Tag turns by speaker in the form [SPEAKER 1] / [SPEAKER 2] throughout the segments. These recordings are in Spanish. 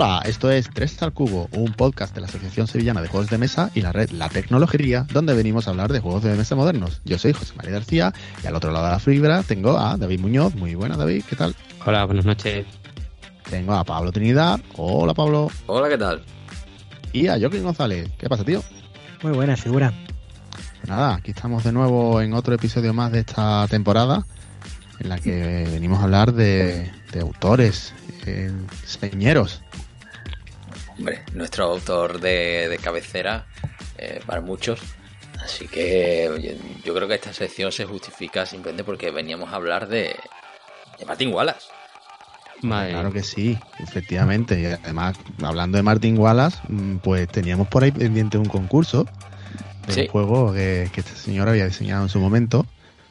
[SPEAKER 1] Hola, esto es Tres al Cubo, un podcast de la Asociación Sevillana de Juegos de Mesa y la red La Tecnología, donde venimos a hablar de juegos de mesa modernos. Yo soy José María García y al otro lado de la fibra tengo a David Muñoz. Muy buena, David, ¿qué tal?
[SPEAKER 2] Hola, buenas noches.
[SPEAKER 1] Tengo a Pablo Trinidad. Hola, Pablo.
[SPEAKER 3] Hola, ¿qué tal?
[SPEAKER 1] Y a Joaquín González. ¿Qué pasa, tío?
[SPEAKER 4] Muy buena figura.
[SPEAKER 1] Pues nada, aquí estamos de nuevo en otro episodio más de esta temporada en la que venimos a hablar de, de autores, eh, señeros.
[SPEAKER 3] Hombre, nuestro autor de, de cabecera eh, para muchos. Así que oye, yo creo que esta sección se justifica simplemente porque veníamos a hablar de, de Martin Wallace.
[SPEAKER 2] Madre.
[SPEAKER 1] Claro que sí, efectivamente. Y además, hablando de Martin Wallace, mm, pues teníamos por ahí pendiente un concurso de
[SPEAKER 3] Sí.
[SPEAKER 1] un juego que, que este señor había diseñado en su momento,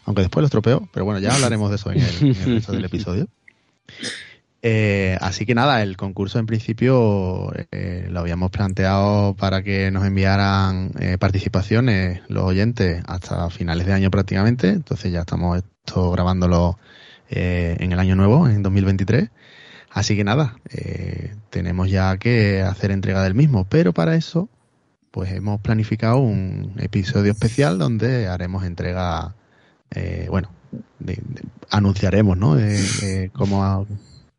[SPEAKER 1] aunque después lo estropeó, pero bueno, ya hablaremos de eso en el, en el resto del episodio. Eh, así que nada, el concurso en principio eh, lo habíamos planteado para que nos enviaran eh, participaciones los oyentes hasta finales de año prácticamente, entonces ya estamos esto grabándolo eh, en el año nuevo, en 2023. Así que nada, eh, tenemos ya que hacer entrega del mismo, pero para eso, pues hemos planificado un episodio especial donde haremos entrega, eh, bueno, anunciaremos, ¿no? De cómo ha-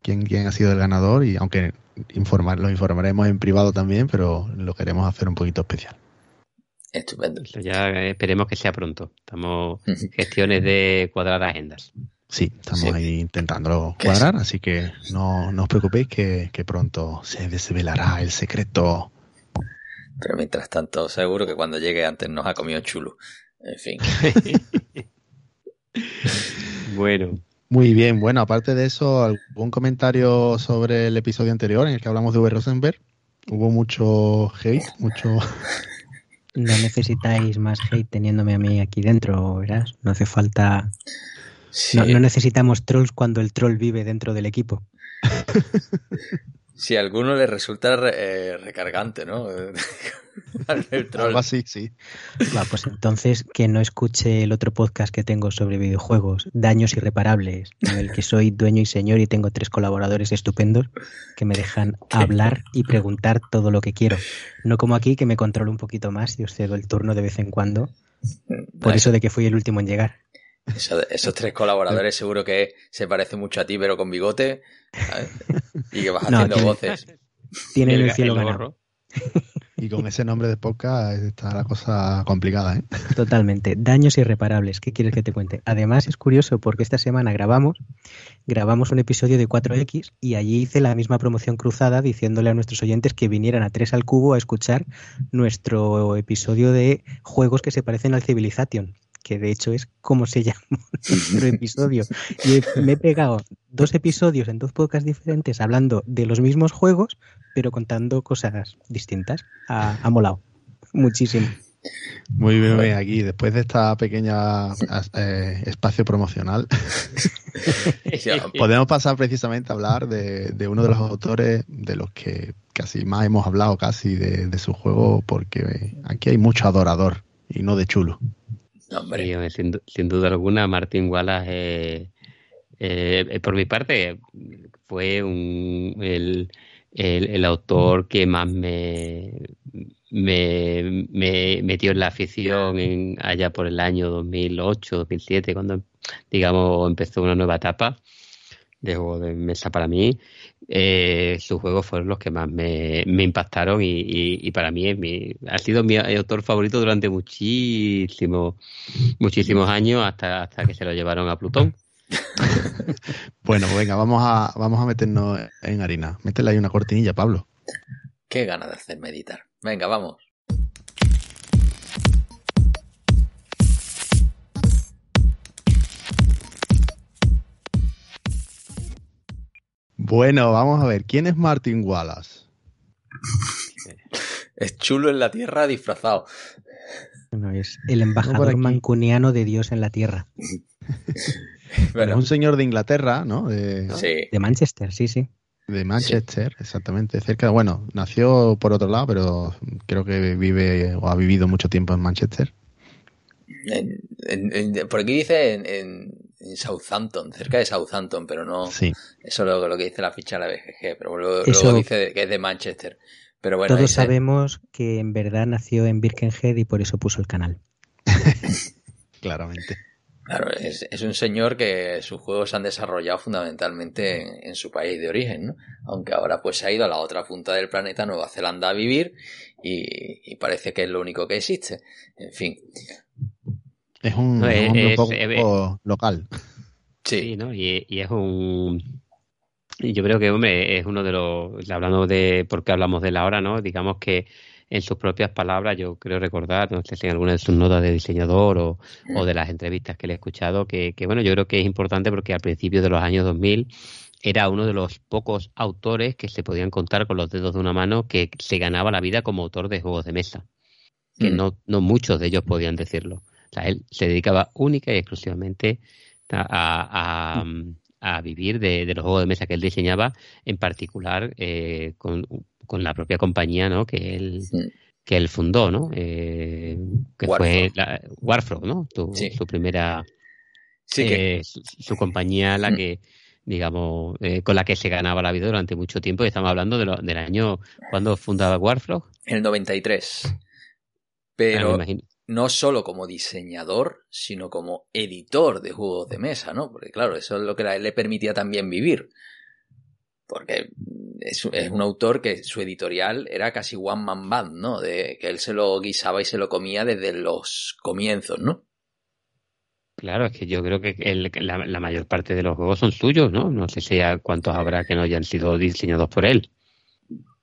[SPEAKER 1] quién, quién ha sido el ganador y aunque informar, lo informaremos en privado también, pero lo queremos hacer un poquito especial.
[SPEAKER 3] Estupendo.
[SPEAKER 2] Eso ya eh, esperemos que sea pronto. Estamos en gestiones de cuadrar agendas.
[SPEAKER 1] Sí, estamos
[SPEAKER 3] Sí.
[SPEAKER 1] ahí intentándolo cuadrar, así que no, no os preocupéis que, que pronto se desvelará el secreto.
[SPEAKER 3] Pero mientras tanto, seguro que cuando llegue antes nos ha comido chulo. En fin.
[SPEAKER 2] Bueno,
[SPEAKER 1] Muy bien, bueno, aparte de eso, ¿algún comentario sobre el episodio anterior en el que hablamos de V. Rosenberg? Hubo mucho hate, mucho...
[SPEAKER 4] No necesitáis más hate teniéndome a mí aquí dentro, verás. No hace falta.
[SPEAKER 3] Sí,
[SPEAKER 4] No, no necesitamos trolls cuando el troll vive dentro del equipo.
[SPEAKER 3] Si a alguno le resulta re- eh, recargante, ¿no?
[SPEAKER 1] Algo así, sí.
[SPEAKER 4] Va, pues entonces que no escuche el otro podcast que tengo sobre videojuegos, Daños Irreparables, en el que soy dueño y señor y tengo tres colaboradores estupendos que me dejan hablar y preguntar todo lo que quiero. No como aquí que me controlo un poquito más y os cedo el turno de vez en cuando, por eso de que fui el último en llegar.
[SPEAKER 3] Eso- esos tres colaboradores seguro que se parecen mucho a ti, pero con bigote. ¿sabes? Y que vas
[SPEAKER 4] No,
[SPEAKER 3] haciendo
[SPEAKER 4] tiene-
[SPEAKER 3] voces.
[SPEAKER 4] Tienen el, cielo
[SPEAKER 2] el
[SPEAKER 4] ganado.
[SPEAKER 1] Y con ese nombre de podcast está la cosa complicada, ¿eh?
[SPEAKER 4] Totalmente. Daños irreparables. ¿Qué quieres que te cuente? Además es curioso porque esta semana grabamos, grabamos un episodio de 4X y allí hice la misma promoción cruzada diciéndole a nuestros oyentes que vinieran a 3 al cubo a escuchar nuestro episodio de juegos que se parecen al Civilization, que de hecho es como se llama nuestro episodio. Y me he pegado dos episodios en dos podcasts diferentes hablando de los mismos juegos, pero contando cosas distintas. Ha, ha molado. Muchísimo.
[SPEAKER 1] Muy bien, muy bien. Aquí, después de esta pequeña eh, espacio promocional, podemos pasar precisamente a hablar de, de uno de los autores de los que casi más hemos hablado casi de, de su juego, porque aquí hay mucho adorador y no de chulo.
[SPEAKER 3] hombre.
[SPEAKER 2] Sin, du- sin duda alguna, Martín Wallace, eh, eh, por mi parte, fue un, el, el, el autor que más me, me, me metió en la afición en, allá por el año 2008, 2007, cuando, digamos, empezó una nueva etapa de juego de mesa para mí. Eh, sus juegos fueron los que más me, me impactaron y, y, y para mí es mi, ha sido mi autor favorito durante muchísimo, muchísimos años hasta, hasta que se lo llevaron a Plutón.
[SPEAKER 1] Bueno, venga, vamos a, vamos a meternos en harina. Métele ahí una cortinilla, Pablo.
[SPEAKER 3] Qué ganas de hacer meditar. Venga, vamos.
[SPEAKER 1] Bueno, vamos a ver, ¿quién es Martin Wallace?
[SPEAKER 3] Es chulo en la tierra disfrazado.
[SPEAKER 4] Bueno, es el embajador mancuniano de Dios en la tierra.
[SPEAKER 1] Es un señor de Inglaterra, ¿no? De,
[SPEAKER 3] sí.
[SPEAKER 4] De Manchester, sí, sí.
[SPEAKER 1] de Manchester, exactamente, cerca. Bueno, nació por otro lado, pero creo que vive o ha vivido mucho tiempo en Manchester.
[SPEAKER 3] En- en- en- por aquí dice en, en- en Southampton, cerca de Southampton, pero no.
[SPEAKER 1] Sí.
[SPEAKER 3] Eso es lo, que dice la ficha de la BGG, pero luego, dice que es de Manchester. Pero bueno,
[SPEAKER 4] todos sabemos que en verdad nació en Birkenhead y por eso puso el canal.
[SPEAKER 1] Claramente.
[SPEAKER 3] Claro, es, un señor que sus juegos se han desarrollado fundamentalmente en, su país de origen, ¿no? Aunque ahora pues se ha ido a la otra punta del planeta, Nueva Zelanda, a vivir y, parece que es lo único que existe. En fin.
[SPEAKER 1] Es un, poco local.
[SPEAKER 2] Sí, ¿no? Y, es un... Yo creo que, hombre, es uno de los... Hablando de... ¿Por qué hablamos de la hora, no? Digamos que en sus propias palabras, yo creo recordar, no sé si en alguna de sus notas de diseñador o, o de las entrevistas que le he escuchado, que, que, bueno, yo creo que es importante porque al principio de los años 2000 era uno de los pocos autores que se podían contar con los dedos de una mano que se ganaba la vida como autor de juegos de mesa. Que mm. no, no muchos de ellos podían decirlo. O sea, él se dedicaba única y exclusivamente a, a, vivir de, los juegos de mesa que él diseñaba, en particular eh, con, con, la propia compañía ¿no? que él, que él fundó, ¿no? Eh, que fue la, Warfrog, ¿no? su primera... Sí, eh, su, compañía, la mm. que digamos, eh, con la que se ganaba la vida durante mucho tiempo. Y estamos hablando de del año, ¿cuándo fundaba Warfrog?
[SPEAKER 3] En el 93. Pero ah, no solo como diseñador, sino como editor de juegos de mesa, ¿no? Porque claro, eso es lo que le permitía también vivir. Porque es, es, un autor que su editorial era casi one man band, ¿no? De que él se lo guisaba y se lo comía desde los comienzos, ¿no?
[SPEAKER 2] Claro, es que yo creo que la, mayor parte de los juegos son suyos, ¿no? No sé si cuántos habrá que no hayan sido diseñados por él.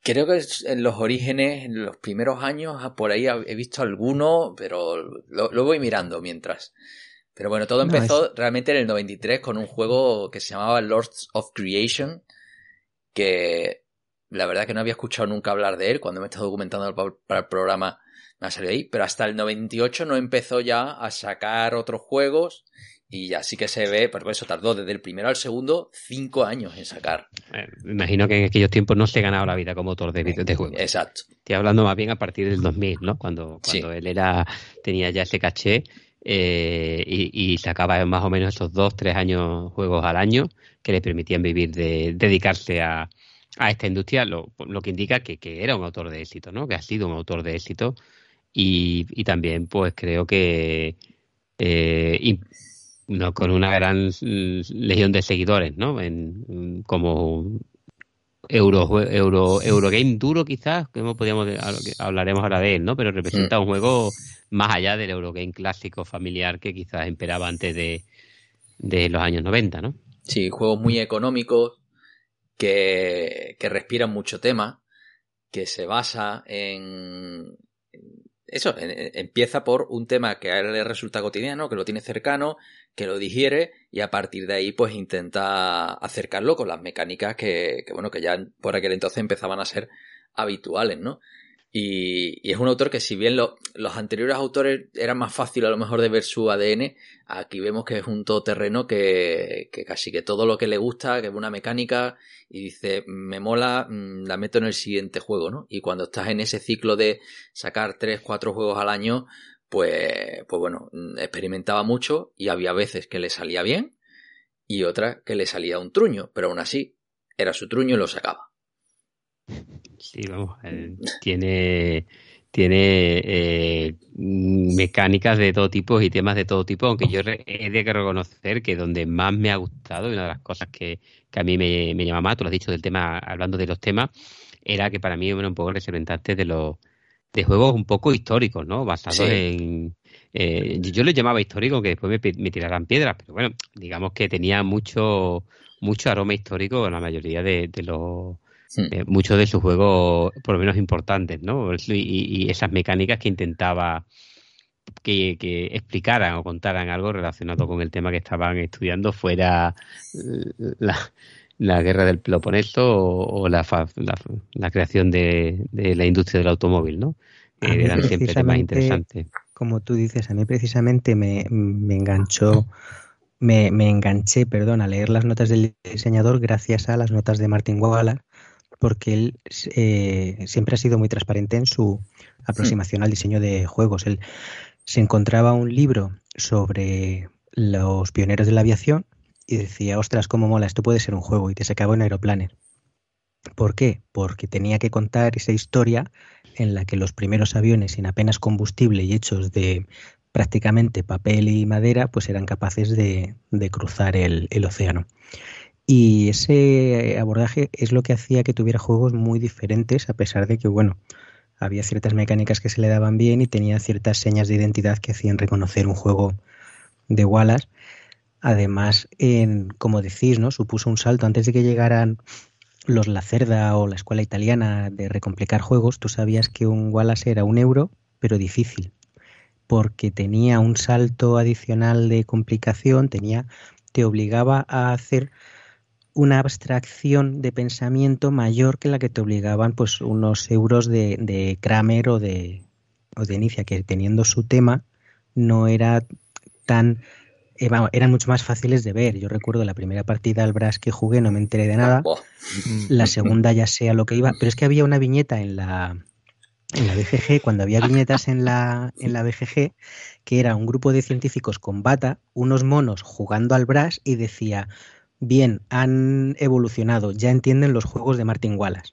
[SPEAKER 3] Creo que en los orígenes, en los primeros años, ah, por ahí he visto alguno, pero lo, voy mirando mientras. Pero bueno, todo empezó realmente en el 93 con un juego que se llamaba Lords of Creation, que la verdad que no había escuchado nunca hablar de él. Cuando me he estado documentando para el programa, me ha salido ahí, pero hasta el 98 no empezó ya a sacar otros juegos y ya sí que se ve, por eso tardó desde el primero al segundo cinco años en sacar.
[SPEAKER 2] Eh, me imagino que en aquellos tiempos no se ganaba la vida como autor de, de juegos.
[SPEAKER 3] Exacto.
[SPEAKER 2] Estoy hablando más bien a partir del 2000, ¿no? Cuando, cuando él era tenía ya ese caché eh, y, sacaba más o menos esos dos, tres años juegos al año que le permitían vivir de dedicarse a, a esta industria, lo, lo que indica que, que, era un autor de éxito, ¿no? Que ha sido un autor de éxito y, también pues creo que eh, con una gran legión de seguidores, ¿no? En, como Euro, Euro, Eurogame duro quizás, que podríamos, hablaremos ahora de él, ¿no? Pero representa un juego más allá del Eurogame clásico familiar que quizás esperaba antes de, de los años 90, ¿no?
[SPEAKER 3] Sí, juegos muy económicos que, que respiran mucho tema, que se basa en, eso, empieza por un tema que a él le resulta cotidiano, que lo tiene cercano, que lo digiere y a partir de ahí pues intenta acercarlo con las mecánicas que, que bueno, que ya por aquel entonces empezaban a ser habituales, ¿no? Y, es un autor que si bien los anteriores autores era más fácil a lo mejor de ver su ADN, aquí vemos que es un todoterreno que, que casi que todo lo que le gusta, que es una mecánica, y dice, me mola, mm, la meto en el siguiente juego, ¿no? Y cuando estás en ese ciclo de sacar tres, cuatro juegos al año, pues, pues bueno, mm, experimentaba mucho y había veces que le salía bien y otras que le salía un truño, pero aún así era su truño y lo sacaba.
[SPEAKER 2] Sí, vamos, tiene, tiene eh, mecánicas de todo tipo y temas de todo tipo, aunque yo he de reconocer que donde más me ha gustado, y una de las cosas que, a mí me, llama más, tú lo has dicho del tema, hablando de los temas, era que para mí era un poco representante de los de juegos un poco históricos, ¿no? Basados en... Eh, yo les llamaba histórico, que después me, me tiraran piedras, pero bueno, digamos que tenía mucho mucho aroma histórico en la mayoría de los. Eh, muchos de sus juegos, por lo menos importantes, ¿no? Y, esas mecánicas que intentaba que, explicaran o contaran algo relacionado con el tema que estaban estudiando, fuera la, guerra del Peloponeso o, la, la, creación de, la industria del automóvil, ¿no? eran siempre temas interesantes.
[SPEAKER 4] Como tú dices, a mí precisamente me, me enganchó. Me, me, enganché, perdón, a leer las notas del diseñador gracias a las notas de Martin Wallace, porque él eh, siempre ha sido muy transparente en su aproximación al diseño de juegos. Él se encontraba un libro sobre los pioneros de la aviación y decía, ostras, cómo mola, esto puede ser un juego y te sacaba en Aeroplanes. ¿Por qué? Porque tenía que contar esa historia en la que los primeros aviones sin apenas combustible y hechos de prácticamente papel y madera, pues eran capaces de, cruzar el, océano. Y ese abordaje es lo que hacía que tuviera juegos muy diferentes, a pesar de que, bueno, había ciertas mecánicas que se le daban bien y tenía ciertas señas de identidad que hacían reconocer un juego de Wallace. Además, en, como decís, ¿no? supuso un salto antes de que llegaran los La Cerda o la escuela italiana de recomplicar juegos. Tú sabías que un Wallace era un euro, pero difícil porque tenía un salto adicional de complicación, tenía, te obligaba a hacer una abstracción de pensamiento mayor que la que te obligaban pues unos euros de, de Kramer o de, o de Inicia, que teniendo su tema no era tan eran mucho más fáciles de ver. Yo recuerdo la primera partida al Brass que jugué, no me enteré de nada. La segunda ya sea lo que iba, pero es que había una viñeta en la en la BGG, cuando había viñetas en la, en la BGG, que era un grupo de científicos con bata, unos monos jugando al Brass y decía, bien, han evolucionado, ya entienden los juegos de Martin Wallace.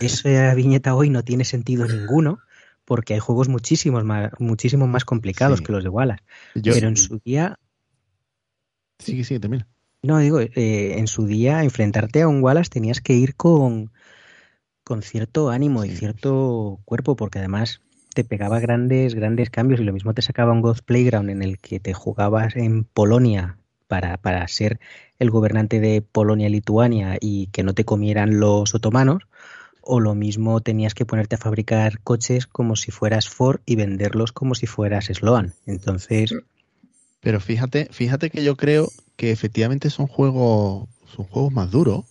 [SPEAKER 4] Esa viñeta hoy no tiene sentido ninguno porque hay juegos muchísimos más, muchísimos más complicados que los de Wallace. Pero en su día...
[SPEAKER 1] Sí, sí, también.
[SPEAKER 4] No, digo, eh, en su día enfrentarte a un Wallace tenías que ir con con cierto ánimo y cierto cuerpo, porque además te pegaba grandes, grandes cambios y lo mismo te sacaba un Ghost Playground en el que te jugabas en Polonia para, para ser el gobernante de Polonia-Lituania y que no te comieran los otomanos, o lo mismo tenías que ponerte a fabricar coches como si fueras Ford y venderlos como si fueras Sloan. Entonces...
[SPEAKER 1] Pero fíjate, fíjate que yo creo que efectivamente son juegos, son juegos más duros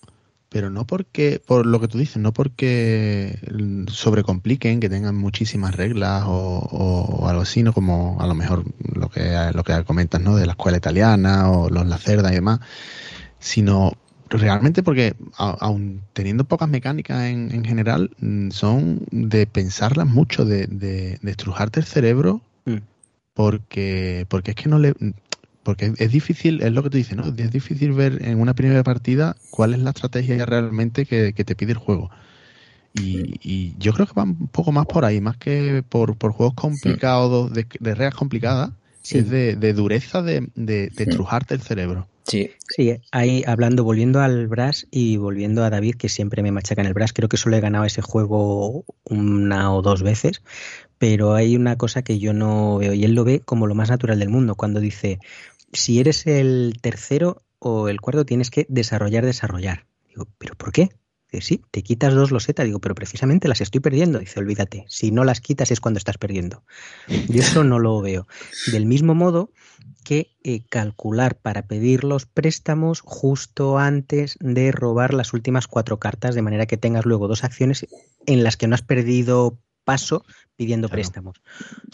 [SPEAKER 1] pero no porque, por lo que tú dices, no porque sobrecompliquen, que tengan muchísimas reglas o, algo así, ¿no? Como a lo mejor lo que, lo que comentas, ¿no? De la escuela italiana o los Lacerda y demás, sino realmente porque aun teniendo pocas mecánicas en, en, general, mm, son de pensarlas mucho, de, de, de estrujarte el cerebro. Porque, porque es que no le porque es difícil, es lo que tú dices, ¿no? Es difícil ver en una primera partida cuál es la estrategia realmente que, te pide el juego. Y, yo creo que va un poco más por ahí, más que por, juegos complicados, de, reglas complicadas, es de, dureza de, de, trujarte el cerebro.
[SPEAKER 4] Sí. Sí, ahí hablando, volviendo al Brass y volviendo a David, que siempre me machaca en el Brass, creo que solo he ganado ese juego una o dos veces, pero hay una cosa que yo no veo y él lo ve como lo más natural del mundo, cuando dice, si eres el tercero o el cuarto tienes que desarrollar, desarrollar. Digo, ¿pero por qué? Dice, sí, te quitas dos losetas. Digo, pero precisamente las estoy perdiendo. Dice, olvídate, si no las quitas es cuando estás perdiendo. Yo eso no lo veo. Del mismo modo que eh, calcular para pedir los préstamos justo antes de robar las últimas cuatro cartas, de manera que tengas luego dos acciones en las que no has perdido paso pidiendo préstamos.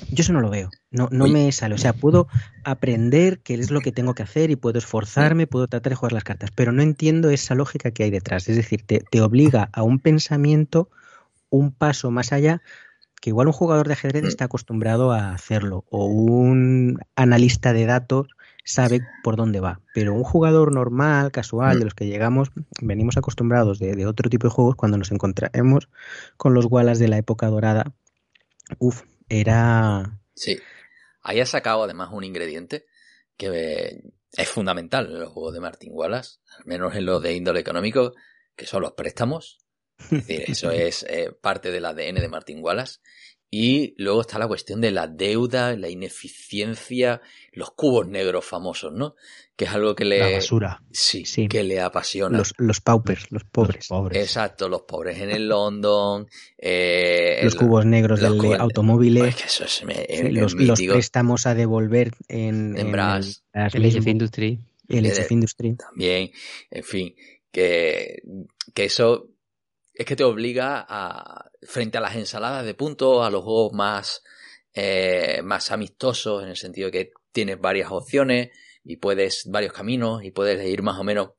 [SPEAKER 4] Yo eso no lo veo, no, no me sale. O sea, puedo aprender qué es lo que tengo que hacer y puedo esforzarme, puedo tratar de jugar las cartas, pero no entiendo esa lógica que hay detrás. Es decir, te, te obliga a un pensamiento un paso más allá que igual un jugador de ajedrez está acostumbrado a hacerlo o un analista de datos sabe por dónde va. Pero un jugador normal, casual, de los que llegamos, venimos acostumbrados de, otro tipo de juegos, cuando nos encontramos con los Wallace de la época dorada, uff, era...
[SPEAKER 3] Sí, ahí ha sacado además un ingrediente que es fundamental en los juegos de Martin Wallace, al menos en los de índole económico, que son los préstamos. Es decir, eso es eh, parte del ADN de Martin Wallace. Y luego está la cuestión de la deuda, la ineficiencia, los cubos negros famosos, ¿no? Que es algo que le...
[SPEAKER 1] La basura.
[SPEAKER 3] Sí, sí. que le apasiona.
[SPEAKER 4] Los, los paupers, los pobres.
[SPEAKER 3] Exacto, los pobres en el London. Eh,
[SPEAKER 4] los cubos negros del automóviles. los, los, préstamos a devolver en...
[SPEAKER 3] En, Brass.
[SPEAKER 2] El HF Industry.
[SPEAKER 4] El HF Industry.
[SPEAKER 3] También, en fin, que, que eso es que te obliga a, frente a las ensaladas de puntos, a los juegos más, eh, más amistosos, en el sentido que tienes varias opciones y puedes, varios caminos y puedes ir más o menos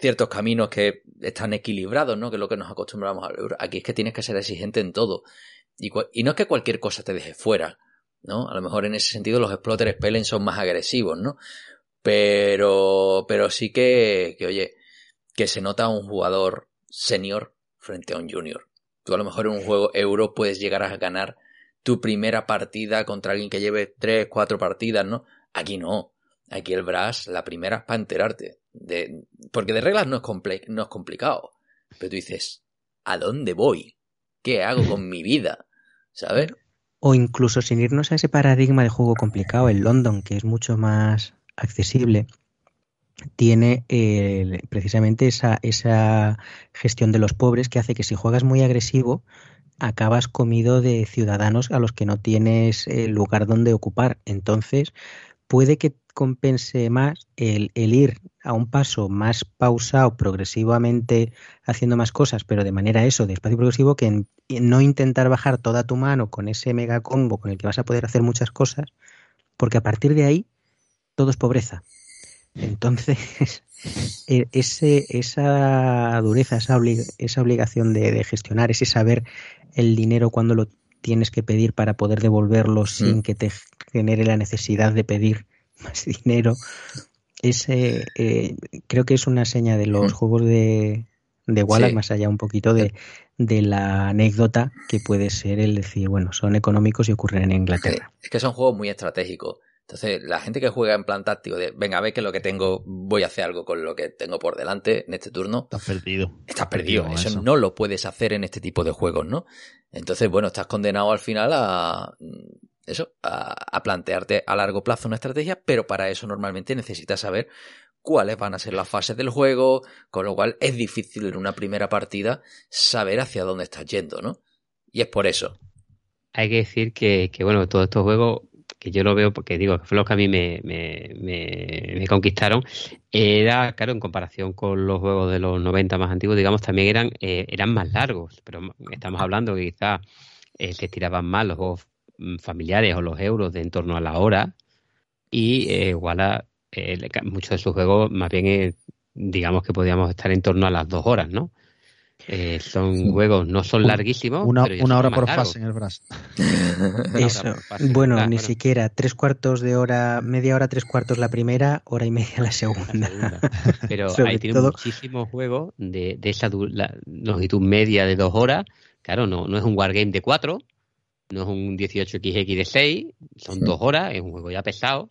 [SPEAKER 3] ciertos caminos que están equilibrados, ¿no? Que es lo que nos acostumbramos a ver. Aquí es que tienes que ser exigente en todo. Y, no es que cualquier cosa te deje fuera. ¿no? A lo mejor en ese sentido los Exploter Spellen son más agresivos, ¿no? Pero, pero sí que, que, oye, que se nota un jugador senior frente a un junior. Tú a lo mejor en un juego euro puedes llegar a ganar tu primera partida contra alguien que lleve tres, cuatro partidas, ¿no? Aquí no. Aquí el Brass, la primera es para enterarte. De, porque de reglas no es, no es complicado. Pero tú dices, ¿a dónde voy? ¿Qué hago con mi vida? ¿Sabes?
[SPEAKER 4] O incluso sin irnos a ese paradigma de juego complicado, el London, que es mucho más accesible, tiene eh, precisamente esa, gestión de los pobres que hace que si juegas muy agresivo, acabas comido de ciudadanos a los que no tienes eh, lugar donde ocupar. Entonces, puede que compense más el, ir a un paso más pausado, progresivamente haciendo más cosas, pero de manera eso, despacio progresivo, que no intentar bajar toda tu mano con ese mega combo con el que vas a poder hacer muchas cosas, porque a partir de ahí todo es pobreza. Entonces, e, ese, esa dureza, esa, esa obligación de, gestionar, ese saber el dinero cuando lo tienes que pedir para poder devolverlo sin que te genere la necesidad de pedir más dinero, ese eh, creo que es una seña de los juegos de, de Wallace, más allá un poquito de, de, la anécdota que puede ser el decir, bueno, son económicos y ocurren en Inglaterra.
[SPEAKER 3] Es que son juegos muy estratégicos. Entonces, la gente que juega en plan táctico de, venga, a ver que lo que tengo, voy a hacer algo con lo que tengo por delante en este turno.
[SPEAKER 1] Estás perdido.
[SPEAKER 3] Estás perdido. Eso, no lo puedes hacer en este tipo de juegos, ¿no? Entonces, bueno, estás condenado al final a, eso, a, plantearte a largo plazo una estrategia, pero para eso normalmente necesitas saber cuáles van a ser las fases del juego, con lo cual es difícil en una primera partida saber hacia dónde estás yendo, ¿no? Y es por eso.
[SPEAKER 2] Hay que decir que, que bueno, todos estos juegos que yo lo veo porque digo que fue lo que a mí me, me, conquistaron, era, claro, en comparación con los juegos de los 90 más antiguos, digamos, también eran, eh, eran más largos, pero estamos hablando que quizás eh, se tiraban más los juegos mm, familiares o los euros de en torno a la hora y eh, igual a, muchos de sus juegos más bien digamos que podíamos estar en torno a las dos horas, ¿no? Eh, son juegos, no son larguísimos.
[SPEAKER 1] Una, hora por fase en el brazo.
[SPEAKER 4] Eso. bueno, ni siquiera. Tres cuartos de hora, media hora, tres cuartos la primera, hora y media la segunda.
[SPEAKER 2] Pero hay tiene muchísimos juegos de, esa longitud media de dos horas. Claro, no, no es un wargame de cuatro, no es un 18XX de seis, son dos horas, es un juego ya pesado,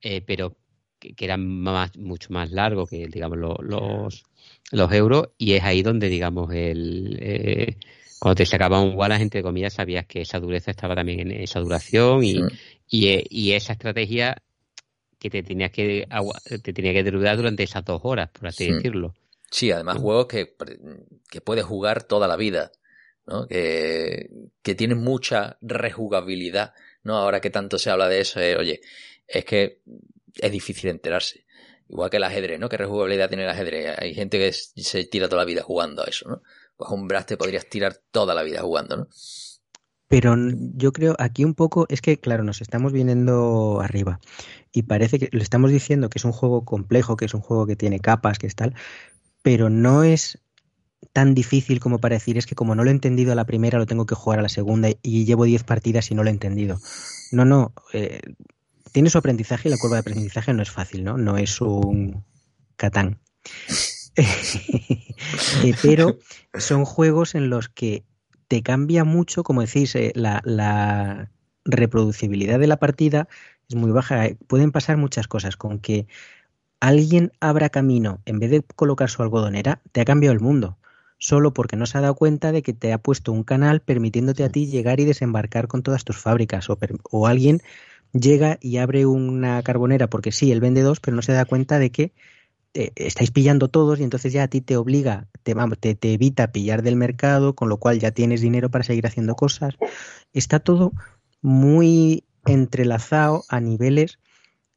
[SPEAKER 2] eh, pero que, eran más, mucho más largo que, digamos, los los euros y es ahí donde, digamos, el, eh, cuando te sacaba un Wallace, entre comillas, sabías que esa dureza estaba también en esa duración y, y, y, esa estrategia que te tenías que te tenía que durar durante esas dos horas, por así decirlo.
[SPEAKER 3] Sí, además juegos que, que puedes jugar toda la vida, ¿no? Que, que tienen mucha rejugabilidad, ¿no? Ahora que tanto se habla de eso, eh, oye, es que es difícil enterarse. Igual que el ajedrez, ¿no? ¿Qué rejugabilidad tiene el ajedrez? Hay gente que se tira toda la vida jugando a eso, ¿no? Pues un Brass te podrías tirar toda la vida jugando, ¿no?
[SPEAKER 4] Pero yo creo aquí un poco es que, claro, nos estamos viniendo arriba y parece que le estamos diciendo que es un juego complejo, que es un juego que tiene capas, que es tal, pero no es tan difícil como para decir es que como no lo he entendido a la primera, lo tengo que jugar a la segunda y llevo 10 partidas y no lo he entendido. No, no, eh, tiene su aprendizaje y la curva de aprendizaje no es fácil, ¿no? No es un Catán. Eh, pero son juegos en los que te cambia mucho, como decís, eh, la, reproducibilidad de la partida es muy baja. Eh, pueden pasar muchas cosas. Con que alguien abra camino en vez de colocar su algodonera, te ha cambiado el mundo. Solo porque no se ha dado cuenta de que te ha puesto un canal permitiéndote a ti llegar y desembarcar con todas tus fábricas. O alguien llega y abre una carbonera porque sí, él vende dos, pero no se da cuenta de que eh, estáis pillando todos y entonces ya a ti te obliga, te, te, evita pillar del mercado, con lo cual ya tienes dinero para seguir haciendo cosas. Está todo muy entrelazado a niveles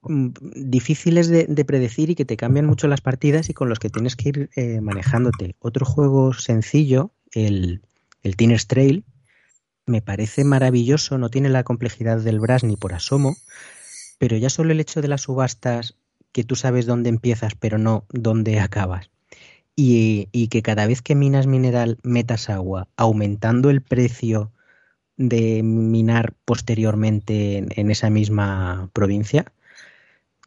[SPEAKER 4] mm, difíciles de, predecir y que te cambian mucho las partidas y con los que tienes que ir eh, manejándote. Otro juego sencillo, el, el Trail, me parece maravilloso, no tiene la complejidad del Brass ni por asomo, pero ya solo el hecho de las subastas, que tú sabes dónde empiezas, pero no dónde acabas, y, que cada vez que minas mineral metas agua, aumentando el precio de minar posteriormente en, esa misma provincia,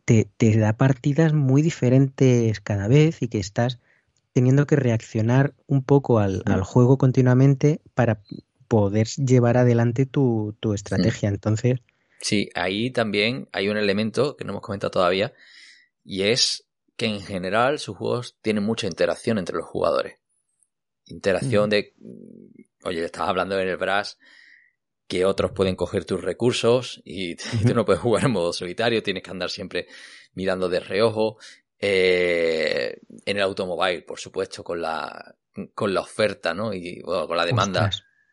[SPEAKER 4] te, da partidas muy diferentes cada vez y que estás teniendo que reaccionar un poco al, juego continuamente para poder llevar adelante tu, estrategia. Entonces.
[SPEAKER 3] Sí, ahí también hay un elemento que no hemos comentado todavía, y es que en general sus juegos tienen mucha interacción entre los jugadores. Interacción de, oye, estabas hablando en el Brass que otros pueden coger tus recursos y, tú no puedes jugar en modo solitario, tienes que andar siempre mirando de reojo. Eh, en el automóvil, por supuesto, con la, con la oferta, ¿no? Y con la demanda.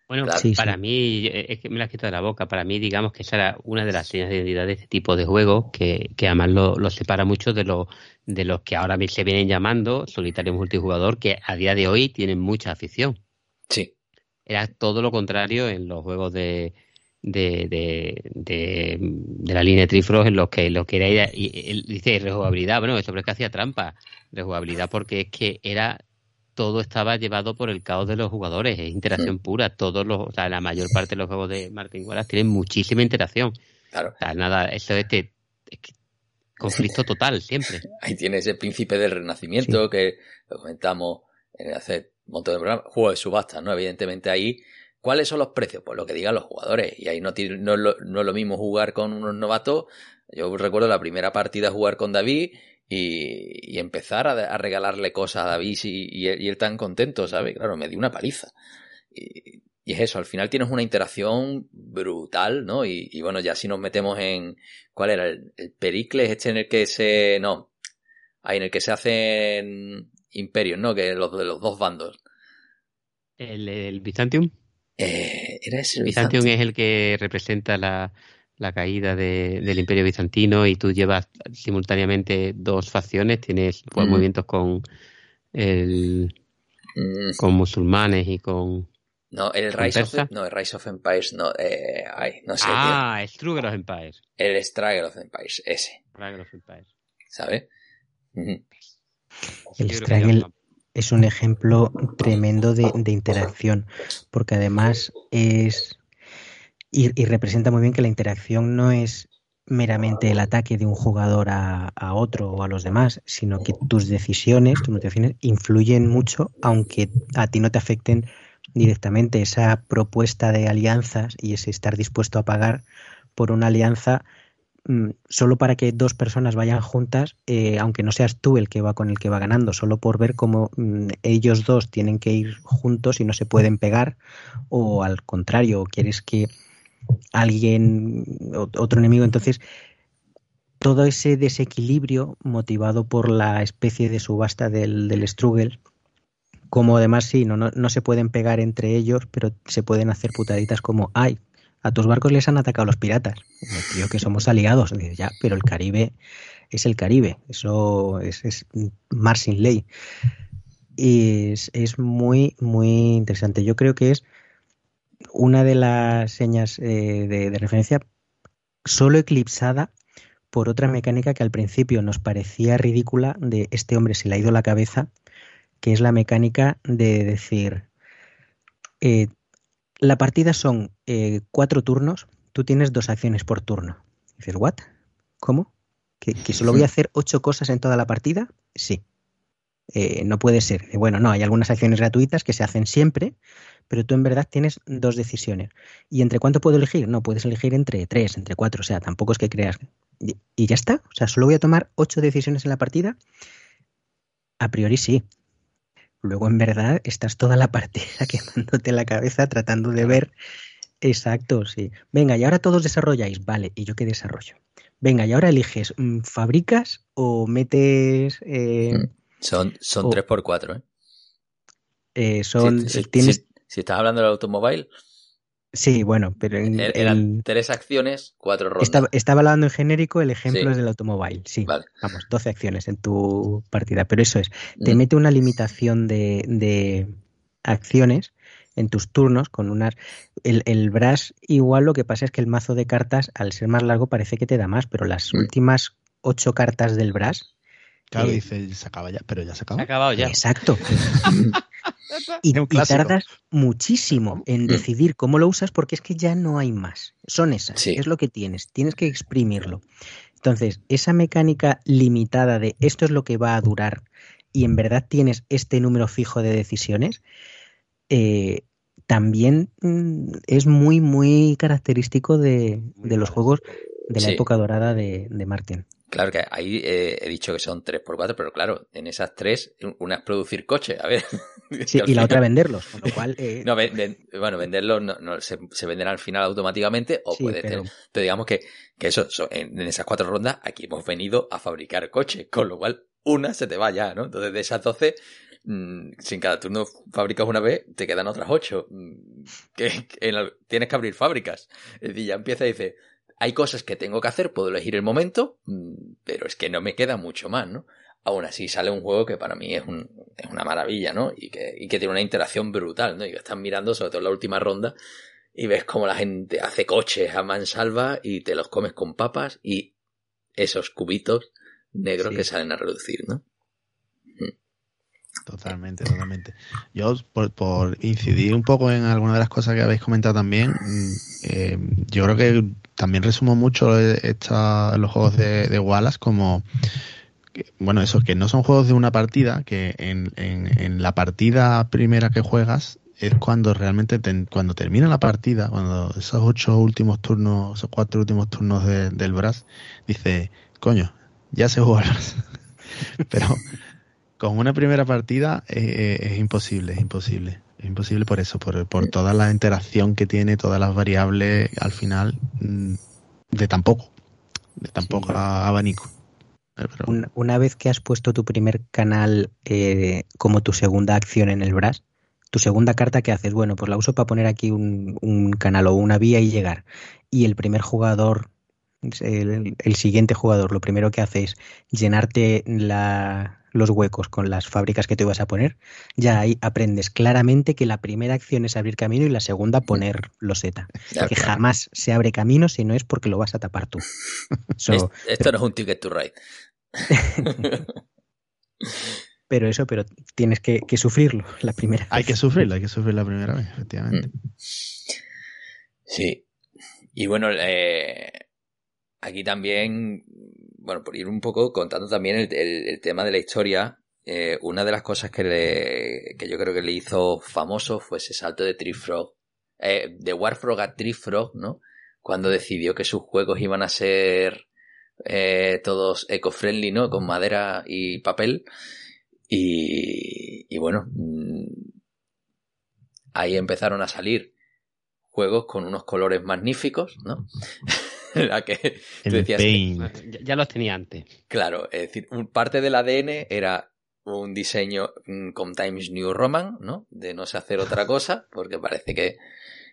[SPEAKER 2] Bueno, para mí, eh, es que me la has quitado de la boca, para mí digamos que esa era una de las señas de identidad de este tipo de juego que, que además lo, separa mucho de, lo, de los que ahora se vienen llamando solitario multijugador, que a día de hoy tienen mucha afición.
[SPEAKER 3] Sí.
[SPEAKER 2] Era todo lo contrario en los juegos de, de, de, de, la línea de Trifros en los que lo que era, y, él dice rejugabilidad, bueno, eso es que hacía trampa, rejugabilidad porque es que era todo estaba llevado por el caos de los jugadores, es interacción pura. Todos los, o sea, la mayor parte de los juegos de Martin Wallace tienen muchísima interacción.
[SPEAKER 3] Claro.
[SPEAKER 2] O sea, nada, eso es, que, conflicto total siempre.
[SPEAKER 3] Ahí tienes el príncipe del renacimiento que lo comentamos en hace un montón de programas, juego de subasta, ¿no? Evidentemente ahí, ¿cuáles son los precios? Pues lo que digan los jugadores. Y ahí no, no, es lo, no es lo mismo jugar con unos novatos. Yo recuerdo la primera partida jugar con David y, empezar a, regalarle cosas a David y, él tan contento, ¿sabes? Claro, me dio una paliza. Y, es eso, al final tienes una interacción brutal, ¿no? Y, bueno, ya si nos metemos en. ¿Cuál era? El, Pericles, este en el que se. No. Ahí en el que se hacen imperios, ¿no? Que los de los dos bandos.
[SPEAKER 2] ¿El, el Byzantium?
[SPEAKER 3] Eh, era ese.
[SPEAKER 2] Byzantium es el que representa la, la caída de, del Imperio Bizantino y tú llevas simultáneamente dos facciones, tienes pues, mm. movimientos con el, mm. con musulmanes y con
[SPEAKER 3] no, el Rise, of, no, el Rise of Empires, no, eh, ay, no sé.
[SPEAKER 2] Ah, Struggle of Empires.
[SPEAKER 3] El Struggle of Empires, ese.
[SPEAKER 2] Struggle of Empires.
[SPEAKER 3] ¿Sabes?
[SPEAKER 4] El Struggle es un ejemplo tremendo de, de interacción, porque además es y, representa muy bien que la interacción no es meramente el ataque de un jugador a, otro o a los demás, sino que tus decisiones, tus motivaciones influyen mucho, aunque a ti no te afecten directamente. Esa propuesta de alianzas y ese estar dispuesto a pagar por una alianza mm, solo para que dos personas vayan juntas, eh, aunque no seas tú el que va con el que va ganando, solo por ver cómo mm, ellos dos tienen que ir juntos y no se pueden pegar, o al contrario, quieres que alguien, otro enemigo. Entonces, todo ese desequilibrio motivado por la especie de subasta del, del Struggle, como además sí, no, no, se pueden pegar entre ellos, pero se pueden hacer putaditas como, ay, a tus barcos les han atacado los piratas. Creo que somos aliados. ya, pero el Caribe es el Caribe, eso es, es mar sin ley. Y es, es muy, muy interesante. Yo creo que es una de las señas eh, de, referencia solo eclipsada por otra mecánica que al principio nos parecía ridícula de este hombre se le ha ido la cabeza, que es la mecánica de decir, eh, la partida son eh, cuatro turnos, tú tienes dos acciones por turno. dices, ¿what? ¿Cómo? ¿Que, ¿Que, solo voy a hacer ocho cosas en toda la partida? Sí. no puede ser. Bueno, no, hay algunas acciones gratuitas que se hacen siempre, pero tú en verdad tienes dos decisiones. ¿Y entre cuánto puedo elegir? No, puedes elegir entre tres, entre cuatro, o sea, tampoco es que creas. Y, ya está, o sea, solo voy a tomar ocho decisiones en la partida. A priori sí. Luego en verdad estás toda la partida quemándote la cabeza tratando de ver. Exacto, sí. Venga, y ahora todos desarrolláis. Vale, ¿y yo qué desarrollo? Venga, y ahora eliges, mm, ¿fabricas o metes... Eh, mm,
[SPEAKER 3] son son 3x4, ¿eh?
[SPEAKER 4] eh son,
[SPEAKER 3] tienes, si estás hablando del automóvil.
[SPEAKER 4] Sí, bueno, pero
[SPEAKER 3] en, er, eran tres acciones, cuatro rondas.
[SPEAKER 4] Estaba, hablando en genérico, el ejemplo es del automóvil, sí. Vamos, 12 acciones en tu partida, pero eso es, te mm. mete una limitación de, acciones en tus turnos con unas... El, el Brass igual lo que pasa es que el mazo de cartas, al ser más largo, parece que te da más, pero las mm. últimas ocho cartas del Brass...
[SPEAKER 1] Claro, eh, dice, se acaba ya, pero ya se acaba.
[SPEAKER 2] Se ha acabado ya.
[SPEAKER 4] Exacto. y, tardas muchísimo en decidir cómo lo usas porque es que ya no hay más. Son esas, es lo que tienes, tienes que exprimirlo. Entonces, esa mecánica limitada de esto es lo que va a durar y en verdad tienes este número fijo de decisiones, eh, también mm, es muy, muy característico de, los juegos de la época dorada de, de Martin.
[SPEAKER 3] Claro que ahí eh, he dicho que son 3 por 4 pero claro, en esas tres, una es producir coche, a ver.
[SPEAKER 4] Sí, y la otra venderlos, con lo cual...
[SPEAKER 3] Eh, no, bueno, venderlos no, se, se, venderán al final automáticamente o puede pero... Pero digamos que, que eso, en, esas cuatro rondas, aquí hemos venido a fabricar coche, con lo cual una se te va ya, ¿no? Entonces de esas 12, mmm, si en cada turno fabricas una vez, te quedan otras 8. Mm, que, tienes que abrir fábricas. Es decir, ya empieza y dice, hay cosas que tengo que hacer, puedo elegir el momento, mm, pero es que no me queda mucho más, ¿no? Aún así sale un juego que para mí es, un, es una maravilla, ¿no? Y que, y que tiene una interacción brutal, ¿no? Y que estás mirando, sobre todo en la última ronda, y ves cómo la gente hace coches a mansalva y te los comes con papas y esos cubitos negros que salen a reducir, ¿no?
[SPEAKER 1] Totalmente, totalmente. Yo, por, incidir un poco en alguna de las cosas que habéis comentado también, mm, eh, yo creo que también resumo mucho esta, los juegos de, Wallace como, bueno, eso, que no son juegos de una partida, que en, en, la partida primera que juegas es cuando realmente, cuando termina la partida, cuando esos ocho últimos turnos, esos cuatro últimos turnos del Brass, dice, coño, ya se jugó Pero con una primera partida eh, eh, es imposible, es imposible. Es imposible por eso, por, por toda la interacción que tiene, todas las variables al final mm, de tampoco, de tampoco abanico.
[SPEAKER 4] Una, vez que has puesto tu primer canal eh, como tu segunda acción en el BRAS, tu segunda carta que haces, bueno, pues la uso para poner aquí un, un canal o una vía y llegar. Y el primer jugador el, siguiente jugador lo primero que hace es llenarte los huecos con las fábricas que te ibas a poner, ya ahí aprendes claramente que la primera acción es abrir camino y la segunda poner loseta. Que jamás se abre camino si no es porque lo vas a tapar tú.
[SPEAKER 3] esto no es un ticket to ride.
[SPEAKER 4] pero eso, pero tienes que, sufrirlo la primera
[SPEAKER 1] Hay que sufrirlo, hay que sufrir la primera vez, efectivamente. Mm.
[SPEAKER 3] Sí. Y bueno, eh, aquí también, bueno, por ir un poco contando también el, tema de la historia, eh, una de las cosas que, le, que yo creo que le hizo famoso fue ese salto de Trifrog, eh, de Warfrog a Trifrog, ¿no? Cuando decidió que sus juegos iban a ser eh, todos eco-friendly, ¿no? Con madera y papel. Y, y bueno, mm, ahí empezaron a salir juegos con unos colores magníficos, ¿no?
[SPEAKER 2] la que decías ya, los tenía antes.
[SPEAKER 3] Claro, es decir, parte del ADN era un diseño mm, con Times New Roman, ¿no? De no sé hacer otra cosa, porque parece que,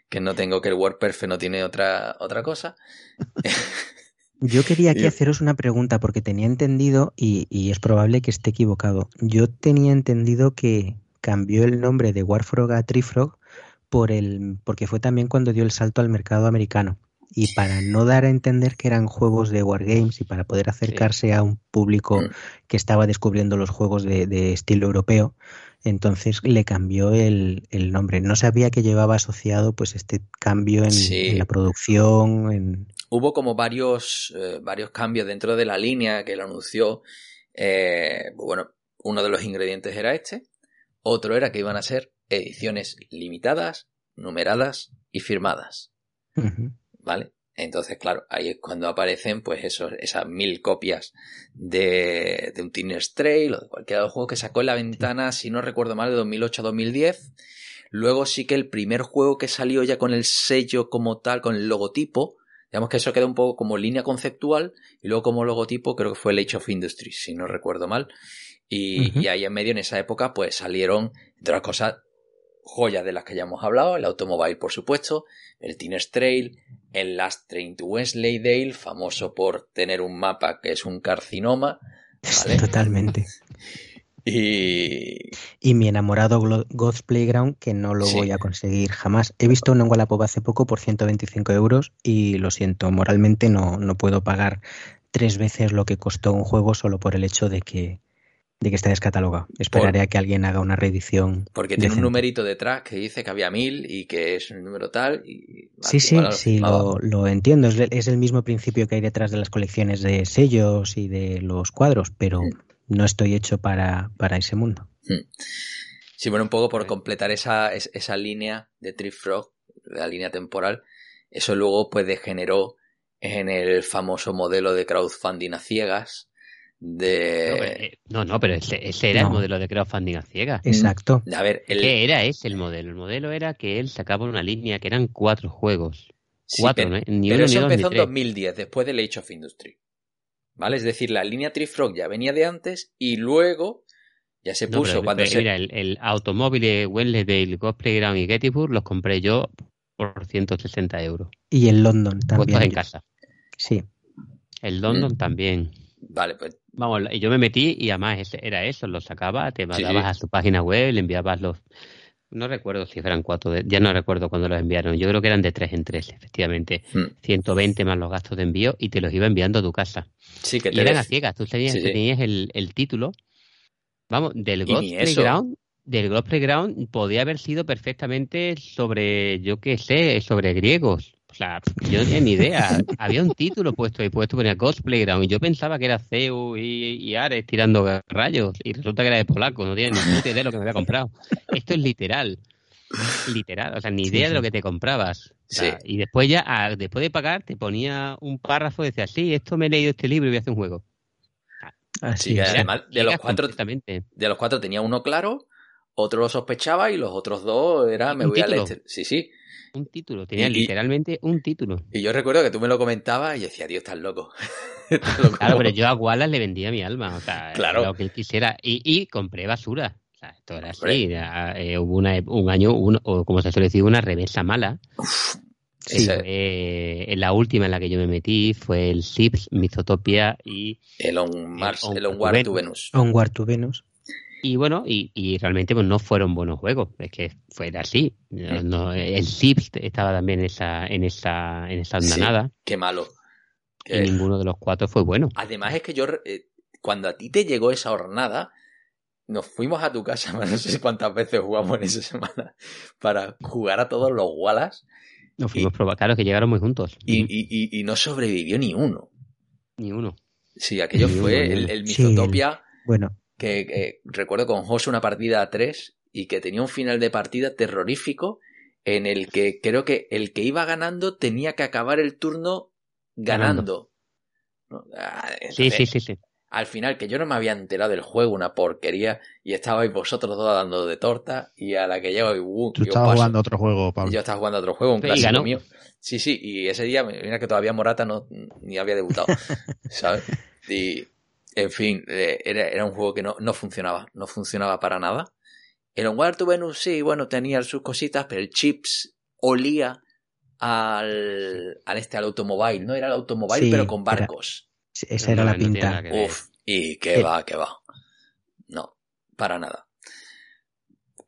[SPEAKER 3] que no tengo que el WordPerfect no tiene otra, otra cosa.
[SPEAKER 4] Yo quería aquí haceros una pregunta porque tenía entendido, y, y, es probable que esté equivocado, yo tenía entendido que cambió el nombre de Warfrog a Trifrog por el, porque fue también cuando dio el salto al mercado americano y para no dar a entender que eran juegos de Wargames y para poder acercarse a un público mm. que estaba descubriendo los juegos de, estilo europeo, entonces le cambió el, nombre. No sabía que llevaba asociado pues este cambio en, la producción.
[SPEAKER 3] Hubo como varios, eh, varios cambios dentro de la línea que lo anunció. Eh, bueno, uno de los ingredientes era este, otro era que iban a ser ediciones limitadas, numeradas y firmadas. ¿Vale? Entonces, claro, ahí es cuando aparecen, pues, esos, esas mil copias de, de un Teenage Trail o de cualquier otro juego que sacó en la ventana, si no recuerdo mal, de 2008 a 2010. Luego sí que el primer juego que salió ya con el sello como tal, con el logotipo, digamos que eso queda un poco como línea conceptual, y luego como logotipo creo que fue el Age of Industries, si no recuerdo mal. Y, y ahí en medio, en esa época, pues salieron, entre otras cosas, joyas de las que ya hemos hablado, el Automobile, por supuesto, el Teenage Trail, el Last Train to Dale, famoso por tener un mapa que es un carcinoma.
[SPEAKER 4] Totalmente.
[SPEAKER 3] Y...
[SPEAKER 4] y mi enamorado God's Playground, que no lo voy a conseguir jamás. He visto en Wallapop hace poco por 125 euros y lo siento, moralmente no, no puedo pagar tres veces lo que costó un juego solo por el hecho de que, de que está descatalogado. Esperaré a que alguien haga una reedición.
[SPEAKER 3] Porque tiene un numerito detrás que dice que había mil y que es un número tal. Y,
[SPEAKER 4] sí, sí, sí, lo, lo, entiendo. Es, es, el mismo principio que hay detrás de las colecciones de sellos y de los cuadros, pero mm. no estoy hecho para, para ese mundo. Mm.
[SPEAKER 3] Sí, bueno, un poco por completar esa, esa línea de Trifrog, la línea temporal, eso luego pues degeneró en el famoso modelo de crowdfunding a ciegas, de...
[SPEAKER 2] Eh, no, no, pero ese, era el modelo de crowdfunding a ciegas.
[SPEAKER 4] Exacto.
[SPEAKER 3] A ver,
[SPEAKER 2] ¿Qué era ese el modelo? El modelo era que él sacaba una línea que eran cuatro juegos. Cuatro,
[SPEAKER 3] pero,
[SPEAKER 2] ¿no? Ni
[SPEAKER 3] pero
[SPEAKER 2] uno,
[SPEAKER 3] eso
[SPEAKER 2] ni dos,
[SPEAKER 3] empezó
[SPEAKER 2] ni
[SPEAKER 3] en
[SPEAKER 2] tres.
[SPEAKER 3] 2010, después del Age of Industry. ¿Vale? Es decir, la línea Trifrog ya venía de antes y luego ya se
[SPEAKER 2] No,
[SPEAKER 3] puso
[SPEAKER 2] pero,
[SPEAKER 3] cuando
[SPEAKER 2] pero
[SPEAKER 3] se...
[SPEAKER 2] Mira, el, el automóvil Wensleydale, Ghost Playground y Gettysburg los compré yo por 160 euros.
[SPEAKER 4] Y en London también.
[SPEAKER 2] Puestos en casa.
[SPEAKER 4] Sí.
[SPEAKER 2] El London
[SPEAKER 3] Mm.
[SPEAKER 2] también.
[SPEAKER 3] Vale, pues
[SPEAKER 2] Vamos, y yo me metí y además ese- era eso, lo sacaba, te mandabas
[SPEAKER 3] sí.
[SPEAKER 2] a su página web, le enviabas los... No recuerdo si eran cuatro, de- ya no recuerdo cuándo los enviaron, yo creo que eran de tres en tres, efectivamente.
[SPEAKER 3] mm,
[SPEAKER 2] 120 más los gastos de envío y te los iba enviando a tu casa.
[SPEAKER 3] sí que
[SPEAKER 2] Y eran
[SPEAKER 3] dec-
[SPEAKER 2] a ciegas, tú tenías,
[SPEAKER 3] Sí,
[SPEAKER 2] tenías el, el título, vamos, del Ghost. Playground, del Ghost Playground podía haber sido perfectamente sobre, yo qué sé, sobre griegos. O sea, yo no tenía ni idea. Había un título puesto ahí, puesto ponía Ghost Playground y yo pensaba que era Zeus y, y Ares tirando rayos y resulta que era de polaco, no tenía ni idea de lo que me había comprado. Esto es literal. Literal, o sea, ni idea de lo que te comprabas. O sea,
[SPEAKER 3] Sí.
[SPEAKER 2] Y después ya, ah, después de pagar, te ponía un párrafo y decía, sí, esto me he leído este libro y voy a hacer un juego.
[SPEAKER 4] Así
[SPEAKER 3] Sí, que además de los cuatro de los cuatro tenía uno claro, otro lo sospechaba y los otros dos era me voy a leer.
[SPEAKER 2] título.
[SPEAKER 3] este- Sí, sí.
[SPEAKER 2] Un título, tenía
[SPEAKER 3] Y-
[SPEAKER 2] literalmente un título.
[SPEAKER 3] Y yo recuerdo que tú me lo comentabas y decía, Dios, estás loco. Estás loco.
[SPEAKER 2] Claro, pero yo a Wallace le vendía mi alma, o sea,
[SPEAKER 3] Claro.
[SPEAKER 2] lo que él quisiera. Y, y compré basura. O sea, esto era
[SPEAKER 3] Hombre.
[SPEAKER 2] así. era, eh, hubo una, un año, un- o como se suele decir, una revesa mala.
[SPEAKER 4] Sí.
[SPEAKER 3] Ese-
[SPEAKER 2] Fue- en la última en la que yo me metí fue el Sips, Mythotopia y,
[SPEAKER 3] El On Mars,
[SPEAKER 2] On-
[SPEAKER 3] el Onward to
[SPEAKER 2] Venus.
[SPEAKER 3] Venus.
[SPEAKER 4] Onward to Venus.
[SPEAKER 2] Y bueno, y, y realmente pues no fueron buenos juegos. Es que fue así. No- no, el Sips estaba también en esa, en esa, en esa
[SPEAKER 3] Sí.
[SPEAKER 2] andanada.
[SPEAKER 3] Qué malo.
[SPEAKER 2] Y
[SPEAKER 3] Que-
[SPEAKER 2] ninguno de los cuatro fue bueno.
[SPEAKER 3] Además es que yo, eh, cuando a ti te llegó esa hornada, nos fuimos a tu casa, no sé cuántas veces jugamos en esa semana, para jugar a todos los Wallace
[SPEAKER 2] Nos fuimos probar, claro, que llegaron muy juntos.
[SPEAKER 3] y, y- y- y no sobrevivió ni uno.
[SPEAKER 2] Ni uno.
[SPEAKER 3] Sí, aquello
[SPEAKER 2] Ni
[SPEAKER 3] fue
[SPEAKER 2] uno,
[SPEAKER 3] el, el
[SPEAKER 4] Sí, Bueno,
[SPEAKER 3] que, recuerdo con José una partida a tres y que tenía un final de partida terrorífico en el que creo que el que iba ganando tenía que acabar el turno ganando. Ah,
[SPEAKER 2] Sí, sí, sí, sí.
[SPEAKER 3] Al final, que yo no me había enterado del juego, una porquería, y estabais vosotros dos dando de torta, y a la que llego, y, uh,
[SPEAKER 1] Tú
[SPEAKER 3] yo
[SPEAKER 1] estabas
[SPEAKER 3] paso.
[SPEAKER 1] jugando otro juego,
[SPEAKER 3] Y
[SPEAKER 1] Pablo.
[SPEAKER 3] yo estaba jugando a otro juego, un
[SPEAKER 2] Y
[SPEAKER 3] clásico
[SPEAKER 2] ganó.
[SPEAKER 3] mío. Sí, sí, y ese día, mira que todavía Morata no, ni había debutado, ¿sabes? Y, en fin, eh, era, era un juego que no, no funcionaba, no funcionaba para nada. El Onward to Venus sí, bueno, tenía sus cositas, pero el Chips olía al, al este, al automóvil, ¿no? Era el automóvil,
[SPEAKER 4] Sí,
[SPEAKER 3] pero con
[SPEAKER 4] era-
[SPEAKER 3] barcos.
[SPEAKER 4] esa era
[SPEAKER 2] no,
[SPEAKER 4] la pinta.
[SPEAKER 3] Uf, y que va, que va. No, para nada.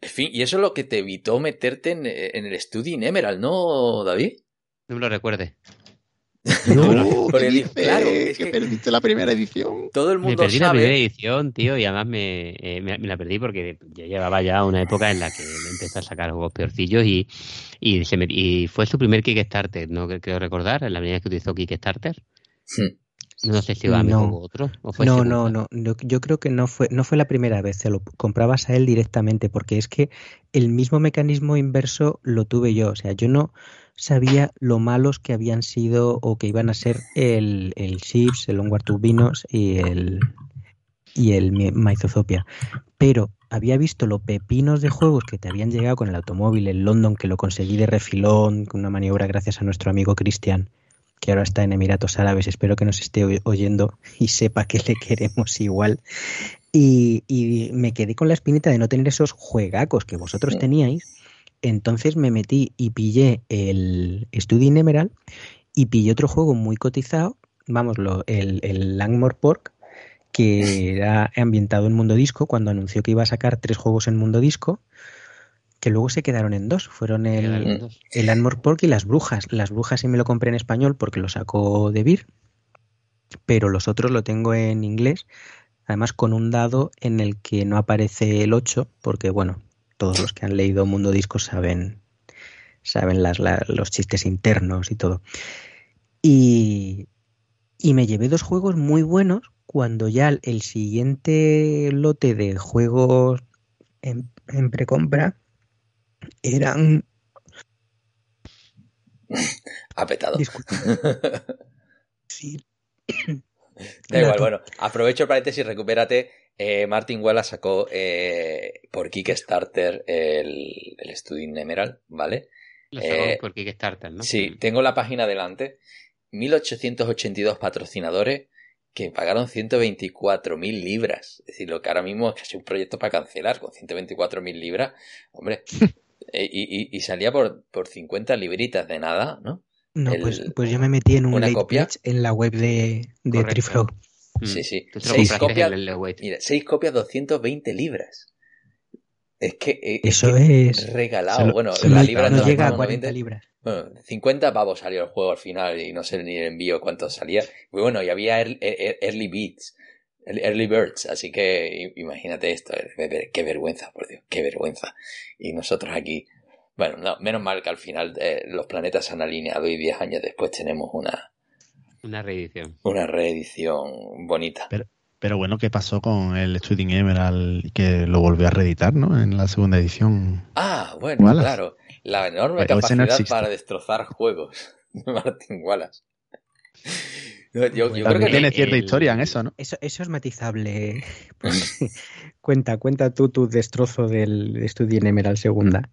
[SPEAKER 3] En fin, y eso es lo que te evitó meterte en, en el Study Emerald, ¿no, David?
[SPEAKER 2] No me lo recuerdes.
[SPEAKER 1] No, ¿qué
[SPEAKER 3] claro, es
[SPEAKER 1] que
[SPEAKER 3] que-
[SPEAKER 1] perdiste la primera edición.
[SPEAKER 3] Todo el
[SPEAKER 2] Me
[SPEAKER 3] mundo
[SPEAKER 2] perdí la primera edición, tío, y además me, eh, me, me la perdí porque yo llevaba ya una época en la que me empecé a sacar juegos peorcillos y, y, se me- y fue su primer Kickstarter, no creo recordar, la primera vez que utilizó Kickstarter. No sé si va
[SPEAKER 4] No.
[SPEAKER 2] mejor u otro. O fue
[SPEAKER 4] No, no, no. Yo, yo creo que no fue, no fue la primera vez. Se lo comprabas a él directamente, porque es que el mismo mecanismo inverso lo tuve yo. O sea, yo no sabía lo malos que habían sido o que iban a ser el, el Chips, el Onward to Vinos y el y el Mythotopia. Pero había visto los pepinos de juegos que te habían llegado con el automóvil en London, que lo conseguí de refilón, con una maniobra gracias a nuestro amigo Cristian, que ahora está en Emiratos Árabes. Espero que nos esté oy- oyendo y sepa que le queremos igual. Y, y me quedé con la espinita de no tener esos juegacos que vosotros teníais. Entonces me metí y pillé el Study in Emerald y pillé otro juego muy cotizado, vamos, lo- el, el Langmore Pork, que era ambientado en Mundo Disco, cuando anunció que iba a sacar tres juegos en Mundo Disco, que luego se quedaron en dos. Fueron el, el Landmore Pork y las brujas. Las brujas sí me lo compré en español porque lo sacó de Vir, pero los otros lo tengo en inglés. además con un dado en el que no aparece el 8, porque bueno, todos los que han leído Mundo Disco saben, saben las, los chistes internos y todo. Y, y me llevé dos juegos muy buenos cuando ya el siguiente lote de juegos en, en precompra eran...
[SPEAKER 3] Apetado.
[SPEAKER 4] sí.
[SPEAKER 3] Da igual, bueno, aprovecho el paréntesis, recupérate. Eh, Martin Wallace sacó eh, por Kickstarter el, el Student Emerald, ¿vale?
[SPEAKER 2] Lo sacó
[SPEAKER 3] Eh,
[SPEAKER 2] por Kickstarter, ¿no?
[SPEAKER 3] Sí, tengo la página delante. 1882 patrocinadores que pagaron 124.000 libras. Es decir, lo que ahora mismo es casi un proyecto para cancelar con 124.000 libras. Hombre, eh, y, y- y salía por, por 50 libritas de nada, ¿no?
[SPEAKER 4] No,
[SPEAKER 3] El-
[SPEAKER 4] pues, pues yo me metí en un
[SPEAKER 3] ¿Una
[SPEAKER 4] late
[SPEAKER 3] copia?
[SPEAKER 4] en la web de, de. Triflow.
[SPEAKER 2] Mm.
[SPEAKER 3] Sí, sí. Seis copias, mira, 6 copias, 220 libras. Es que eh,
[SPEAKER 4] Eso
[SPEAKER 3] que
[SPEAKER 4] es...
[SPEAKER 3] regalado.
[SPEAKER 1] Lo-
[SPEAKER 3] bueno, la libra
[SPEAKER 1] no
[SPEAKER 4] llega a
[SPEAKER 3] fueron
[SPEAKER 4] 40
[SPEAKER 3] 90.
[SPEAKER 4] libras.
[SPEAKER 3] Bueno, 50 pavos salió el juego al final y no sé ni el envío cuánto salía. Y bueno, y había early, ear- early beats, early birds, así que imagínate esto, eh, qué vergüenza, por Dios, qué vergüenza. Y nosotros aquí, bueno, no, menos mal que al final eh, los planetas se han alineado y 10 años después tenemos una,
[SPEAKER 2] Una reedición.
[SPEAKER 3] una reedición bonita.
[SPEAKER 1] Pero bueno, ¿qué pasó con el Student Emerald que lo volvió a reeditar, ¿no? En la segunda edición.
[SPEAKER 3] Ah, bueno,
[SPEAKER 1] Wallace.
[SPEAKER 3] claro, la enorme
[SPEAKER 1] Pero no
[SPEAKER 3] capacidad para destrozar juegos de Martin Wallace. Yo, yo creo que
[SPEAKER 1] tiene
[SPEAKER 2] el-
[SPEAKER 1] cierta
[SPEAKER 2] el-
[SPEAKER 1] historia en eso, ¿no?
[SPEAKER 4] Eso, eso es matizable. porque- cuenta, cuenta tú tu destrozo del Student Emerald segunda.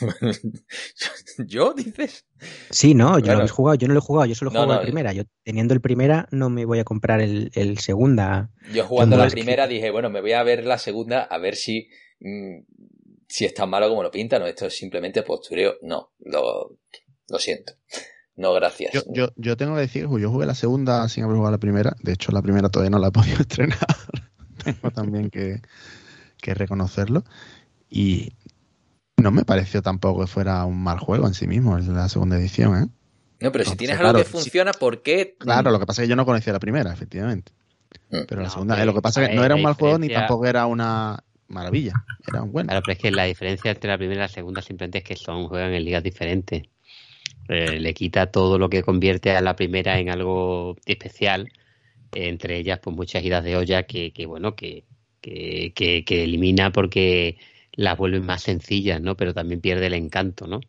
[SPEAKER 3] ¿Yo dices?
[SPEAKER 4] Sí, no, yo
[SPEAKER 3] Claro.
[SPEAKER 4] lo habéis jugado, yo no lo he jugado, yo solo
[SPEAKER 3] No,
[SPEAKER 4] juego
[SPEAKER 3] no,
[SPEAKER 4] la primera. Yo teniendo el primera no me voy a comprar el, el segunda.
[SPEAKER 3] Yo jugando la
[SPEAKER 4] que-
[SPEAKER 3] primera dije, bueno, me voy a ver la segunda a ver si, mm, si es tan malo como lo pintan o esto es simplemente postureo. No, lo, lo siento. No, gracias.
[SPEAKER 1] Yo, yo, yo tengo que decir, yo jugué la segunda sin haber jugado la primera. De hecho, la primera todavía no la he podido estrenar. tengo también que, que reconocerlo. Y no me pareció tampoco que fuera un mal juego en sí mismo, en la segunda edición, ¿eh?
[SPEAKER 3] no, pero si tienes algo que funciona, ¿por qué?
[SPEAKER 1] Claro, lo que pasa es que yo no conocía la primera, efectivamente.
[SPEAKER 3] Mm.
[SPEAKER 1] Pero la
[SPEAKER 2] No,
[SPEAKER 1] segunda, eh, lo que pasa es que no era un mal juego ni tampoco era una maravilla. Era un bueno.
[SPEAKER 2] Claro, pero es que la diferencia entre la primera y la segunda simplemente es que son juegan en ligas diferentes. Eh, le quita todo lo que convierte a la primera en algo especial, eh, entre ellas pues muchas idas de olla que, que bueno, que, que, que, que elimina porque las vuelven más sencillas, ¿no? Pero también pierde el encanto, ¿no?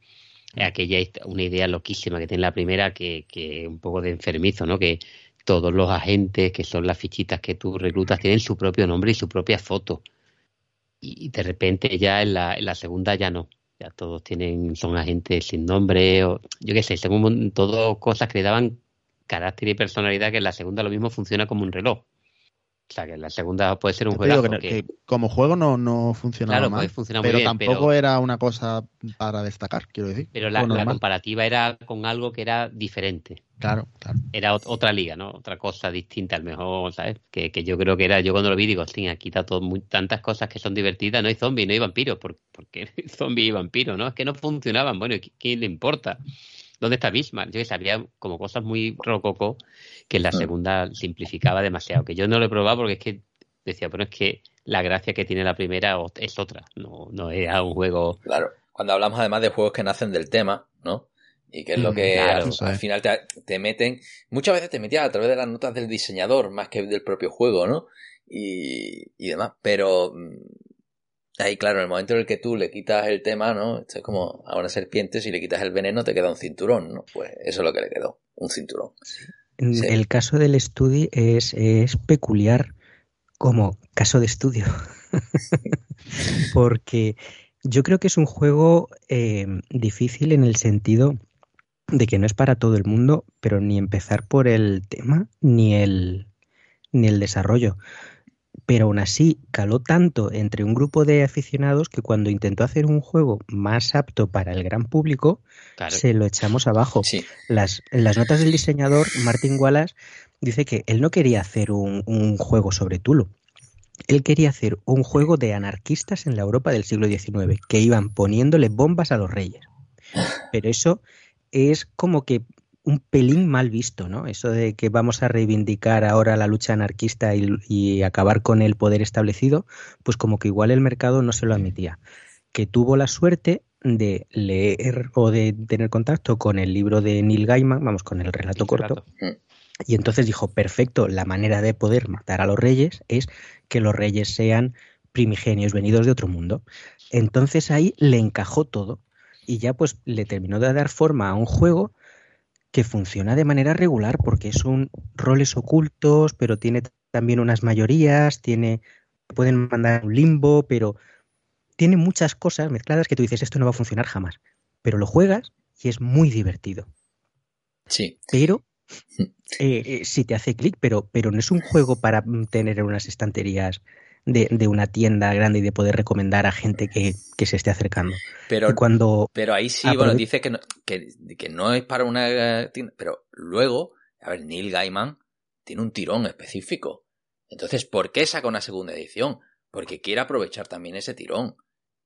[SPEAKER 2] Aquella hist- una idea loquísima que tiene la primera que, que un poco de enfermizo, ¿no? Que todos los agentes, que son las fichitas que tú reclutas, tienen su propio nombre y su propia foto y de repente ya en la, en la segunda ya no. Ya todos tienen, son agentes sin nombre, o yo qué sé, mon- todo cosas que le daban carácter y personalidad que en la segunda lo mismo funciona como un reloj. O sea que la segunda puede ser un juegazo
[SPEAKER 1] que, como juego no, no funcionaba
[SPEAKER 2] claro,
[SPEAKER 1] mal,
[SPEAKER 2] muy
[SPEAKER 1] pero
[SPEAKER 2] bien,
[SPEAKER 1] tampoco
[SPEAKER 2] pero,
[SPEAKER 1] era una cosa para destacar, quiero decir.
[SPEAKER 2] pero la,
[SPEAKER 1] Juego
[SPEAKER 2] comparativa era con algo que era diferente.
[SPEAKER 1] Claro, claro.
[SPEAKER 2] Era ot- otra liga, ¿no? Otra cosa distinta, a lo mejor, ¿sabes? Que, que yo creo que era, yo cuando lo vi digo, hostia, aquí está todo muy, tantas cosas que son divertidas, no hay zombies, no hay vampiros, ¿por, por qué zombies y vampiros, no? Es que no funcionaban, bueno, ¿y ¿qué, quién le importa? ¿Dónde está Bismarck? Yo que sabía como cosas muy rococó que en la
[SPEAKER 3] Mm.
[SPEAKER 2] segunda simplificaba demasiado, que yo no lo he probado porque es que decía, pero es que la gracia que tiene la primera es otra, no, no era un juego
[SPEAKER 3] Claro. Cuando hablamos además de juegos que nacen del tema, ¿no? Y que es lo
[SPEAKER 1] Mm,
[SPEAKER 3] que
[SPEAKER 2] claro,
[SPEAKER 3] al, final te, te meten. Muchas veces te metías a través de las notas del diseñador más que del propio juego, ¿no? Y, y demás. Pero mm, ahí, claro, en el momento en el que tú le quitas el tema, ¿no? Esto es como a una serpiente, si le quitas el veneno te queda un cinturón, ¿no? Pues eso es lo que le quedó, un cinturón. Sí.
[SPEAKER 4] El caso del estudio es, es peculiar como caso de estudio. Porque yo creo que es un juego eh, difícil en el sentido de que no es para todo el mundo, pero ni empezar por el tema ni el, ni el desarrollo. Pero aún así caló tanto entre un grupo de aficionados que cuando intentó hacer un juego más apto para el gran público,
[SPEAKER 2] claro,
[SPEAKER 4] se lo echamos abajo
[SPEAKER 3] Sí,
[SPEAKER 4] las, en las notas del diseñador, Martin Wallace dice que él no quería hacer un, un juego sobre Tulu. Él quería hacer un juego de anarquistas en la Europa del siglo XIX, que iban poniéndole bombas a los reyes. Pero eso es como que un pelín mal visto, ¿no? Eso de que vamos a reivindicar ahora la lucha anarquista y, acabar con el poder establecido, pues como que igual el mercado no se lo admitía. Que tuvo la suerte de leer o de tener contacto con el libro de Neil Gaiman, vamos, con el relato corto. Mm. Y entonces dijo, perfecto, la manera de poder matar a los reyes es que los reyes sean primigenios venidos de otro mundo. Entonces ahí le encajó todo y ya pues le terminó de dar forma a un juego que funciona de manera regular porque es un roles ocultos, pero tiene también unas mayorías, tiene pueden mandar un limbo, pero tiene muchas cosas mezcladas que tú dices esto no va a funcionar jamás, pero lo juegas y es muy divertido.
[SPEAKER 3] Sí.
[SPEAKER 4] Pero eh, eh, sí te hace clic, pero, pero no es un juego para tener en unas estanterías de, una tienda grande y de poder recomendar a gente que, se esté acercando.
[SPEAKER 3] Pero,
[SPEAKER 4] cuando
[SPEAKER 3] pero ahí sí, bueno, dice que no, que, que no es para una tienda, pero luego, a ver, Neil Gaiman tiene un tirón específico. Entonces, ¿por qué saca una segunda edición? Porque quiere aprovechar también ese tirón.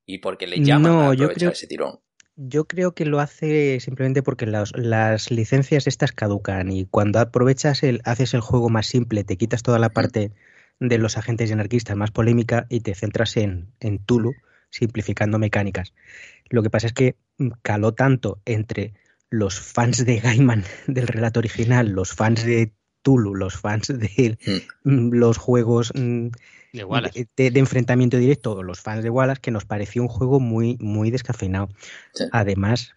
[SPEAKER 3] Y porque le llaman a aprovechar ese tirón.
[SPEAKER 4] Yo creo que lo hace simplemente porque las licencias estas caducan y cuando aprovechas el, haces el juego más simple, te quitas toda la parte de los agentes y anarquistas más polémica y te centras en, en Tulu, simplificando mecánicas. Lo que pasa es que mm, caló tanto entre los fans de Gaiman del relato original, los fans de Tulu, los fans de hmm. mm, los juegos mm, de, enfrentamiento directo, los fans de Wallace, que nos pareció un juego muy, muy descafeinado. Además,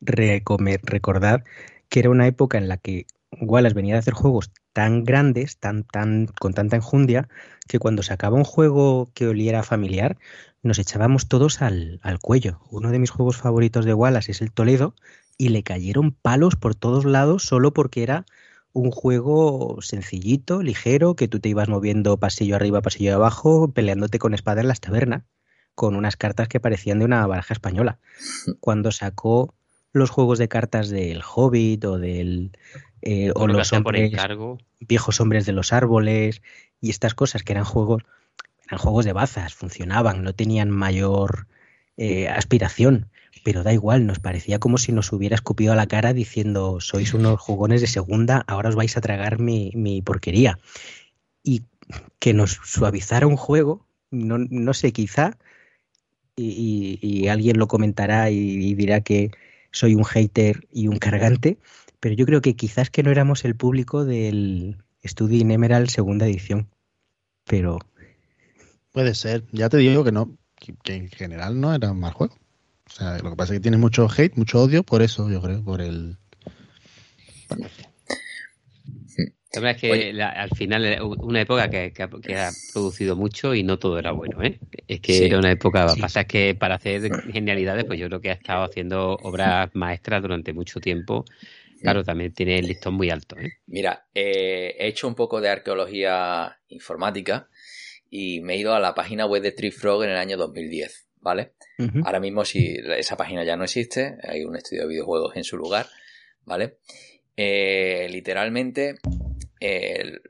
[SPEAKER 4] recordad que era una época en la que Wallace venía a hacer juegos tan grandes, tan, tan, con tanta enjundia, que cuando sacaba un juego que oliera familiar, nos echábamos todos al, al, cuello. Uno de mis juegos favoritos de Wallace es el Toledo, y le cayeron palos por todos lados solo porque era un juego sencillito, ligero, que tú te ibas moviendo pasillo arriba, pasillo abajo, peleándote con espada en las tabernas, con unas cartas que parecían de una baraja española. Cuando sacó los juegos de cartas del Hobbit o del eh, o los hombres, viejos hombres de los árboles y estas cosas que eran juegos eran juegos de bazas, funcionaban, no tenían mayor eh, aspiración, pero da igual, nos parecía como si nos hubiera escupido a la cara diciendo sois unos jugones de segunda, ahora os vais a tragar mi, mi porquería. Y que nos suavizara un juego, no, no sé, quizá, y, alguien lo comentará y dirá que, soy un hater y un cargante, pero yo creo que quizás que no éramos el público del Study in Emerald segunda edición. Pero.
[SPEAKER 1] Puede ser. Ya te digo que no, que, en general no era un mal juego. O sea, lo que pasa es que tiene mucho hate, mucho odio por eso, yo creo, por el.
[SPEAKER 2] La verdad es que al final una época que, ha producido mucho y no todo era bueno, ¿eh? Es que era una época, pasa es que para hacer genialidades, pues yo creo que ha estado haciendo obras maestras durante mucho tiempo. Claro, también tiene el listón muy alto, ¿eh?
[SPEAKER 3] Mira, eh, he hecho un poco de arqueología informática y me he ido a la página web de Trifrog en el año 2010, ¿vale? Ahora mismo si esa página ya no existe, hay un estudio de videojuegos en su lugar, ¿vale? Eh, literalmente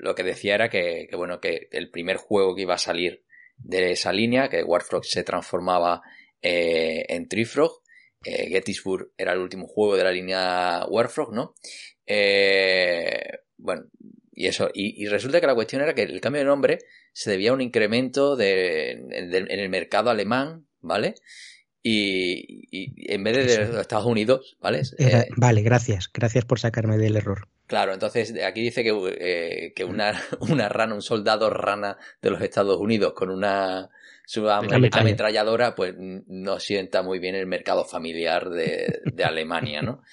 [SPEAKER 3] lo que decía era que, bueno, que el primer juego que iba a salir de esa línea, que Warfrog se transformaba en Trifrog, eh, Gettysburg era el último juego de la línea Warfrog, ¿no? bueno, y eso, y, resulta que la cuestión era que el cambio de nombre se debía a un incremento en el mercado alemán, ¿vale? Y, en vez de, de Estados Unidos, ¿vale?
[SPEAKER 4] vale, gracias, gracias por sacarme del error.
[SPEAKER 3] Claro, entonces aquí dice que, eh, que una, una, rana, un soldado rana de los Estados Unidos con una su ametralladora, pues no sienta muy bien el mercado familiar de, de Alemania, ¿no?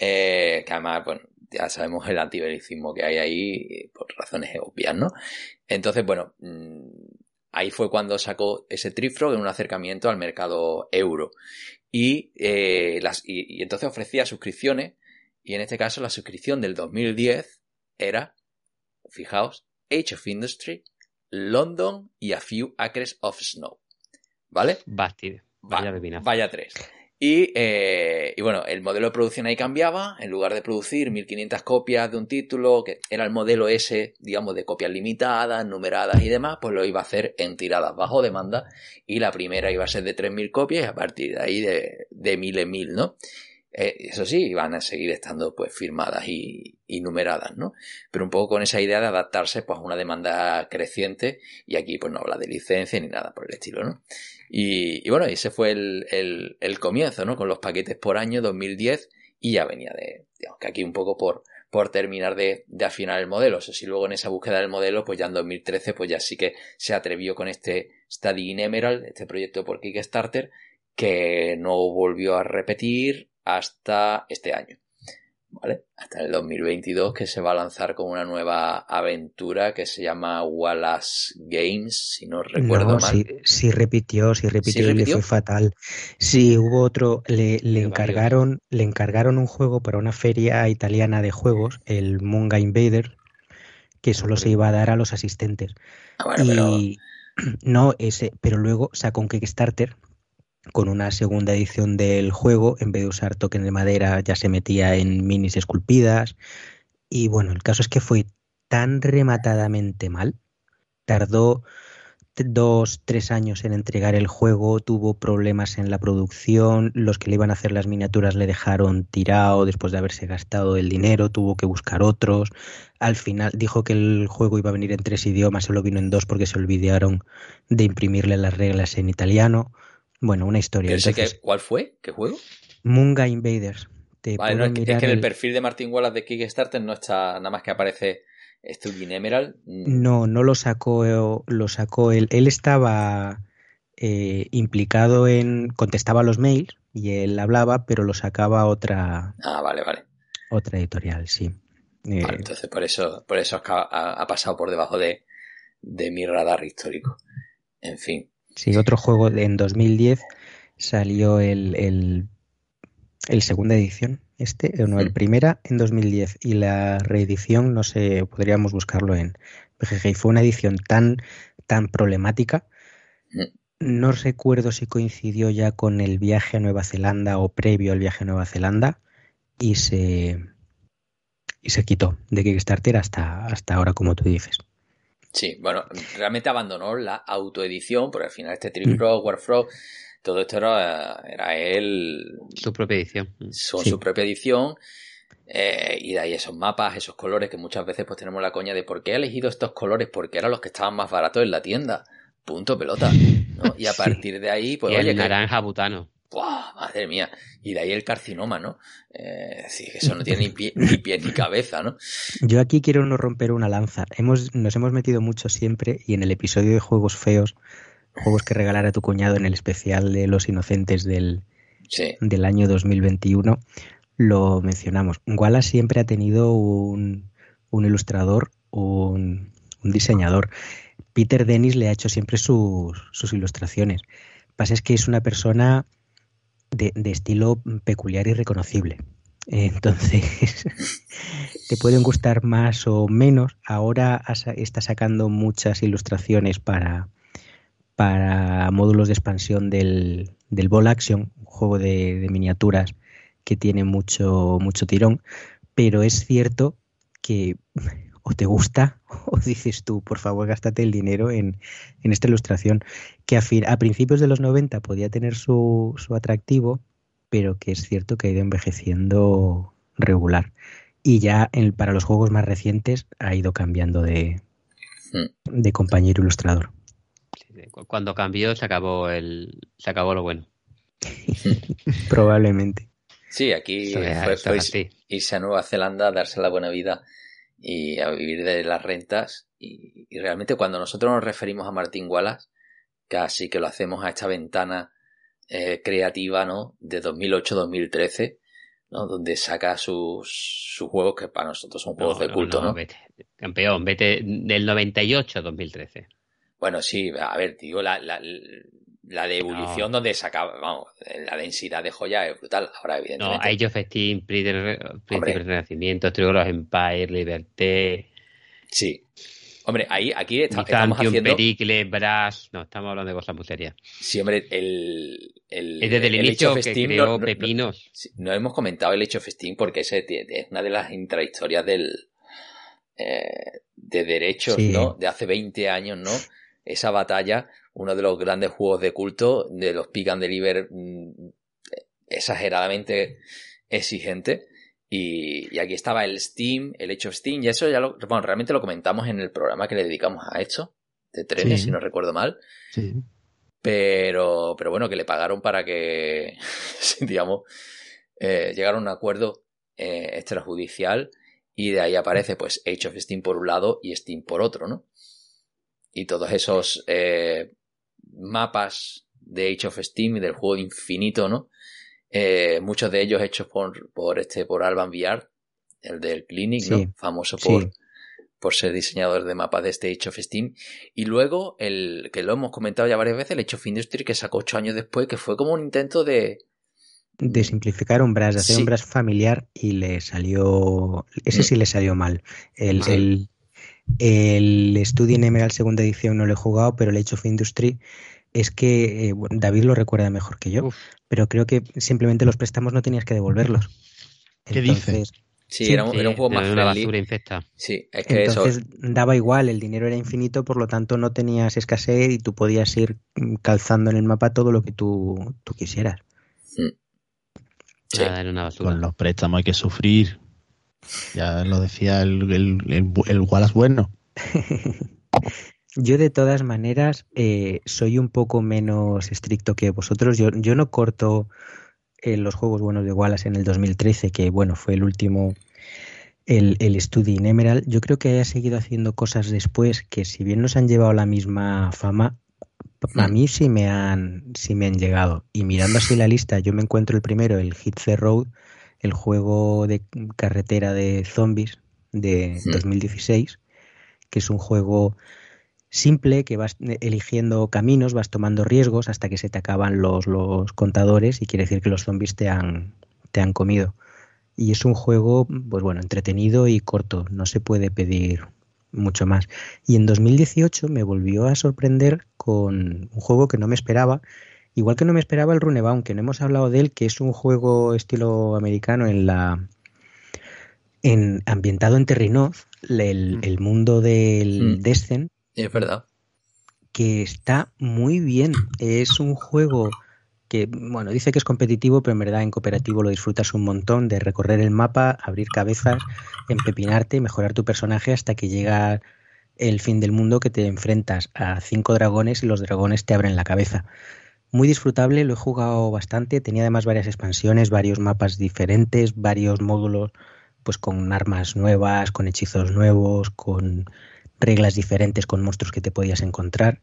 [SPEAKER 3] Eh, que además, bueno, ya sabemos el antibelicismo que hay ahí por razones obvias, ¿no? Entonces, bueno, mm, ahí fue cuando sacó ese Trifrog en un acercamiento al mercado euro. Y, eh, las, y entonces ofrecía suscripciones y en este caso la suscripción del 2010 era, fijaos, Age of Industry, London y A Few Acres of Snow. ¿Vale?
[SPEAKER 2] Vaya,
[SPEAKER 3] vaya tres. Y, eh, y, bueno, el modelo de producción ahí cambiaba. En lugar de producir 1500 copias de un título, que era el modelo ese, digamos, de copias limitadas, numeradas y demás, pues lo iba a hacer en tiradas bajo demanda. Y la primera iba a ser de 3000 copias y a partir de ahí de, de mil en mil, ¿no? Eh, eso sí, van a seguir estando pues firmadas y, numeradas, ¿no? Pero un poco con esa idea de adaptarse pues a una demanda creciente y aquí pues no habla de licencia ni nada por el estilo, ¿no? Y, bueno, ese fue el, comienzo, ¿no? Con los paquetes por año 2010 y ya venía de, digamos que aquí un poco por, por terminar de, de, afinar el modelo. Eso sí, luego en esa búsqueda del modelo, pues ya en 2013, pues ya sí que se atrevió con este Study in Emerald, este proyecto por Kickstarter, que no volvió a repetir hasta este año. ¿Vale? Hasta el 2022 que se va a lanzar con una nueva aventura que se llama Wallace Games, si no recuerdo mal.
[SPEAKER 4] Sí, repitió, sí repitió, y le fue fatal. Sí, hubo otro, le, encargaron, le encargaron un juego para una feria italiana de juegos, el Munga Invader, que solo se iba a dar a los asistentes.
[SPEAKER 3] Ah, y
[SPEAKER 4] no ese, pero luego sacó un Kickstarter con una segunda edición del juego, en vez de usar token de madera, ya se metía en minis esculpidas. Y bueno, el caso es que fue tan rematadamente mal. Tardó dos, tres años en entregar el juego, tuvo problemas en la producción, los que le iban a hacer las miniaturas le dejaron tirado después de haberse gastado el dinero, tuvo que buscar otros. Al final dijo que el juego iba a venir en tres idiomas, solo vino en dos porque se olvidaron de imprimirle las reglas en italiano. Bueno, una historia.
[SPEAKER 3] ¿Cuál fue? ¿Qué juego?
[SPEAKER 4] Munga Invaders.
[SPEAKER 3] vale, es que en el... perfil de Martin Wallace de Kickstarter no está nada más que aparece Studying Emerald.
[SPEAKER 4] Mm. No, no lo sacó, lo sacó él. Él estaba eh, implicado en. contestaba los mails y él hablaba, pero lo sacaba otra.
[SPEAKER 3] Ah, vale, vale.
[SPEAKER 4] Otra editorial, sí.
[SPEAKER 3] Eh, entonces por eso, por eso ha, pasado por debajo de, de mi radar histórico. En fin.
[SPEAKER 4] Sí, otro juego en 2010 salió el, el, el segunda edición, este, no, el mm. primera en 2010 y la reedición, no sé, podríamos buscarlo en BGG. Y fue una edición tan, tan problemática. Mm. No recuerdo si coincidió ya con el viaje a Nueva Zelanda o previo al viaje a Nueva Zelanda y se, y se quitó de Kickstarter hasta, hasta ahora, como tú dices.
[SPEAKER 3] Sí, bueno, realmente abandonó la autoedición, porque al final este Trifrog, mm. Warfrog, todo esto era, era él.
[SPEAKER 2] Su propia edición.
[SPEAKER 3] Son su propia edición. Eh, y de ahí esos mapas, esos colores que muchas veces pues tenemos la coña de por qué he elegido estos colores, porque eran los que estaban más baratos en la tienda. Punto pelota. ¿no? Y a partir de ahí, pues.
[SPEAKER 2] Y el naranja butano.
[SPEAKER 3] ¡Buah! Madre mía. Y de ahí el carcinoma, ¿no? Eh, sí, eso no tiene ni pie, ni pie ni cabeza, ¿no?
[SPEAKER 4] Yo aquí quiero no romper una lanza. Hemos, nos hemos metido mucho siempre y en el episodio de Juegos Feos, juegos que regalar a tu cuñado en el especial de Los Inocentes del, del año 2021, lo mencionamos. Wallace siempre ha tenido un, un ilustrador, un, un diseñador. Peter Dennis le ha hecho siempre sus, sus ilustraciones. Pasa es que es una persona de, estilo peculiar y reconocible. Entonces, te pueden gustar más o menos. Ahora está sacando muchas ilustraciones para, para módulos de expansión del, del Ball Action, un juego de, miniaturas que tiene mucho, mucho tirón. Pero es cierto que o te gusta o dices tú, por favor, gástate el dinero en, esta ilustración, que a, a, principios de los 90 podía tener su, su atractivo, pero que es cierto que ha ido envejeciendo regular. Y ya para los juegos más recientes ha ido cambiando de, hmm. de compañero ilustrador.
[SPEAKER 2] Cuando cambió se acabó el se acabó lo bueno.
[SPEAKER 4] Probablemente.
[SPEAKER 3] Sí, aquí fue, irse a Nueva Zelanda, darse la buena vida y a vivir de las rentas. Y, realmente cuando nosotros nos referimos a Martín Wallace, casi que lo hacemos a esta ventana eh, creativa ¿no? de 2008-2013, ¿no? donde saca sus, sus juegos que para nosotros son juegos de culto. No,
[SPEAKER 2] campeón, vete del 98 2013.
[SPEAKER 3] Bueno, sí, a ver, digo, la, la, la de ebullición donde sacaba, vamos, la densidad de joya es brutal. Ahora, evidentemente.
[SPEAKER 2] No, Age of Steam, Príncipe del Renacimiento, Trigo los Empire, Liberté.
[SPEAKER 3] Sí. Hombre, ahí, aquí estamos haciendo...
[SPEAKER 2] Pericle, Brass... No, estamos hablando de cosas muy serias.
[SPEAKER 3] Sí, hombre, el... el
[SPEAKER 2] es desde el, inicio que Steam creó no, Pepinos.
[SPEAKER 3] No, hemos comentado el Age of Steam porque ese es una de las intrahistorias del... Eh, de derechos, ¿no? De hace 20 años, ¿no? Esa batalla uno de los grandes juegos de culto de los Pick and Deliver mm, exageradamente exigente. Y, aquí estaba el Steam, el hecho Steam, y eso ya lo, bueno, realmente lo comentamos en el programa que le dedicamos a esto, de trenes, si no recuerdo mal. Sí. Pero, pero bueno, que le pagaron para que, digamos, eh, llegaron a un acuerdo eh, extrajudicial y de ahí aparece pues Age of Steam por un lado y Steam por otro, ¿no? Y todos esos eh, mapas de Age of Steam y del juego infinito, ¿no? Eh, muchos de ellos hechos por, por este, por Alban Villar, el del Clinic, ¿no? Famoso por, por ser diseñador de mapas de este Age of Steam. Y luego, el que lo hemos comentado ya varias veces, el Age of Industry, que sacó ocho años después, que fue como un intento de,
[SPEAKER 4] de simplificar un de hacer un brush familiar y le salió. Ese sí le salió mal. El, el, el Studio Emerald segunda edición no lo he jugado, pero el Age of Industry es que eh, David lo recuerda mejor que yo, pero creo que simplemente los préstamos no tenías que devolverlos.
[SPEAKER 1] ¿Qué dices?
[SPEAKER 3] Sí, era, un, juego más
[SPEAKER 2] una basura infecta.
[SPEAKER 3] Sí, es que
[SPEAKER 4] Entonces daba igual, el dinero era infinito, por lo tanto no tenías escasez y tú podías ir calzando en el mapa todo lo que tú, tú quisieras. Hmm.
[SPEAKER 1] Con los préstamos hay que sufrir. Ya lo decía el, el, el, Wallace bueno.
[SPEAKER 4] Yo de todas maneras eh, soy un poco menos estricto que vosotros. Yo, yo no corto eh, los juegos buenos de Wallace en el 2013, que bueno, fue el último, el, el Study in Emerald. Yo creo que haya seguido haciendo cosas después que si bien nos han llevado la misma fama, a mí sí me han, sí me han llegado. Y mirando así la lista, yo me encuentro el primero, el Hit the Road, el juego de carretera de zombies de 2016, que es un juego simple que vas eligiendo caminos, vas tomando riesgos hasta que se te acaban los, los contadores y quiere decir que los zombies te han, te han comido. Y es un juego, pues bueno, entretenido y corto, no se puede pedir mucho más. Y en 2018 me volvió a sorprender con un juego que no me esperaba, igual que no me esperaba el Runebaum, que no hemos hablado de él, que es un juego estilo americano en la en ambientado en Terrinoz, el, mm. el mundo del mm. Descent.
[SPEAKER 3] Es verdad.
[SPEAKER 4] Que está muy bien. Es un juego que, bueno, dice que es competitivo, pero en verdad en cooperativo lo disfrutas un montón de recorrer el mapa, abrir cabezas, empepinarte, mejorar tu personaje hasta que llega el fin del mundo que te enfrentas a cinco dragones y los dragones te abren la cabeza. Muy disfrutable, lo he jugado bastante, tenía además varias expansiones, varios mapas diferentes, varios módulos pues con armas nuevas, con hechizos nuevos, con reglas diferentes, con monstruos que te podías encontrar.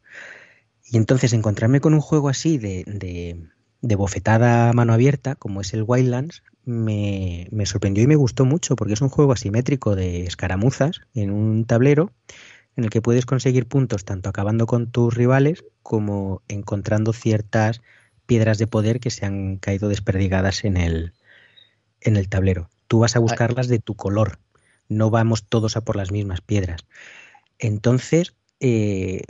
[SPEAKER 4] Y entonces encontrarme con un juego así de, de bofetada a mano abierta, como es el Wildlands, me, me, sorprendió y me gustó mucho, porque es un juego asimétrico de escaramuzas en un tablero en el que puedes conseguir puntos tanto acabando con tus rivales como encontrando ciertas piedras de poder que se han caído desperdigadas en el, en el tablero. Tú vas a buscarlas de tu color, no vamos todos a por las mismas piedras. Entonces, eh,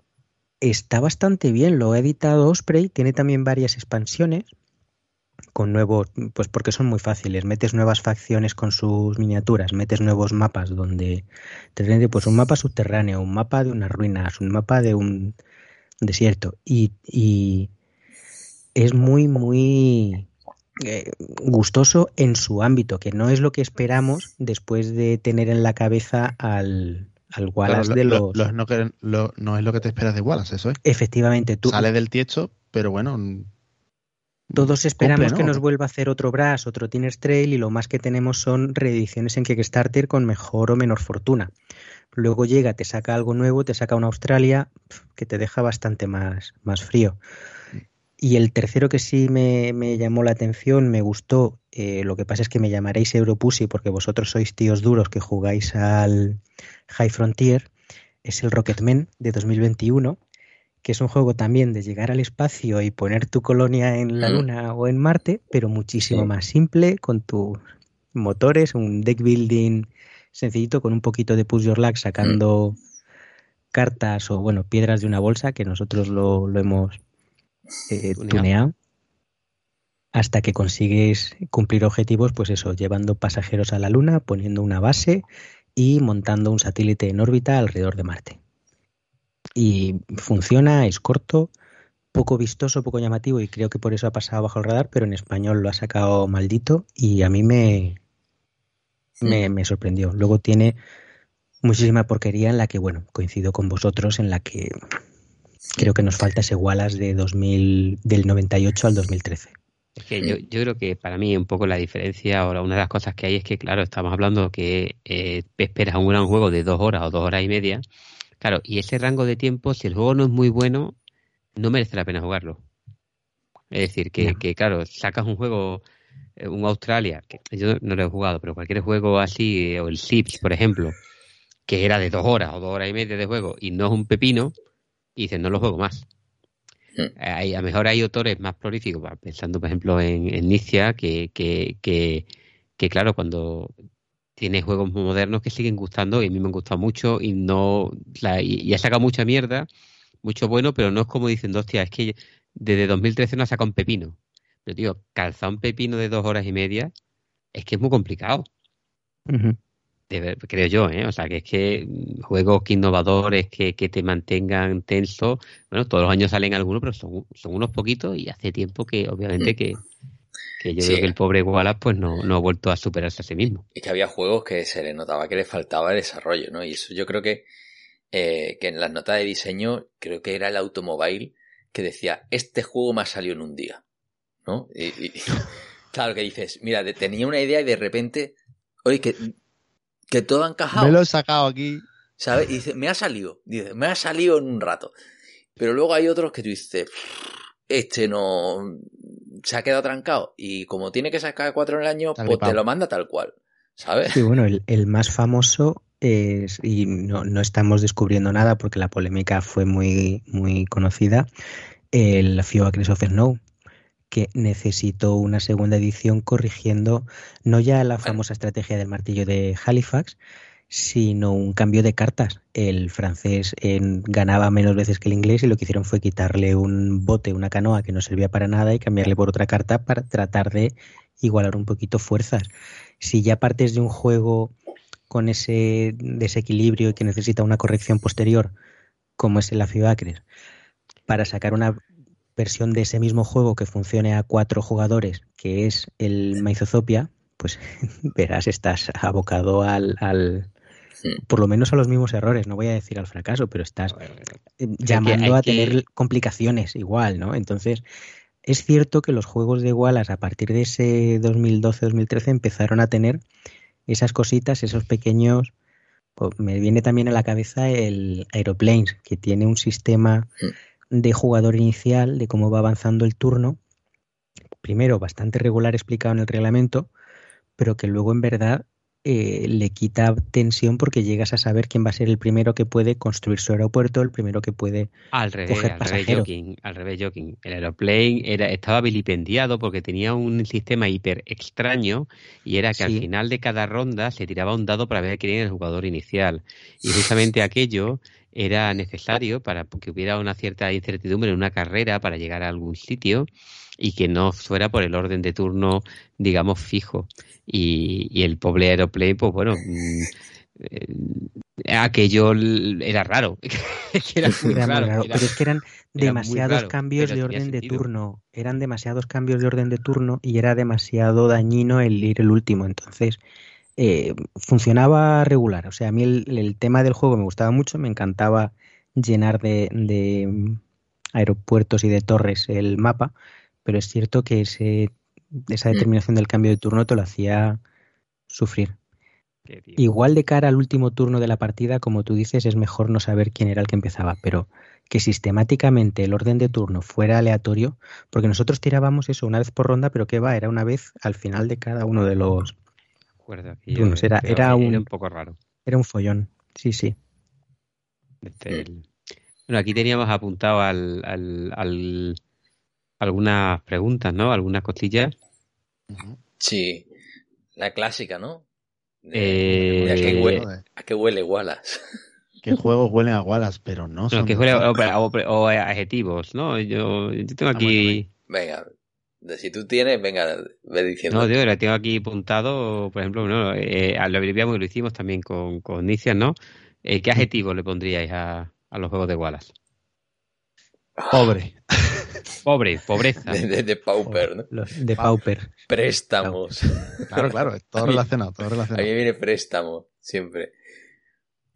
[SPEAKER 4] está bastante bien, lo ha editado Osprey, tiene también varias expansiones con nuevos, pues porque son muy fáciles, metes nuevas facciones con sus miniaturas, metes nuevos mapas donde te pues un mapa subterráneo, un mapa de unas ruinas, un mapa de un desierto y, y es muy muy eh, gustoso en su ámbito, que no es lo que esperamos después de tener en la cabeza al, al Wallace de los...
[SPEAKER 1] no, es lo que te esperas de Wallace, eso es.
[SPEAKER 4] Efectivamente, tú...
[SPEAKER 1] Sale del tiesto, pero bueno...
[SPEAKER 4] Todos esperamos que nos vuelva a hacer otro Brass, otro Tinner's Trail y lo más que tenemos son reediciones en Kickstarter con mejor o menor fortuna. Luego llega, te saca algo nuevo, te saca una Australia que te deja bastante más, más frío. Y el tercero que sí me, llamó la atención, me gustó, eh, lo que pasa es que me llamaréis Europussy porque vosotros sois tíos duros que jugáis al, High Frontier es el Rocketman de 2021, que es un juego también de llegar al espacio y poner tu colonia en la mm. Luna o en Marte, pero muchísimo más simple, con tus motores, un deck building sencillito, con un poquito de push your luck sacando mm. cartas o, bueno, piedras de una bolsa, que nosotros lo, hemos eh, tuneado hasta que consigues cumplir objetivos, pues eso, llevando pasajeros a la Luna, poniendo una base y montando un satélite en órbita alrededor de Marte. Y funciona, es corto, poco vistoso, poco llamativo y creo que por eso ha pasado bajo el radar, pero en español lo ha sacado maldito y a mí me, me, me sorprendió. Luego tiene muchísima porquería en la que, bueno, coincido con vosotros en la que creo que nos falta ese Wallace de 2000, del 98 al 2013.
[SPEAKER 2] Es que yo, yo creo que para mí un poco la diferencia o una de las cosas que hay es que, claro, estamos hablando que eh, esperas un gran juego de dos horas o dos horas y media. Claro, y ese rango de tiempo, si el juego no es muy bueno, no merece la pena jugarlo. Es decir, que, que claro, sacas un juego, eh, un Australia, que yo no lo he jugado, pero cualquier juego así, o el Sips, por ejemplo, que era de dos horas o dos horas y media de juego y no es un pepino, y dices, no lo juego más. Hmm. Hay, a lo mejor hay autores más prolíficos, pensando por ejemplo en, en Nicia, que, que, que, que, claro, cuando tiene juegos modernos que siguen gustando y a mí me han gustado mucho y no la, y, y ha sacado mucha mierda mucho bueno, pero no es como diciendo, hostia, es que desde 2013 no ha sacado un pepino. Pero, tío, calzar un pepino de dos horas y media es que es muy complicado. creo yo, ¿eh? O sea, que es que juegos que innovadores, que, que te mantengan tenso, bueno, todos los años salen algunos, pero son, son unos poquitos y hace tiempo que, obviamente, que, que yo sí. creo que el pobre Wallace pues no, no ha vuelto a superarse a sí mismo.
[SPEAKER 3] Y que había juegos que se le notaba que le faltaba desarrollo, ¿no? Y eso yo creo que eh, que en las notas de diseño creo que era el automóvil que decía, este juego me ha salido en un día, ¿no? Y, y, claro que dices, mira, tenía una idea y de repente, oye, que, que todo ha encajado.
[SPEAKER 1] Me lo he sacado aquí.
[SPEAKER 3] ¿Sabes? Y dice, me ha salido, dice, me ha salido en un rato. Pero luego hay otros que tú dices, este no se ha quedado trancado y como tiene que sacar cuatro en el año, pues te lo manda tal cual, ¿sabes?
[SPEAKER 4] Sí, bueno, el, el más famoso es, y no, no, estamos descubriendo nada porque la polémica fue muy, muy conocida, el FIO Acres of Snow, que necesitó una segunda edición corrigiendo no ya la famosa estrategia del martillo de Halifax, sino un cambio de cartas. El francés ganaba menos veces que el inglés y lo que hicieron fue quitarle un bote, una canoa que no servía para nada y cambiarle por otra carta para tratar de igualar un poquito fuerzas. Si ya partes de un juego con ese desequilibrio y que necesita una corrección posterior, como es el Acres, para sacar una versión de ese mismo juego que funcione a cuatro jugadores, que es el Maizozopia, pues verás, estás abocado al por lo menos a los mismos errores, no voy a decir al fracaso, pero estás llamando a tener que... complicaciones igual, ¿no? Entonces, es cierto que los juegos de Wallace a partir de ese 2012-2013 empezaron a tener esas cositas, esos pequeños. Me viene también a la cabeza el Aeroplanes, que tiene un sistema de jugador inicial, de cómo va avanzando el turno. Primero, bastante regular explicado en el reglamento, pero que luego en verdad eh, le quita tensión porque llegas a saber quién va a ser el primero que puede construir su aeropuerto, el primero que puede
[SPEAKER 2] al revés,
[SPEAKER 4] coger
[SPEAKER 2] al revés, joking, al revés, joking. El aeroplane era, estaba vilipendiado porque tenía un sistema hiper extraño y era que sí. al final de cada ronda se tiraba un dado para ver quién era el jugador inicial. Y justamente aquello era necesario para que hubiera una cierta incertidumbre en una carrera para llegar a algún sitio y que no fuera por el orden de turno, digamos, fijo. Y, y el pobre Aeroplane, pues bueno, mmm, eh, aquello era raro.
[SPEAKER 4] era muy era raro, raro. Era, pero es que eran demasiados raro, cambios de orden de turno. Eran demasiados cambios de orden de turno y era demasiado dañino el ir el último. Entonces, eh, funcionaba regular. O sea, a mí el, el, tema del juego me gustaba mucho, me encantaba llenar de, de aeropuertos y de torres el mapa, pero es cierto que ese, esa determinación del cambio de turno te lo hacía sufrir. Igual de cara al último turno de la partida, como tú dices, es mejor no saber quién era el que empezaba, pero que sistemáticamente el orden de turno fuera aleatorio, porque nosotros tirábamos eso una vez por ronda, pero que va, era una vez al final de cada uno de los turnos. Era, era, un,
[SPEAKER 2] era un poco raro.
[SPEAKER 4] Era un follón, sí, sí.
[SPEAKER 2] Este, el... Bueno, aquí teníamos apuntado al, al, al algunas preguntas, ¿no? Algunas costillas.
[SPEAKER 3] Sí, la clásica, ¿no?
[SPEAKER 2] Eh...
[SPEAKER 3] ¿A, qué huele, ¿A qué huele Wallace?
[SPEAKER 1] ¿Qué juegos huelen a Wallace? Pero no,
[SPEAKER 2] no son. que huele o, o, o, adjetivos, ¿no? Yo, yo tengo aquí.
[SPEAKER 3] Venga, si tú tienes, venga, ve diciendo.
[SPEAKER 2] No, yo le tengo aquí apuntado, por ejemplo, ¿no? eh, lo abreviamos y lo hicimos también con, con Nicias, ¿no? Eh, ¿Qué adjetivo le pondríais a, a los juegos de Wallace?
[SPEAKER 1] Pobre.
[SPEAKER 2] Pobre, pobreza.
[SPEAKER 3] De, de, Pauper, ¿no?
[SPEAKER 4] Los de Pauper.
[SPEAKER 3] Préstamos.
[SPEAKER 1] Claro, claro, todo relacionado, todo
[SPEAKER 3] A
[SPEAKER 1] relacionado.
[SPEAKER 3] mí me viene préstamo, siempre.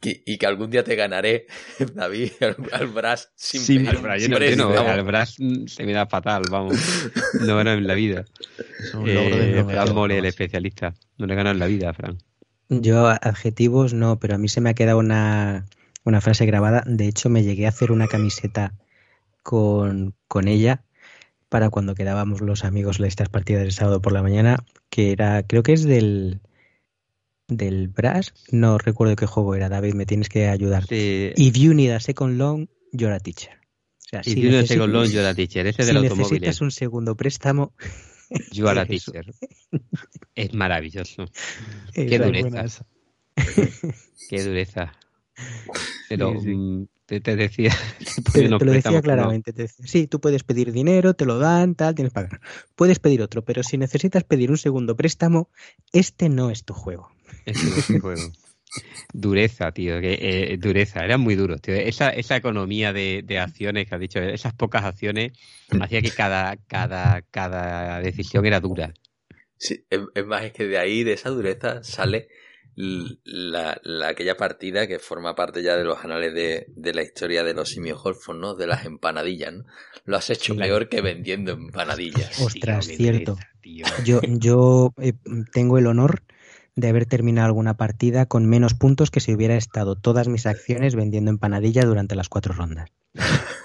[SPEAKER 3] Y, y que algún día te ganaré, David, al, al Brass sin,
[SPEAKER 1] Sin-
[SPEAKER 2] Al Bras, yo no, yo no,
[SPEAKER 3] préstamo.
[SPEAKER 2] al Bras se me da fatal, vamos. No gano en la vida. Eh, Mole, el especialista. No le gano en la vida, Fran.
[SPEAKER 4] Yo adjetivos no, pero a mí se me ha quedado una, una frase grabada. De hecho, me llegué a hacer una camiseta con, con ella para cuando quedábamos los amigos estas partidas del sábado por la mañana, que era, creo que es del del Brass, no recuerdo qué juego era, David, me tienes que ayudar.
[SPEAKER 2] Sí.
[SPEAKER 4] If you need a second loan, you're a teacher. O sea,
[SPEAKER 2] Y
[SPEAKER 4] si
[SPEAKER 2] si uno
[SPEAKER 4] necesi-
[SPEAKER 2] second loan, yo la teacher. Ese
[SPEAKER 4] si
[SPEAKER 2] del automóvil.
[SPEAKER 4] necesitas un segundo préstamo,
[SPEAKER 2] Yo a la
[SPEAKER 4] Eso.
[SPEAKER 2] teacher. Es maravilloso.
[SPEAKER 4] eh,
[SPEAKER 2] Qué dureza. Qué dureza. Pero
[SPEAKER 4] Sí, sí.
[SPEAKER 2] Mm, te, te decía. te
[SPEAKER 4] lo decía claramente. Te decía, sí, tú puedes pedir dinero, te lo dan, tal, tienes que pagar. Puedes pedir otro, pero si necesitas pedir un segundo préstamo, este no es tu juego.
[SPEAKER 2] ese no es el juego. Dureza, tío, que, eh, dureza, eran muy duros, tío. Esa, esa economía de, de acciones que has dicho, esas pocas acciones, hacía que cada, cada, cada decisión era dura.
[SPEAKER 3] Sí, es, es más, es que de ahí, de esa dureza, sale la, la- aquella partida que forma parte ya de los anales de, de la historia de los simiojolfos, ¿no? De las empanadillas, ¿no? Lo has hecho peor que vendiendo empanadillas.
[SPEAKER 4] Ostras,
[SPEAKER 2] Tío,
[SPEAKER 4] cierto. Yo, yo eh, tengo el honor de haber terminado alguna partida con menos puntos que si hubiera estado todas mis acciones vendiendo empanadilla durante las cuatro rondas.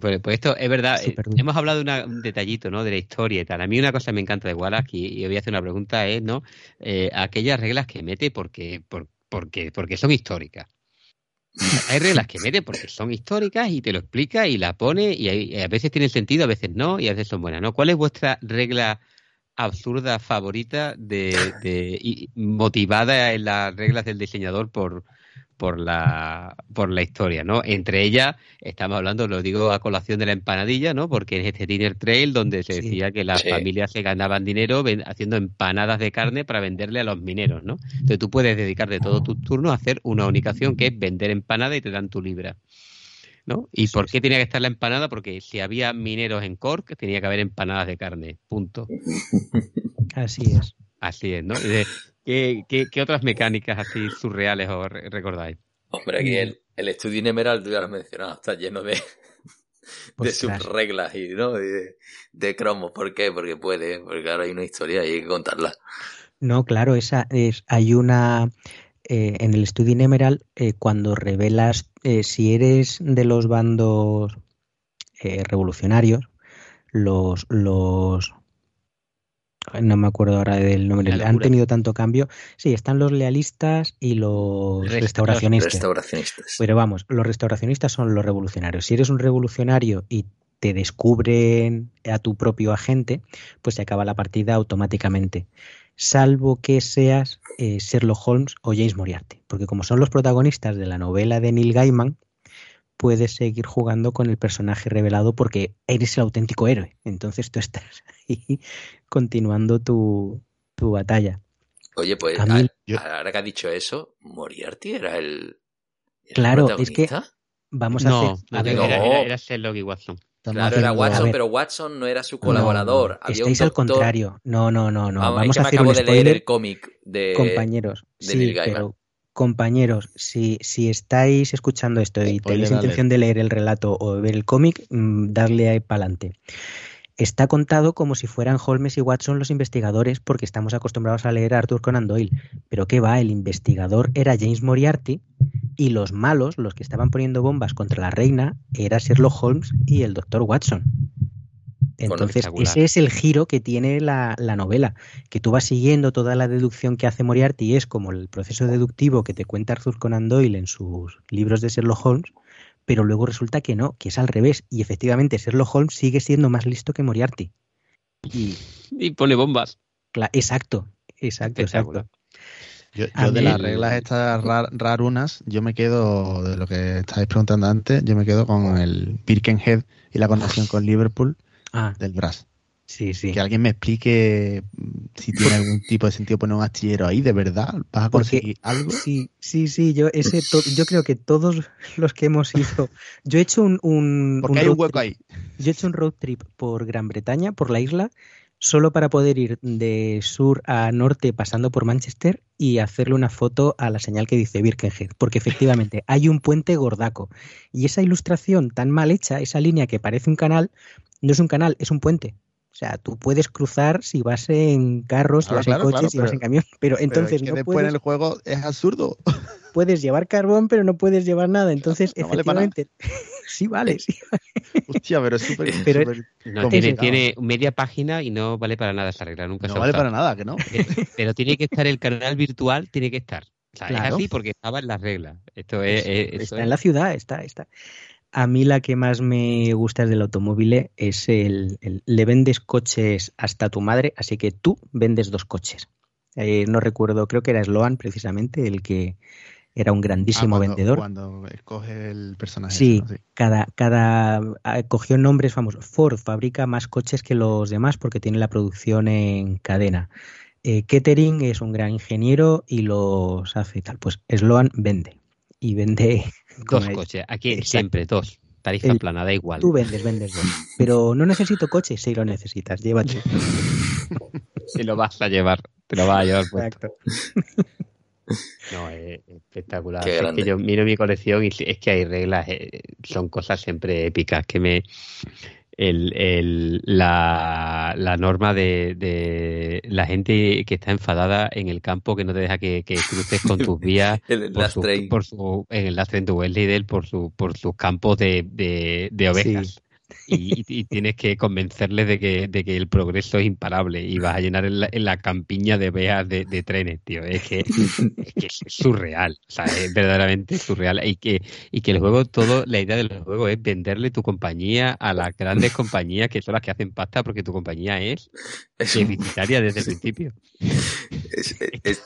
[SPEAKER 2] Pues, pues esto es verdad. eh, hemos hablado de una- un detallito, ¿no? De la historia y tal. A mí una cosa que me encanta de Wallace y, y voy a hacer una pregunta es, ¿no? Eh, aquellas reglas que mete porque, por- porque, porque son históricas. Hay reglas que mete porque son históricas y te lo explica y la pone y, hay- y a veces tienen sentido, a veces no y a veces son buenas, ¿no? ¿Cuál es vuestra regla absurda favorita de, de- y motivada en las reglas del diseñador por por la por la historia, ¿no? Entre ellas estamos hablando, lo digo a colación de la empanadilla, ¿no? Porque es este dinner trail donde se
[SPEAKER 4] Sí.
[SPEAKER 2] decía que las
[SPEAKER 3] Sí.
[SPEAKER 2] familias se ganaban dinero haciendo empanadas de carne para venderle a los mineros, ¿no? Entonces tú puedes dedicarte todo tu turno a hacer una única acción que es vender empanada y te dan tu libra. ¿No? ¿Y
[SPEAKER 4] Eso
[SPEAKER 2] por qué tenía que estar la empanada? Porque si había mineros en Cork, tenía que haber empanadas de carne. Punto.
[SPEAKER 4] Así es.
[SPEAKER 2] Así es, ¿no? De- ¿Qué, qué, qué otras mecánicas así surreales os re- recordáis?
[SPEAKER 3] Hombre, aquí el, el estudio Inemeral, tú ya lo has mencionado, está lleno de, de sus reglas y, ¿no? Y de, de cromos. ¿Por qué? Porque puede, porque ahora hay una historia y hay que contarla.
[SPEAKER 4] No, claro, esa es, hay una eh, en el estudio in Emerald eh, cuando revelas eh, si eres de los bandos eh, revolucionarios, los los no me acuerdo ahora del nombre, han tenido tanto cambio. Sí, están los lealistas y los
[SPEAKER 2] Rest-
[SPEAKER 4] restauracionistas.
[SPEAKER 3] Restauracionistas.
[SPEAKER 4] Pero vamos, los restauracionistas son los revolucionarios. Si eres un revolucionario y te descubren a tu propio agente, pues se acaba la partida automáticamente. Salvo que seas eh, Sherlock Holmes o James Moriarty. Porque como son los protagonistas de la novela de Neil Gaiman, puedes seguir jugando con el personaje revelado porque eres el auténtico héroe. Entonces tú estás ahí continuando tu, tu batalla.
[SPEAKER 3] Oye, pues
[SPEAKER 4] A mí-
[SPEAKER 3] a-
[SPEAKER 1] yo-
[SPEAKER 3] ahora que has dicho eso, Moriarty era el. era el
[SPEAKER 4] Claro, es que-. Vamos a
[SPEAKER 2] No,
[SPEAKER 4] hacer...
[SPEAKER 2] no,
[SPEAKER 4] a ver,
[SPEAKER 3] no.
[SPEAKER 2] era, era, era Sherlock y Watson.
[SPEAKER 3] Claro, era Watson, pero Watson no era su colaborador.
[SPEAKER 4] No,
[SPEAKER 3] Había
[SPEAKER 4] estáis
[SPEAKER 3] un
[SPEAKER 4] al contrario. No, no, no, no.
[SPEAKER 3] Vamos,
[SPEAKER 4] Vamos
[SPEAKER 3] es que
[SPEAKER 4] a
[SPEAKER 3] me
[SPEAKER 4] hacer
[SPEAKER 3] acabo
[SPEAKER 4] un
[SPEAKER 3] de leer el cómic de.
[SPEAKER 4] compañeros,
[SPEAKER 3] de
[SPEAKER 4] sí,
[SPEAKER 3] Neil Gaiman.
[SPEAKER 4] pero compañeros, si, si estáis escuchando esto y
[SPEAKER 1] Spoiler
[SPEAKER 4] tenéis intención de leer el relato o ver el cómic, mm, darle ahí para adelante. Está contado como si fueran Holmes y Watson los investigadores, porque estamos acostumbrados a leer a Arthur Conan Doyle. Pero qué va, el investigador era James Moriarty y los malos, los que estaban poniendo bombas contra la reina, era Sherlock Holmes y el doctor Watson. Entonces, ese es el giro que tiene la, la novela, que tú vas siguiendo toda la deducción que hace Moriarty y es como el proceso deductivo que te cuenta Arthur Conan Doyle en sus libros de Sherlock Holmes, pero luego resulta que no, que es al revés, y efectivamente Sherlock Holmes sigue siendo más listo que Moriarty. Y,
[SPEAKER 2] Y pone bombas.
[SPEAKER 4] cla- exacto, exacto, exacto.
[SPEAKER 1] Yo, de las reglas estas rar- rarunas, yo me quedo, de lo que estáis preguntando antes, yo me quedo con el Birkenhead y la conexión con Liverpool
[SPEAKER 4] Ah,
[SPEAKER 1] del Brass.
[SPEAKER 4] Sí, sí.
[SPEAKER 1] Que alguien me explique mm, si tiene algún tipo de sentido poner un astillero ahí, de verdad. ¿Vas a conseguir algo?
[SPEAKER 4] Sí, sí, sí. Yo, ese yo creo que todos los que hemos ido. Yo he hecho un. un
[SPEAKER 1] Porque hay un hueco ahí.
[SPEAKER 4] Yo he hecho un road trip por Gran Bretaña, por la isla, solo para poder ir de sur a norte pasando por Manchester y hacerle una foto a la señal que dice Birkenhead, porque efectivamente hay un puente gordaco y esa ilustración tan mal hecha, esa línea que parece un canal, no es un canal, es un puente. O sea, tú puedes cruzar si vas en carros, si vas en coches, si vas en camión, pero entonces
[SPEAKER 1] pero
[SPEAKER 4] no
[SPEAKER 1] después
[SPEAKER 4] puedes,
[SPEAKER 1] en el juego es absurdo.
[SPEAKER 4] puedes llevar carbón, pero no puedes llevar nada. Entonces, no efectivamente, vale sí vale, sí
[SPEAKER 1] vale. Hostia, pero es súper.
[SPEAKER 2] No, tiene, tiene, media página y no vale para nada esa regla, nunca
[SPEAKER 1] no
[SPEAKER 2] se
[SPEAKER 1] vale para nada, que no.
[SPEAKER 2] Pero, pero, tiene que estar el canal virtual, tiene que estar. O sea, claro. es así porque estaba en las reglas. Esto es, es
[SPEAKER 4] está en la ciudad, está, está. A mí la que más me gusta del automóvil es el, el, le vendes coches hasta tu madre, así que tú vendes dos coches. Eh, no recuerdo, creo que era Sloan precisamente el que era un grandísimo
[SPEAKER 1] ah, cuando,
[SPEAKER 4] vendedor.
[SPEAKER 1] Cuando escoge el personaje.
[SPEAKER 4] Sí,
[SPEAKER 1] ¿no? sí,
[SPEAKER 4] cada, cada cogió nombres famosos. Ford fabrica más coches que los demás porque tiene la producción en cadena. Eh, Kettering es un gran ingeniero y los hace tal. Pues Sloan vende. Y vende
[SPEAKER 2] Dos coches, aquí Exacto. siempre dos. Tarifa el, plana, da igual.
[SPEAKER 4] Tú vendes, vendes dos. Pero no necesito coche, sí lo necesitas, llévate.
[SPEAKER 2] si lo vas a llevar, te lo vas a llevar puesto. Exacto. No, es espectacular. Es que yo miro mi colección y es que hay reglas, eh, son cosas siempre épicas que me. El, el, la, la, norma de, de, la gente que está enfadada en el campo que no te deja que, que cruces con tus vías
[SPEAKER 3] por
[SPEAKER 2] su, por su, en el last train to Wesley por, su, por sus campos de, de, de ovejas. Sí. Y, y, tienes que convencerles de que, de que el progreso es imparable y vas a llenar en la, en la campiña de veas de, de, trenes, tío. Es que, es que es surreal, o sea, es verdaderamente surreal. Y que, y que el juego, todo, la idea del juego es venderle tu compañía a las grandes compañías que son las que hacen pasta porque tu compañía es, es deficitaria desde el principio.
[SPEAKER 3] Es, es,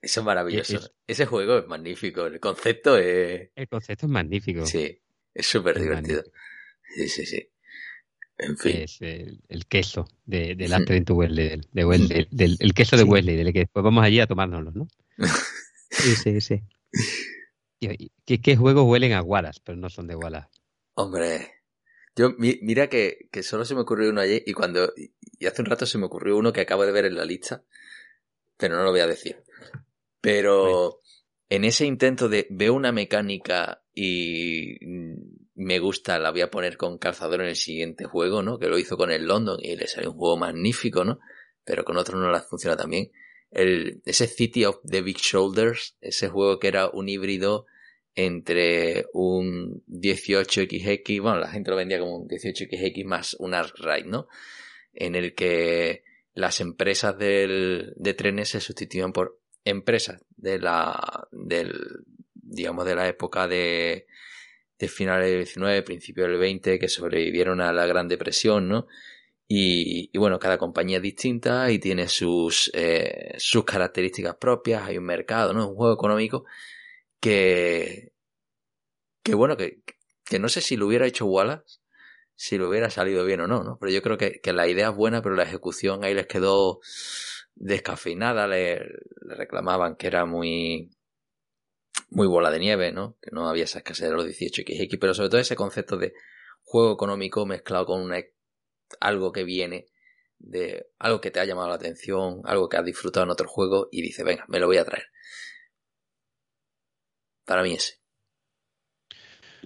[SPEAKER 3] eso es maravilloso. Ese juego es magnífico, el concepto es...
[SPEAKER 2] El concepto es magnífico.
[SPEAKER 3] Sí, es súper divertido. Magnífico. Sí, sí, sí. En fin.
[SPEAKER 2] Es el, el queso de, de la Trent Wesley, del, de Wesley, del, el queso de sí. Wesley, del que después vamos allí a tomárnoslo, ¿no?
[SPEAKER 4] sí, sí, sí.
[SPEAKER 2] ¿Qué, ¿Qué, juegos huelen a Wallace, pero no son de Wallace?
[SPEAKER 3] Hombre, yo mira que, que, solo se me ocurrió uno ayer y cuando y hace un rato se me ocurrió uno que acabo de ver en la lista, pero no lo voy a decir. Pero bueno. en ese intento de veo una mecánica y me gusta, la voy a poner con calzador en el siguiente juego, ¿no? Que lo hizo con el London y le salió un juego magnífico, ¿no? Pero con otro no la funciona también. El, ese City of the Big Shoulders, ese juego que era un híbrido entre un 18XX, bueno, la gente lo vendía como un 18XX más un Arkwright, ¿no? En el que las empresas del, de trenes se sustituían por empresas de la, del, digamos, de la época de, de finales del 19, principio del 20, que sobrevivieron a la Gran Depresión, ¿no? Y, bueno, cada compañía es distinta y tiene sus, eh, sus características propias, hay un mercado, ¿no? Un juego económico que, que bueno, que, que no sé si lo hubiera hecho Wallace, si lo hubiera salido bien o no, ¿no? Pero yo creo que, que la idea es buena, pero la ejecución ahí les quedó descafeinada, le reclamaban que era muy, muy bola de nieve, ¿no? Que no había esa escasez de los 18XX, pero sobre todo ese concepto de juego económico mezclado con una, algo que viene de algo que te ha llamado la atención, algo que has disfrutado en otro juego y dice, venga, me lo voy a traer. Para mí ese.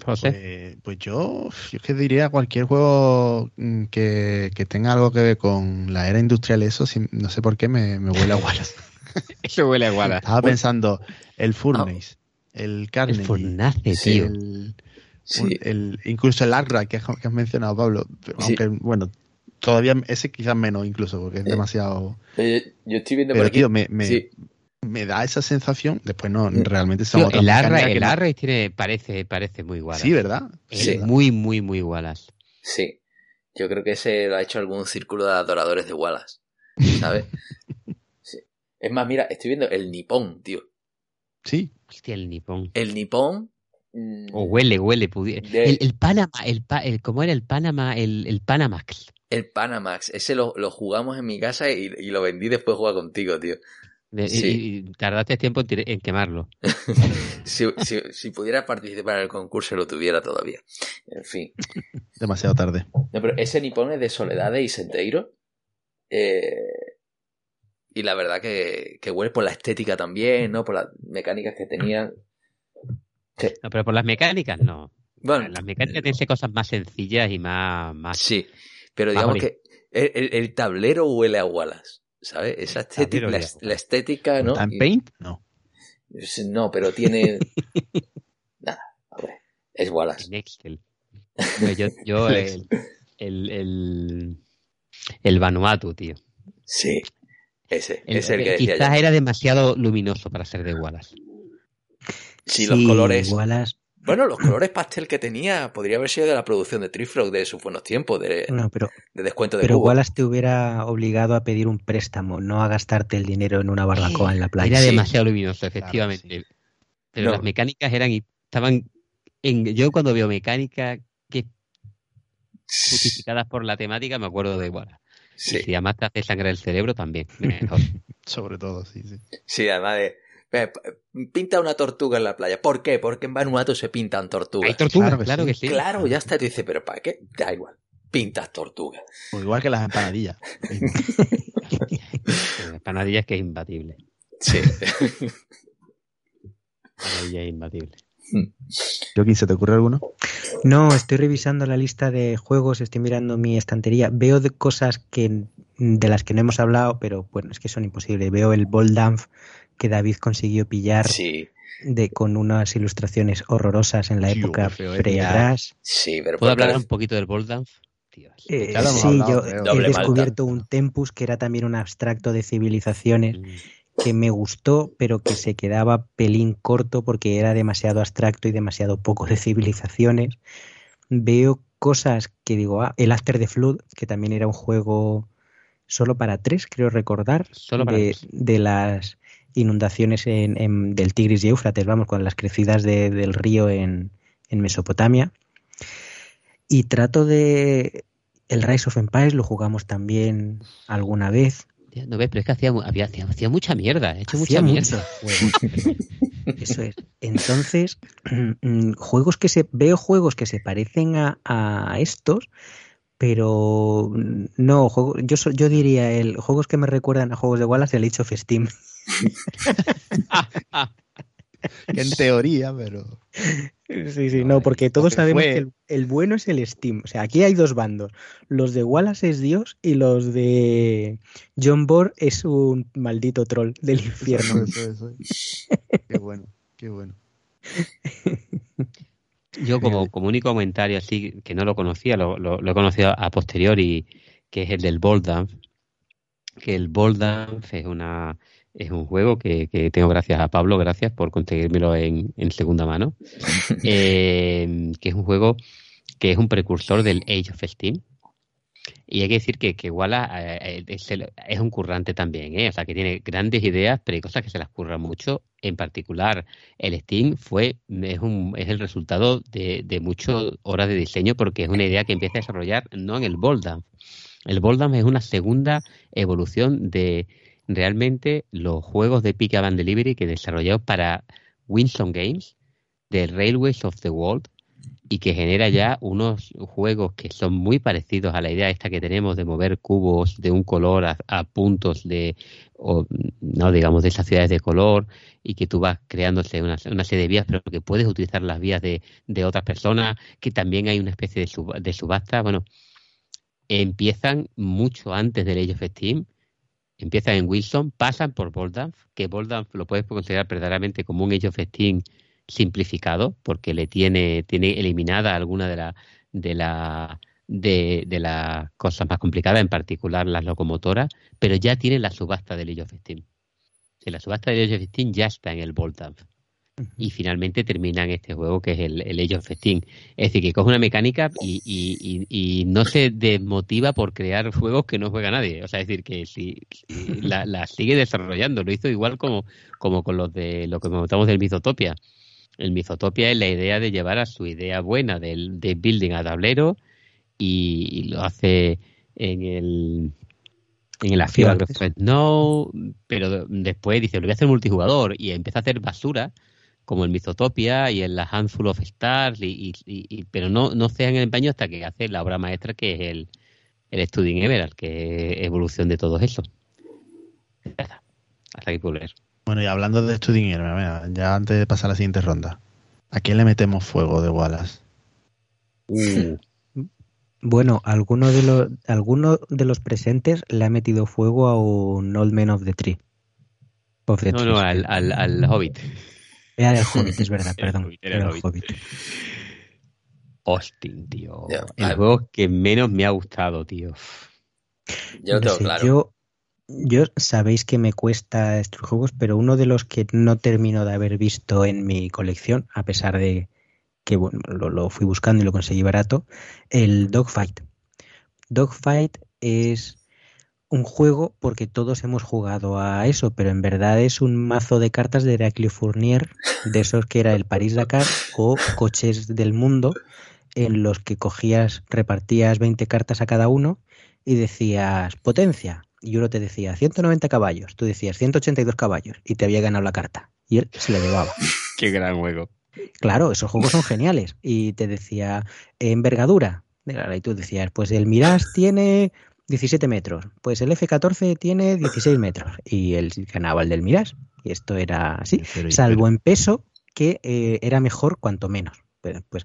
[SPEAKER 1] José. Pues, pues yo, yo es que diría cualquier juego que, que, tenga algo que ver con la era industrial, eso, no sé por qué me, me huele a Wallace.
[SPEAKER 2] eso huele a Wallace.
[SPEAKER 1] Estaba pensando, el Furnace. El Carnegie.
[SPEAKER 2] El Fornace, tío.
[SPEAKER 1] El, sí. el, incluso el Agra que, que, has mencionado, Pablo. Aunque, sí. bueno, todavía ese quizás menos incluso, porque es demasiado...
[SPEAKER 3] Eh, yo estoy viendo
[SPEAKER 1] Pero,
[SPEAKER 3] por aquí...
[SPEAKER 1] tío, me, me, sí. me, da esa sensación, después no, realmente
[SPEAKER 2] tío, El Arra, el Arra no... tiene, parece, parece muy igual.
[SPEAKER 1] Sí, ¿verdad?
[SPEAKER 2] Sí. Muy, muy, muy Wallace.
[SPEAKER 3] Sí. Yo creo que ese lo ha hecho algún círculo de adoradores de Wallace. ¿Sabes? sí. Es más, mira, estoy viendo el Nippon, tío.
[SPEAKER 1] Sí.
[SPEAKER 2] Hostia, el nipón.
[SPEAKER 3] El nipón.
[SPEAKER 2] Mmm, o huele, huele. De... El, el, Panamá, el, el, ¿cómo era el Panamá? El, el Panamax.
[SPEAKER 3] El Panamax, ese lo, jugamos en mi casa y, lo vendí después de jugar contigo, tío.
[SPEAKER 2] Y, tardaste tiempo en, quemarlo.
[SPEAKER 3] si, si, pudiera participar en el concurso lo tuviera todavía. En fin.
[SPEAKER 1] Demasiado tarde.
[SPEAKER 3] No, pero ese Nippon es de Soledad y Senteiro. Eh, y la verdad que, que huele por la estética también, ¿no? Por las mecánicas que tenían.
[SPEAKER 2] No, pero por las mecánicas no. Bueno, las mecánicas tienen cosas más sencillas y más. más
[SPEAKER 3] sí, pero digamos que el, tablero huele a Wallace, ¿sabes? Esa estética, la, estética, ¿no?
[SPEAKER 1] ¿En Paint? No.
[SPEAKER 3] No, pero tiene. Nada, a ver, es Wallace.
[SPEAKER 2] Excel. Yo, yo el, el, el, el Vanuatu, tío.
[SPEAKER 3] Sí, ese, es el que decía
[SPEAKER 2] Quizás era demasiado luminoso para ser de Wallace.
[SPEAKER 3] Sí, los colores. Bueno, los colores pastel que tenía podría haber sido de la producción de Trifrog de sus buenos tiempos, de,
[SPEAKER 4] pero,
[SPEAKER 3] de descuento de
[SPEAKER 4] Pero Wallace te hubiera obligado a pedir un préstamo, no a gastarte el dinero en una barbacoa en la playa.
[SPEAKER 2] Era demasiado luminoso, efectivamente. Pero las mecánicas eran estaban en, yo cuando veo mecánica que justificadas por la temática me acuerdo de Wallace. Sí. Y si además te hace sangre el cerebro también, mejor.
[SPEAKER 1] Sobre todo, sí, sí.
[SPEAKER 3] Sí, además de pinta una tortuga en la playa. ¿Por qué? Porque en Vanuatu se pintan tortugas.
[SPEAKER 2] Hay tortugas, claro, que, sí.
[SPEAKER 3] Claro, ya está. Te dice, pero ¿para qué? Da igual. Pintas tortugas.
[SPEAKER 1] Pues igual que las empanadillas.
[SPEAKER 2] las empanadillas que es imbatible.
[SPEAKER 3] Sí.
[SPEAKER 2] Empanadilla es imbatible.
[SPEAKER 1] ¿Yo se te ocurre alguno?
[SPEAKER 4] No, estoy revisando la lista de juegos, estoy mirando mi estantería, veo de cosas que de las que no hemos hablado, pero bueno, es que son imposibles. Veo el Boldamp que David consiguió pillar de, con unas ilustraciones horrorosas en la época pre-Crash.
[SPEAKER 3] Sí, pero
[SPEAKER 2] ¿Puedo hablar un poquito del Boldamp?
[SPEAKER 4] Eh, sí, yo he descubierto un Tempus que era también un abstracto de civilizaciones mm. Que me gustó, pero que se quedaba pelín corto porque era demasiado abstracto y demasiado poco de civilizaciones. Veo cosas que digo, ah, el After the Flood, que también era un juego solo para tres, creo recordar, de, las inundaciones en, del Tigris y Éufrates, vamos, con las crecidas del río en, Mesopotamia. Y trato de... El Rise of Empires lo jugamos también alguna vez.
[SPEAKER 2] No ves, pero es que hacía, hacía mucha mierda, he hecho mucha mierda.
[SPEAKER 4] Eso es. Entonces, juegos que se, veo juegos que se parecen a, a estos, pero no, yo, yo diría el juegos que me recuerdan a juegos de Wallace el Age of Steam.
[SPEAKER 1] en teoría, pero.
[SPEAKER 4] Sí, sí, no, porque todos sabemos que el, bueno es el Steam. O sea, aquí hay dos bandos. Los de Wallace es Dios y los de John Bohr es un maldito troll del infierno.
[SPEAKER 1] qué bueno, qué bueno.
[SPEAKER 2] Yo como, como único comentario así, que no lo conocía, lo, lo, he conocido a posteriori, que es el del Boldamp, que el Boldamp es una es un juego que, que, tengo gracias a Pablo, gracias por conseguírmelo en, en segunda mano, eh, que es un juego que es un precursor del Age of Steam, y hay que decir que, que Walla eh, es, un currante también, ¿eh? o sea, que tiene grandes ideas, pero hay cosas que se las curra mucho. En particular, el Steam fue es, un, es el resultado de, de muchas horas de diseño porque es una idea que empieza a desarrollar no en el Boldam. El Boldam es una segunda evolución de realmente los juegos de Pick Up Delivery que desarrolló para Winston Games, de Railways of the World, y que genera ya unos juegos que son muy parecidos a la idea esta que tenemos de mover cubos de un color a, puntos de, no digamos, de esas ciudades de color y que tú vas creándose una, serie de vías, pero que puedes utilizar las vías de, otras personas, que también hay una especie de, de subasta. Bueno, empiezan mucho antes del Age of Steam, empiezan en Wilson, pasan por Boldamp, que Boldamp lo puedes considerar verdaderamente como un Age of Steam simplificado porque le tiene, tiene eliminada alguna de la de la de, de las cosas más complicadas, en particular las locomotoras, pero ya tiene la subasta del Age of Steam. la subasta del Age of Steam ya está en el Y finalmente terminan este juego que es el, el Age of Steam. Es decir, que coge una mecánica y, y, y, no se desmotiva por crear juegos que no juega nadie. O sea, es decir, que si, la, la, sigue desarrollando. Lo hizo igual como, como con los de lo que comentamos del Mythotopia el Mizotopia es la idea de llevar a su idea buena del de building a tablero y, lo hace en el en la FIBA no, pero después dice, lo voy a hacer multijugador y empieza a hacer basura como el Mythotopia y en la Handful of Stars, y, pero no, no se en el empeño hasta que hace la obra maestra que es el, el Studying Emerald, que es evolución de todo eso. Hasta aquí puedo leer.
[SPEAKER 1] Bueno, y hablando de Studying Emerald, ya antes de pasar a la siguiente ronda, ¿a quién le metemos fuego de Wallace?
[SPEAKER 4] Uh. Bueno, alguno de los alguno de los presentes le ha metido fuego a un Old Man of the Tree.
[SPEAKER 2] no, no, al, al, Hobbit.
[SPEAKER 4] Era el Hobbit, es verdad, perdón. Era, el Hobbit.
[SPEAKER 2] Austin, tío. el juego que menos me ha gustado, tío.
[SPEAKER 3] Yo tengo claro.
[SPEAKER 4] Yo, sabéis que me cuesta estos juegos, pero uno de los que no termino de haber visto en mi colección, a pesar de que bueno, lo, fui buscando y lo conseguí barato, el Dogfight. Dogfight es un juego porque todos hemos jugado a eso, pero en verdad es un mazo de cartas de Heraclio Fournier, de esos que era el París-Dakar o coches del mundo, en los que cogías, repartías 20 cartas a cada uno y decías potencia. Y uno te decía 190 caballos, tú decías 182 caballos y te había ganado la carta. Y él se la llevaba.
[SPEAKER 2] Qué gran juego.
[SPEAKER 4] Claro, esos juegos son geniales. Y te decía, envergadura. Y tú decías, pues el Mirage tiene 17 metros, pues el F-14 tiene 16 metros. Y él ganaba el del Mirage. Y esto era así, salvo en peso, que eh, era mejor cuanto menos. pues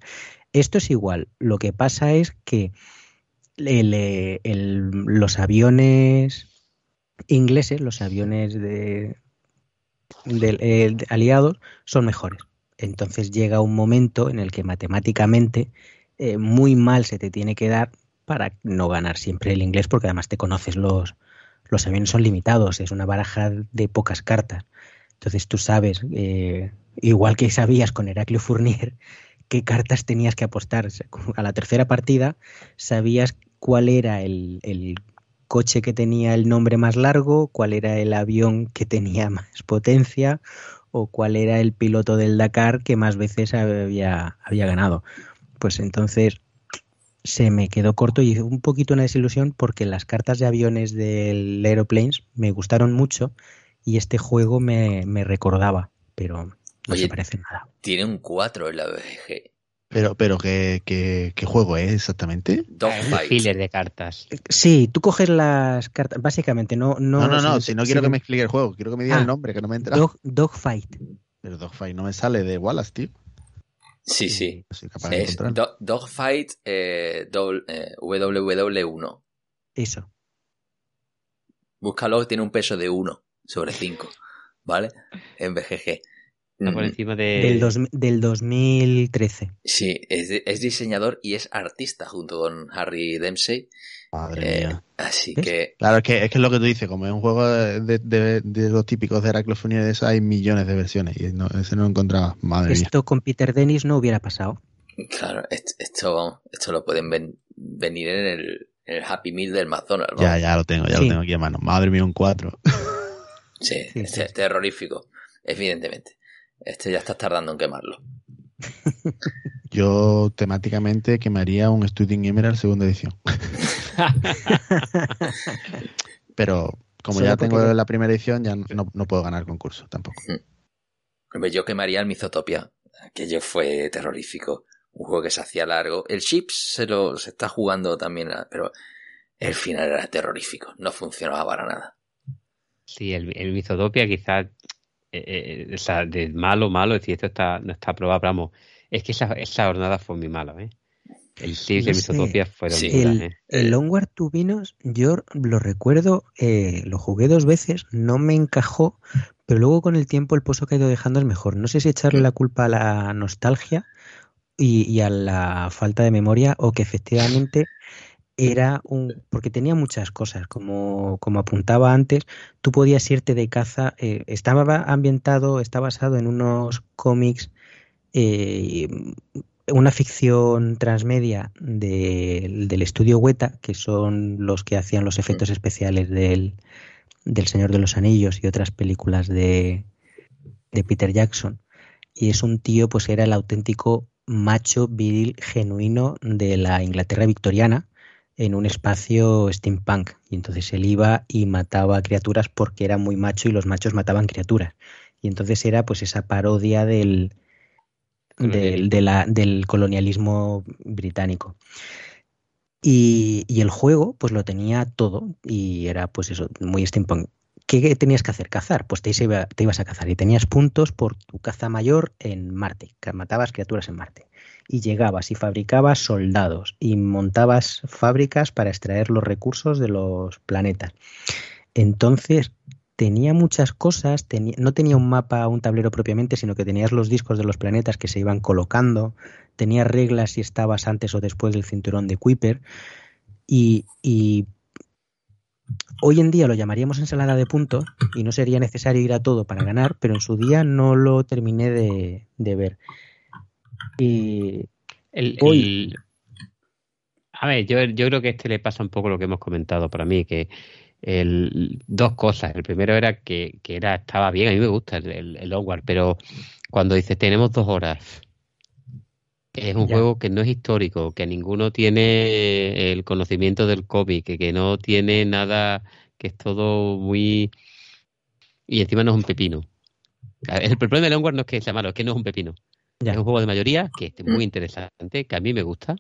[SPEAKER 4] esto es igual. Lo que pasa es que los aviones ingleses, los aviones de, eh, aliados, son mejores. Entonces llega un momento en el que matemáticamente eh, muy mal se te tiene que dar para no ganar siempre el inglés, porque además te conoces los, los aviones son limitados, es una baraja de pocas cartas. Entonces tú sabes, eh, igual que sabías con Heraclio Fournier, qué cartas tenías que apostar. A la tercera partida sabías cuál era el, el coche que tenía el nombre más largo, cuál era el avión que tenía más potencia o cuál era el piloto del Dakar que más veces había, había ganado. Pues entonces se me quedó corto y un poquito una desilusión porque las cartas de aviones del Aeroplanes me gustaron mucho y este juego me, recordaba, pero no se parece nada.
[SPEAKER 3] Tiene un 4 en la BG.
[SPEAKER 1] Pero, pero ¿qué, qué, juego es exactamente?
[SPEAKER 2] Dogfight. Filler de cartas.
[SPEAKER 4] Sí, tú coges las cartas, básicamente, no...
[SPEAKER 1] No, no, no, si no quiero que me explique el juego, quiero que me diga el ah, nombre, que no me entra.
[SPEAKER 4] Dog, Dogfight.
[SPEAKER 1] Pero Dogfight no me sale de Wallace, tío.
[SPEAKER 3] Sí, sí. es Dogfight eh, eh, WW1.
[SPEAKER 4] Eso.
[SPEAKER 3] Búscalo, tiene un peso de 1 sobre 5, ¿vale? En BGG.
[SPEAKER 2] Está por encima de...
[SPEAKER 4] del, del 2013.
[SPEAKER 3] Sí, es, diseñador y es artista junto con Harry Dempsey.
[SPEAKER 1] Madre eh, mía.
[SPEAKER 3] Así que.
[SPEAKER 1] Claro, es que, es que lo que tú dices, como es un juego de, de, los típicos de Heraclofonía de eso, hay millones de versiones y ese no lo encontraba. Madre
[SPEAKER 4] esto con Peter Dennis no hubiera pasado.
[SPEAKER 3] Claro, esto, esto lo pueden venir en el, Happy Meal del McDonald's.
[SPEAKER 1] Ya, ya lo tengo, ya lo tengo aquí en mano. Madre mía, un 4.
[SPEAKER 3] sí, es terrorífico, evidentemente. Este ya estás tardando en quemarlo.
[SPEAKER 1] Yo temáticamente quemaría un Studying Emerald segunda edición. Pero como ya tengo la primera edición, ya no, puedo ganar concurso tampoco.
[SPEAKER 3] Mm. Yo quemaría el Mizotopia, aquello fue terrorífico. Un juego que se hacía largo. El Chips se lo se está jugando también, pero el final era terrorífico. No funcionaba para nada.
[SPEAKER 2] Sí, el, el Mizotopia quizás eh, eh de malo, malo, es decir, esto está, no está aprobado, pero vamos, es que esa, esa jornada fue muy mala, ¿eh? El Tips de Misotopia fueron
[SPEAKER 4] el,
[SPEAKER 2] ¿eh?
[SPEAKER 4] el Onward to Vinos, yo lo recuerdo, eh, lo jugué dos veces, no me encajó, pero luego con el tiempo el pozo que ha ido dejando es mejor. No sé si echarle la culpa a la nostalgia y, y a la falta de memoria o que efectivamente era un. porque tenía muchas cosas, como, como apuntaba antes, tú podías irte de caza, eh, estaba ambientado, está basado en unos cómics, eh, una ficción transmedia del estudio Weta, que son los que hacían los efectos especiales del, del Señor de los Anillos y otras películas de, de Peter Jackson. Y es un tío, pues era el auténtico macho viril genuino de la Inglaterra victoriana en un espacio steampunk. Y entonces él iba y mataba criaturas porque era muy macho y los machos mataban criaturas. Y entonces era pues esa parodia del, del, del colonialismo británico. Y, y, el juego pues lo tenía todo y era pues eso, muy steampunk. ¿Qué tenías que hacer? Cazar. Pues te, te ibas a cazar y tenías puntos por tu caza mayor en Marte, que matabas criaturas en Marte. Y llegabas y fabricabas soldados y montabas fábricas para extraer los recursos de los planetas. Entonces, tenía muchas cosas, no tenía un mapa, un tablero propiamente, sino que tenías los discos de los planetas que se iban colocando, tenía reglas si estabas antes o después del cinturón de Kuiper, y, y Hoy en día lo llamaríamos ensalada de puntos y no sería necesario ir a todo para ganar, pero en su día no lo terminé de, ver. Y
[SPEAKER 2] el, A ver, yo, yo creo que este le pasa un poco lo que hemos comentado para mí, que el, dos cosas. El primero era que, era estaba bien, a mí me gusta el, el, el pero cuando dice tenemos dos horas es un juego que no es histórico, que ninguno tiene el conocimiento del cómic, que, que no tiene nada, que es todo muy... Y encima no es un pepino. El problema de Longward no es que sea malo, es que no es un pepino. Es un juego de mayoría que es muy interesante, que a mí me gusta,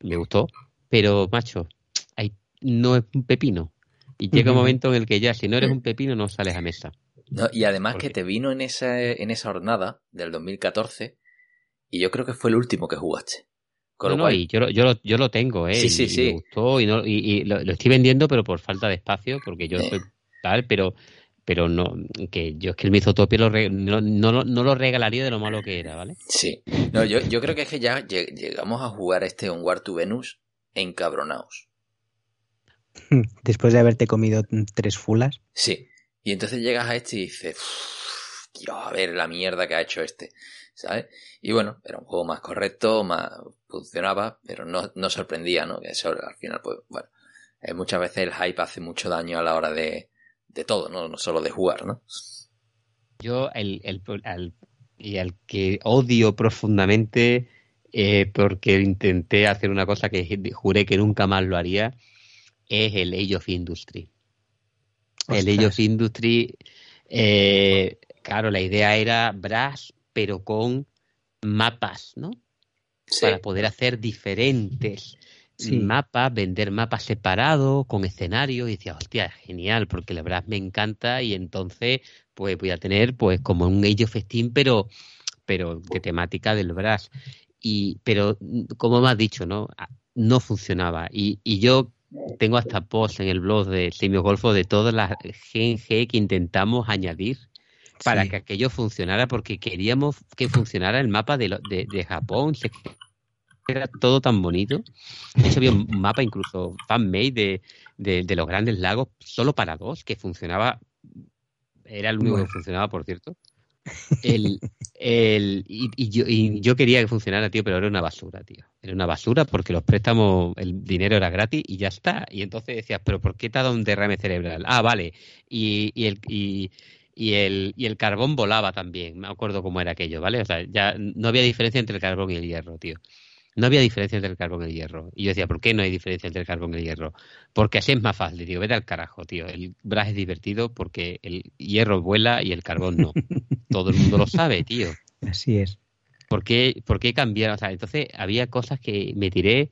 [SPEAKER 2] me gustó, pero macho, no es un pepino. Y llega un momento en el que ya, si no eres un pepino, no sales a mesa.
[SPEAKER 3] y además que te vino en esa, en esa jornada del 2014 y yo creo que fue el último que jugaste.
[SPEAKER 2] Con no, y yo, lo, yo, lo tengo, ¿eh? Sí, sí, sí. Me gustó y, no, y, lo, estoy vendiendo, pero por falta de espacio, porque yo soy tal, pero pero no que yo es que el Mizotopia lo no, no, no, lo regalaría de lo malo que era, ¿vale?
[SPEAKER 3] Sí. No, yo, yo creo que es que ya llegamos a jugar este Onward to Venus encabronados.
[SPEAKER 4] Después de haberte comido tres fulas.
[SPEAKER 3] Sí. Y entonces llegas a este y dices, quiero ver la mierda que ha hecho este. ¿sabes? Y bueno, era un juego más correcto, más funcionaba, pero no, no sorprendía, ¿no? Que eso al final, pues, bueno, eh, muchas veces el hype hace mucho daño a la hora de, de todo, ¿no? No solo de jugar, ¿no?
[SPEAKER 2] Yo, el, el, y al que odio profundamente eh, porque intenté hacer una cosa que juré que nunca más lo haría, es el Age of Industry. El Age of Industry, eh, claro, la idea era Brass pero con mapas, ¿no? Para poder hacer diferentes mapas, vender mapas separados, con escenario, y decía, hostia, genial, porque la verdad me encanta, y entonces, pues voy a tener, pues, como un Age of Steam, pero, pero de temática del Brass. Y, pero, como me has dicho, ¿no? Ah, no funcionaba. Y, y yo tengo hasta post en el blog de Semio Golfo de todas las GNG que intentamos añadir para que aquello funcionara, porque queríamos que funcionara el mapa de, de, de Japón. Era todo tan bonito. De hecho, había un mapa incluso fan-made de, de, los grandes lagos solo para dos, que funcionaba. Era el único que funcionaba, por cierto. El, el, y, yo, y, yo, quería que funcionara, tío, pero era una basura, tío. Era una basura porque los préstamos, el dinero era gratis y ya está. Y entonces decías, pero ¿por qué te ha dado un derrame cerebral? Ah, vale. Y, y el, y, y el, y el carbón volaba también. Me acuerdo cómo era aquello, ¿vale? O sea, ya no había diferencia entre el carbón y el hierro, tío. No había diferencia entre el carbón y el hierro. Y yo decía, ¿por qué no hay diferencia entre el carbón y el hierro? Porque así es más fácil, tío. Vete al carajo, tío. El brazo es divertido porque el hierro vuela y el carbón no. Todo el mundo lo sabe, tío.
[SPEAKER 4] Así es.
[SPEAKER 2] ¿Por qué, ¿Por qué cambiar? O sea, entonces había cosas que me tiré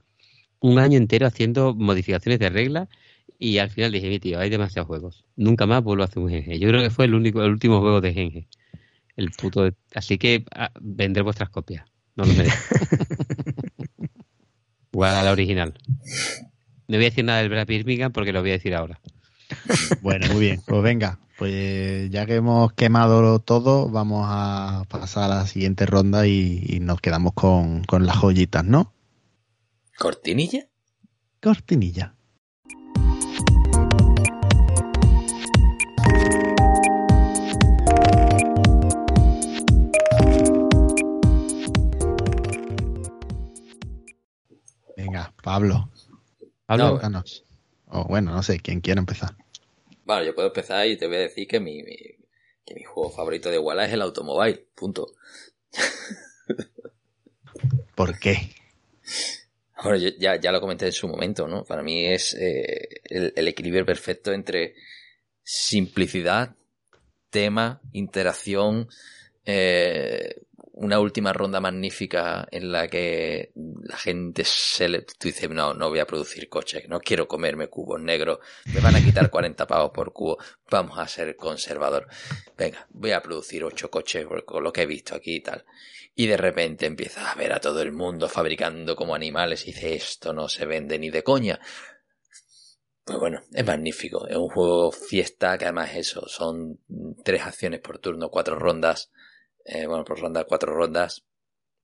[SPEAKER 2] un año entero haciendo modificaciones de reglas y al final dije, tío, hay demasiados juegos. Nunca más vuelvo a hacer un Genge. Yo creo que fue el único, el último juego de Genge. El puto Así que ah, vendré vuestras copias. No lo merezco. Igual a la original. No voy a decir nada del Brad Birmingham porque lo voy a decir ahora.
[SPEAKER 1] Bueno, muy bien. Pues venga, pues ya que hemos quemado todo, vamos a pasar a la siguiente ronda y, y nos quedamos con, con las joyitas, ¿no?
[SPEAKER 3] ¿Cortinilla?
[SPEAKER 1] Cortinilla. Pablo. Pablo, O bueno, no sé, quién quiere empezar.
[SPEAKER 3] Bueno, yo puedo empezar y te voy a decir que mi, que mi juego favorito de Walla es el automóvil. Punto.
[SPEAKER 1] ¿Por qué?
[SPEAKER 3] Bueno, ya, ya lo comenté en su momento, ¿no? Para mí es eh, el, equilibrio perfecto entre simplicidad, tema, interacción, eh, una última ronda magnífica en la que la gente se le, tú dices, no, no voy a producir coches, no quiero comerme cubos negros, me van a quitar 40 pavos por cubo, vamos a ser conservador. Venga, voy a producir 8 coches con lo que he visto aquí y tal. Y de repente empieza a ver a todo el mundo fabricando como animales y dice, esto no se vende ni de coña. Pues bueno, es magnífico. Es un juego fiesta que además eso, son tres acciones por turno, cuatro rondas eh, bueno, por ronda, cuatro rondas,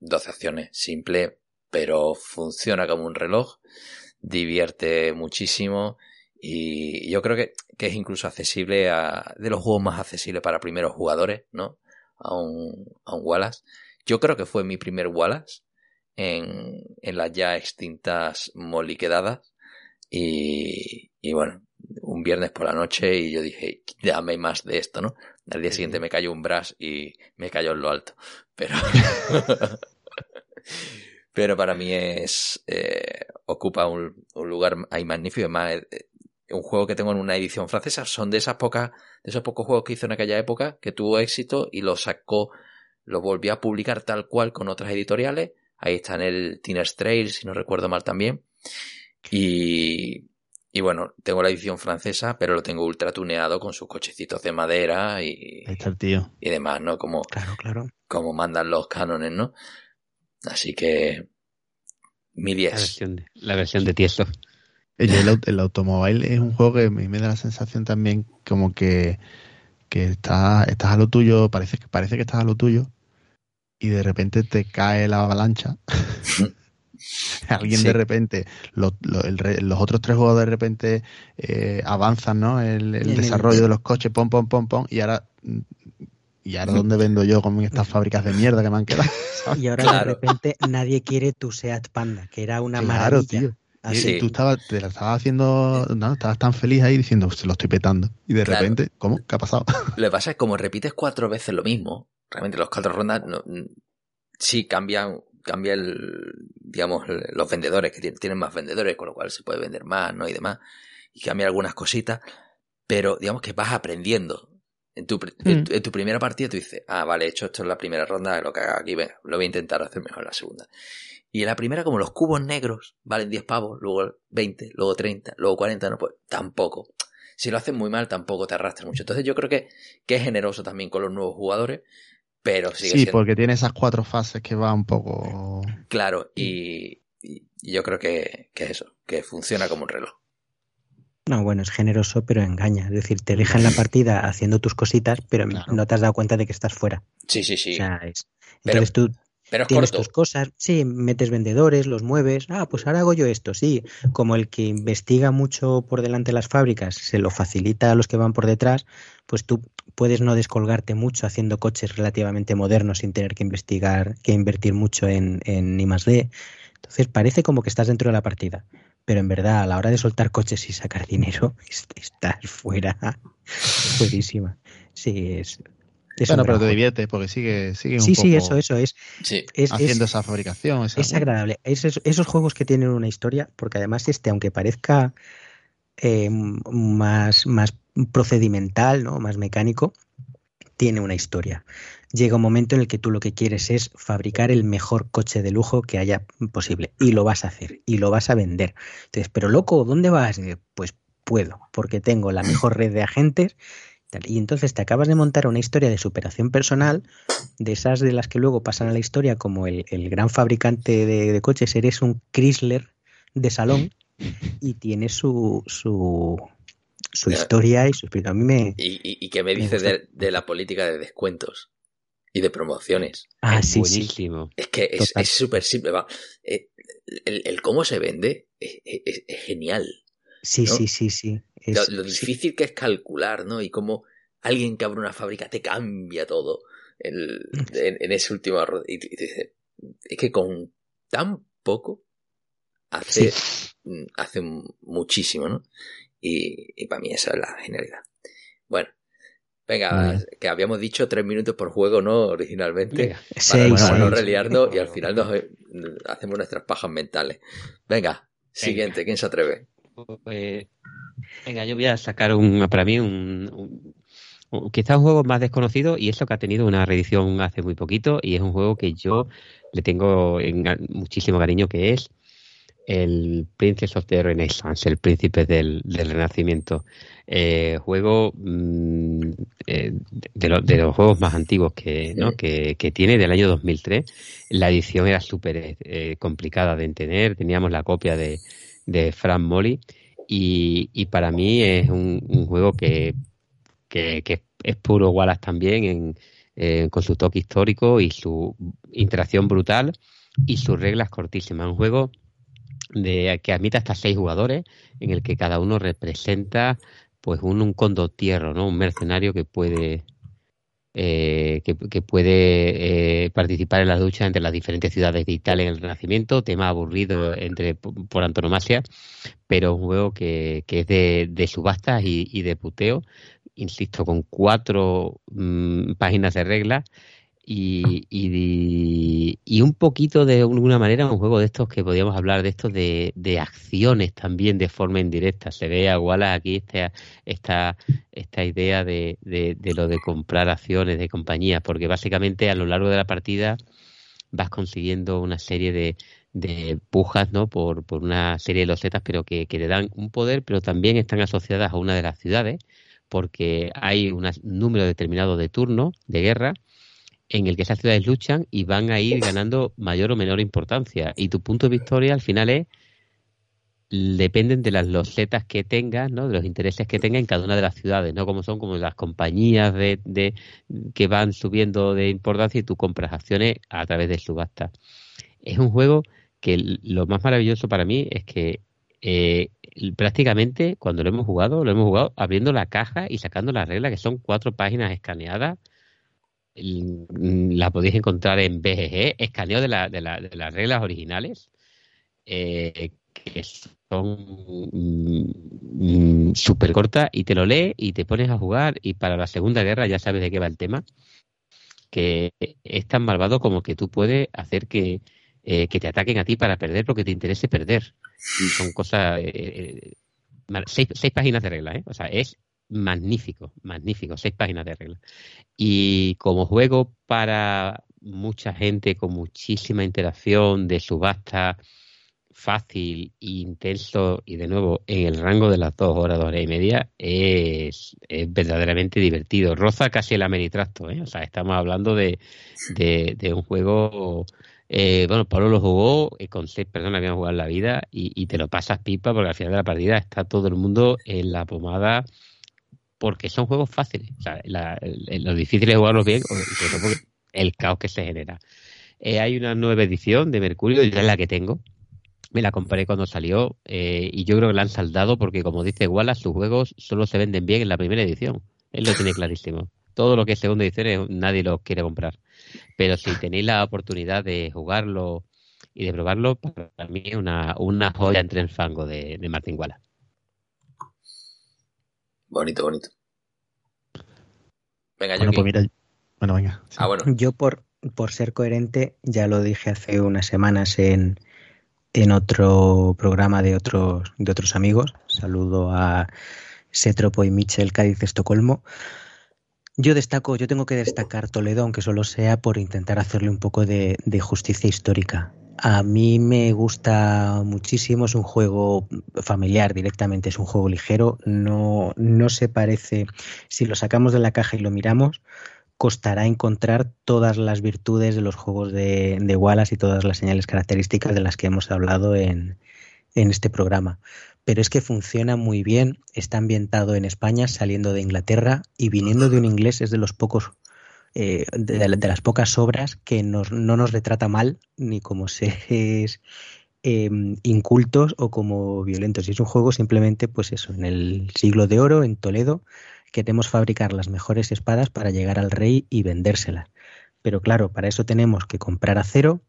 [SPEAKER 3] 12 acciones, simple, pero funciona como un reloj, divierte muchísimo y yo creo que, que es incluso accesible a, de los juegos más accesibles para primeros jugadores, ¿no? A un, a un Wallace. Yo creo que fue mi primer Wallace en, en las ya extintas moliquedadas y, y bueno, un viernes por la noche y yo dije, dame más de esto, ¿no? Al día siguiente me cayó un brass y me cayó en lo alto. Pero, pero para mí es, eh, ocupa un, lugar ahí magnífico. más, eh, un juego que tengo en una edición francesa. Son de esas pocas, de esos pocos juegos que hizo en aquella época que tuvo éxito y lo sacó, lo volvió a publicar tal cual con otras editoriales. Ahí está en el Teenage Trail, si no recuerdo mal también. Y, y bueno, tengo la edición francesa, pero lo tengo ultra tuneado con sus cochecitos de madera y,
[SPEAKER 1] Ahí está el tío.
[SPEAKER 3] y demás, ¿no? Como,
[SPEAKER 4] Claro, claro.
[SPEAKER 3] como mandan los cánones, ¿no? Así que mi
[SPEAKER 2] La
[SPEAKER 3] 10.
[SPEAKER 2] versión de, la versión de Tiesto.
[SPEAKER 1] El, el, el automóvil es un juego que me, me da la sensación también como que, que está, estás a lo tuyo, parece, que parece que estás a lo tuyo y de repente te cae la avalancha. Alguien
[SPEAKER 3] Sí.
[SPEAKER 1] de repente, lo- lo- el re- los otros tres juegos de repente eh, avanzan, ¿no? El, el
[SPEAKER 4] En el-
[SPEAKER 1] desarrollo de los coches, pom, pom, pom, pom, y ahora, y ahora ¿dónde vendo yo con estas fábricas de mierda que me han quedado? ¿sabes?
[SPEAKER 4] Y ahora
[SPEAKER 3] Claro.
[SPEAKER 4] de repente nadie quiere tu Seat Panda, que era una
[SPEAKER 1] Claro,
[SPEAKER 4] maravilla.
[SPEAKER 1] tío. Y-
[SPEAKER 4] Así.
[SPEAKER 1] y tú estabas, te la estabas haciendo, no, estabas tan feliz ahí diciendo, se lo estoy petando. Y de
[SPEAKER 3] Claro.
[SPEAKER 1] repente, ¿cómo? ¿Qué ha pasado?
[SPEAKER 3] Lo que pasa es que como repites cuatro veces lo mismo, realmente los cuatro rondas no, sí cambian, cambia el, digamos, los vendedores, que tienen, más vendedores, con lo cual se puede vender más, ¿no? Y demás. Y cambia algunas cositas, pero digamos que vas aprendiendo. En tu, en,
[SPEAKER 1] Mm.
[SPEAKER 3] tu, en tu primera partida tú dices, ah, vale, he hecho esto en la primera ronda, lo que haga aquí, venga, lo voy a intentar hacer mejor en la segunda. Y en la primera, como los cubos negros valen 10 pavos, luego 20, luego 30, luego 40, no, pues tampoco. Si lo haces muy mal, tampoco te arrastra mucho. Entonces yo creo que, que es generoso también con los nuevos jugadores, pero sigue
[SPEAKER 1] Sí,
[SPEAKER 3] siendo
[SPEAKER 1] porque tiene esas cuatro fases que va un poco...
[SPEAKER 3] claro y, yo creo que, que eso, que funciona como un reloj.
[SPEAKER 4] No, bueno, es generoso, pero engaña. Es decir, te deja en la partida haciendo tus cositas, pero
[SPEAKER 1] Claro.
[SPEAKER 4] no te has dado cuenta de que estás fuera.
[SPEAKER 3] Sí, sí, sí.
[SPEAKER 4] O sea, es-
[SPEAKER 3] Pero-
[SPEAKER 4] Entonces tú
[SPEAKER 3] pero es
[SPEAKER 4] tienes
[SPEAKER 3] corto.
[SPEAKER 4] tus cosas, sí, metes vendedores, los mueves, ah, pues ahora hago yo esto, sí. Como el que investiga mucho por delante las fábricas, se lo facilita a los que van por detrás, pues tú puedes no descolgarte mucho haciendo coches relativamente modernos sin tener que investigar, que invertir mucho en, en I más D. Entonces parece como que estás dentro de la partida, pero en verdad a la hora de soltar coches y sacar dinero, est- estás fuera, fuerísima. Sí, es... es
[SPEAKER 1] bueno, pero te diviertes porque sigue, sigue un
[SPEAKER 4] Sí, sí,
[SPEAKER 1] poco
[SPEAKER 4] eso, eso es.
[SPEAKER 3] Sí,
[SPEAKER 4] es, es-
[SPEAKER 1] haciendo esa fabricación. esa-
[SPEAKER 4] es agradable. Es- es- esos juegos que tienen una historia, porque además este, aunque parezca eh, más, más procedimental, ¿no? más mecánico, tiene una historia. Llega un momento en el que tú lo que quieres es fabricar el mejor coche de lujo que haya posible. Y lo vas a hacer. Y lo vas a vender. Entonces, pero loco, ¿dónde vas? Pues puedo, porque tengo la mejor red de agentes. Y entonces te acabas de montar una historia de superación personal, de esas de las que luego pasan a la historia como el, el gran fabricante de, de coches. Eres un Chrysler de salón y tiene su, su, su historia y su espíritu. A mí me...
[SPEAKER 3] y, y, y que me
[SPEAKER 4] Me
[SPEAKER 3] dices de, de la política de descuentos y de promociones.
[SPEAKER 4] Ah,
[SPEAKER 2] es
[SPEAKER 4] sí, sí.
[SPEAKER 2] buenísimo.
[SPEAKER 3] Es que es súper simple. va. Eh, El, el cómo se vende es, es- es genial.
[SPEAKER 4] Sí,
[SPEAKER 3] ¿no?
[SPEAKER 4] sí, sí, sí. Es-
[SPEAKER 3] lo, lo
[SPEAKER 4] sí.
[SPEAKER 3] difícil que es calcular, ¿no? Y cómo alguien que abre una fábrica te cambia todo el- en, en ese último arroz. Y, te- y te dice, es que con tan poco hace, mm, hace muchísimo, ¿no? Y, y para mí esa es la genialidad. Bueno, Venga, que habíamos dicho tres minutos por juego, ¿no? Originalmente.
[SPEAKER 4] Seis,
[SPEAKER 3] para, no reliarnos y al final nos eh, hacemos nuestras pajas mentales. Venga, siguiente, ¿quién se atreve?
[SPEAKER 2] Pues, venga, yo voy a sacar un, para mí un, quizás un juego más desconocido y eso que ha tenido una reedición hace muy poquito y es un juego que yo le tengo muchísimo cariño que es el Princess of the Renaissance, el príncipe del, Renacimiento. Eh, juego mm, eh, de, los juegos más antiguos que, que, tiene del año 2003. La edición era súper eh, complicada de entender. Teníamos la copia de, de Frank Molly y, para mí es un, juego que, que, es puro Wallace también en, con su toque histórico y su interacción brutal y sus reglas cortísimas. Un juego de que admite hasta seis jugadores, en el que cada uno representa pues un, un condotierro, ¿no? Un mercenario que puede eh, que, puede eh, participar en la lucha entre las diferentes ciudades de Italia en el Renacimiento, tema aburrido entre por antonomasia, pero un juego que, que es de, de subastas y, de puteo, insisto, con cuatro mm, páginas de reglas y, y, un poquito de alguna manera un juego de estos que podríamos hablar de estos de, de acciones también de forma indirecta. Se ve a Wallace aquí esta, esta, esta idea de, de, lo de comprar acciones de compañías, porque básicamente a lo largo de la partida vas consiguiendo una serie de, de pujas ¿no? por, por una serie de losetas, pero que, que te dan un poder, pero también están asociadas a una de las ciudades, porque hay un número determinado de turnos de guerra en el que esas ciudades luchan y van a ir ganando mayor o menor importancia. Y tu punto de victoria al final es dependen de las losetas que tengas, ¿no? de los intereses que tenga en cada una de las ciudades, no como son como las compañías de, de, que van subiendo de importancia y tú compras acciones a través de subasta. Es un juego que lo más maravilloso para mí es que eh, prácticamente cuando lo hemos jugado, lo hemos jugado abriendo la caja y sacando las reglas, que son cuatro páginas escaneadas la podéis encontrar en BGG, escaneo de, la, de, la, de las reglas originales, eh, que son mm, súper cortas, y te lo lees y te pones a jugar, y para la Segunda Guerra ya sabes de qué va el tema, que es tan malvado como que tú puedes hacer que, eh, te ataquen a ti para perder lo que te interese perder. Son cosas... Eh, seis, páginas de reglas. O sea, es magnífico, magnífico, seis páginas de reglas. Y como juego para mucha gente con muchísima interacción, de subasta fácil e intenso y de nuevo en el rango de las dos horas, dos horas y media, es, verdaderamente divertido. Roza casi el ameritrasto, ¿eh? o sea, estamos hablando de, de, un juego eh, bueno, Pablo lo jugó eh, con seis personas que han jugado en la vida y, y, te lo pasas pipa porque al final de la partida está todo el mundo en la pomada porque son juegos fáciles. O sea, lo difícil es jugarlos bien, el caos que se genera. Eh, hay una nueva edición de Mercurio, ya es la que tengo. Me la compré cuando salió eh, y yo creo que la han saldado porque, como dice Wallace, sus juegos solo se venden bien en la primera edición. Él lo tiene clarísimo. Todo lo que es segunda edición nadie lo quiere comprar. Pero si tenéis la oportunidad de jugarlo y de probarlo, para mí es una, una joya entre el fango de, de Martin Wallace.
[SPEAKER 3] Bonito, bonito.
[SPEAKER 1] Venga, bueno, pues mira, bueno, venga.
[SPEAKER 3] Ah, bueno.
[SPEAKER 4] Yo por, por ser coherente, ya lo dije hace unas semanas en, en otro programa de otros, de otros amigos. Saludo a Setropo y Michel Cádiz Estocolmo. Yo destaco, yo tengo que destacar Toledo, aunque solo sea por intentar hacerle un poco de, de justicia histórica. A mí me gusta muchísimo, es un juego familiar directamente, es un juego ligero, no, no se parece, si lo sacamos de la caja y lo miramos, costará encontrar todas las virtudes de los juegos de, de Wallace y todas las señales características de las que hemos hablado en, en este programa. Pero es que funciona muy bien, está ambientado en España, saliendo de Inglaterra y viniendo de un inglés es de los pocos eh, de, las pocas obras que no nos retrata mal ni como seres em, incultos o como violentos. Y es un juego simplemente, pues eso, en el siglo de oro, en Toledo, queremos fabricar las mejores espadas para llegar al rey y vendérselas. Pero claro, para eso tenemos que comprar acero,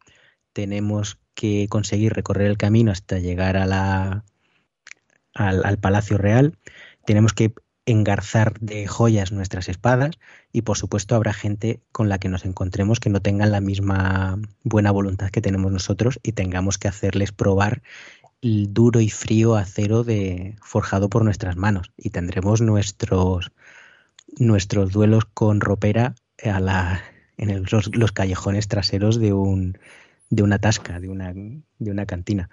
[SPEAKER 4] tenemos que conseguir recorrer el camino hasta llegar al, al Palacio Real, tenemos que engarzar de joyas nuestras espadas y por supuesto habrá gente con la que nos encontremos que no tengan la misma buena voluntad que tenemos nosotros y tengamos que hacerles probar el duro y frío acero de forjado por nuestras manos y tendremos nuestros nuestros duelos con ropera en los, callejones traseros de un de una tasca, de una de una cantina.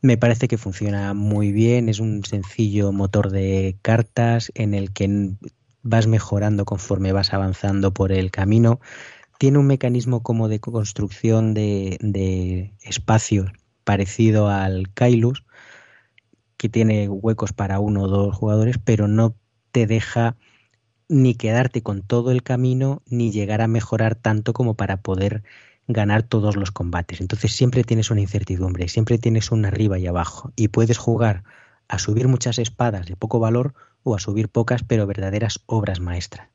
[SPEAKER 4] Me parece que funciona muy bien, es un sencillo motor de cartas en el que vas mejorando conforme vas avanzando por el camino. Tiene un mecanismo como de construcción de, espacios parecido al Kailus, que tiene huecos para uno o dos jugadores, pero no te deja ni quedarte con todo el camino, ni llegar a mejorar tanto como para poder ganar todos los combates. Entonces siempre tienes una incertidumbre, siempre tienes un arriba y abajo y puedes jugar a subir muchas espadas de poco valor o a subir pocas pero verdaderas obras maestras.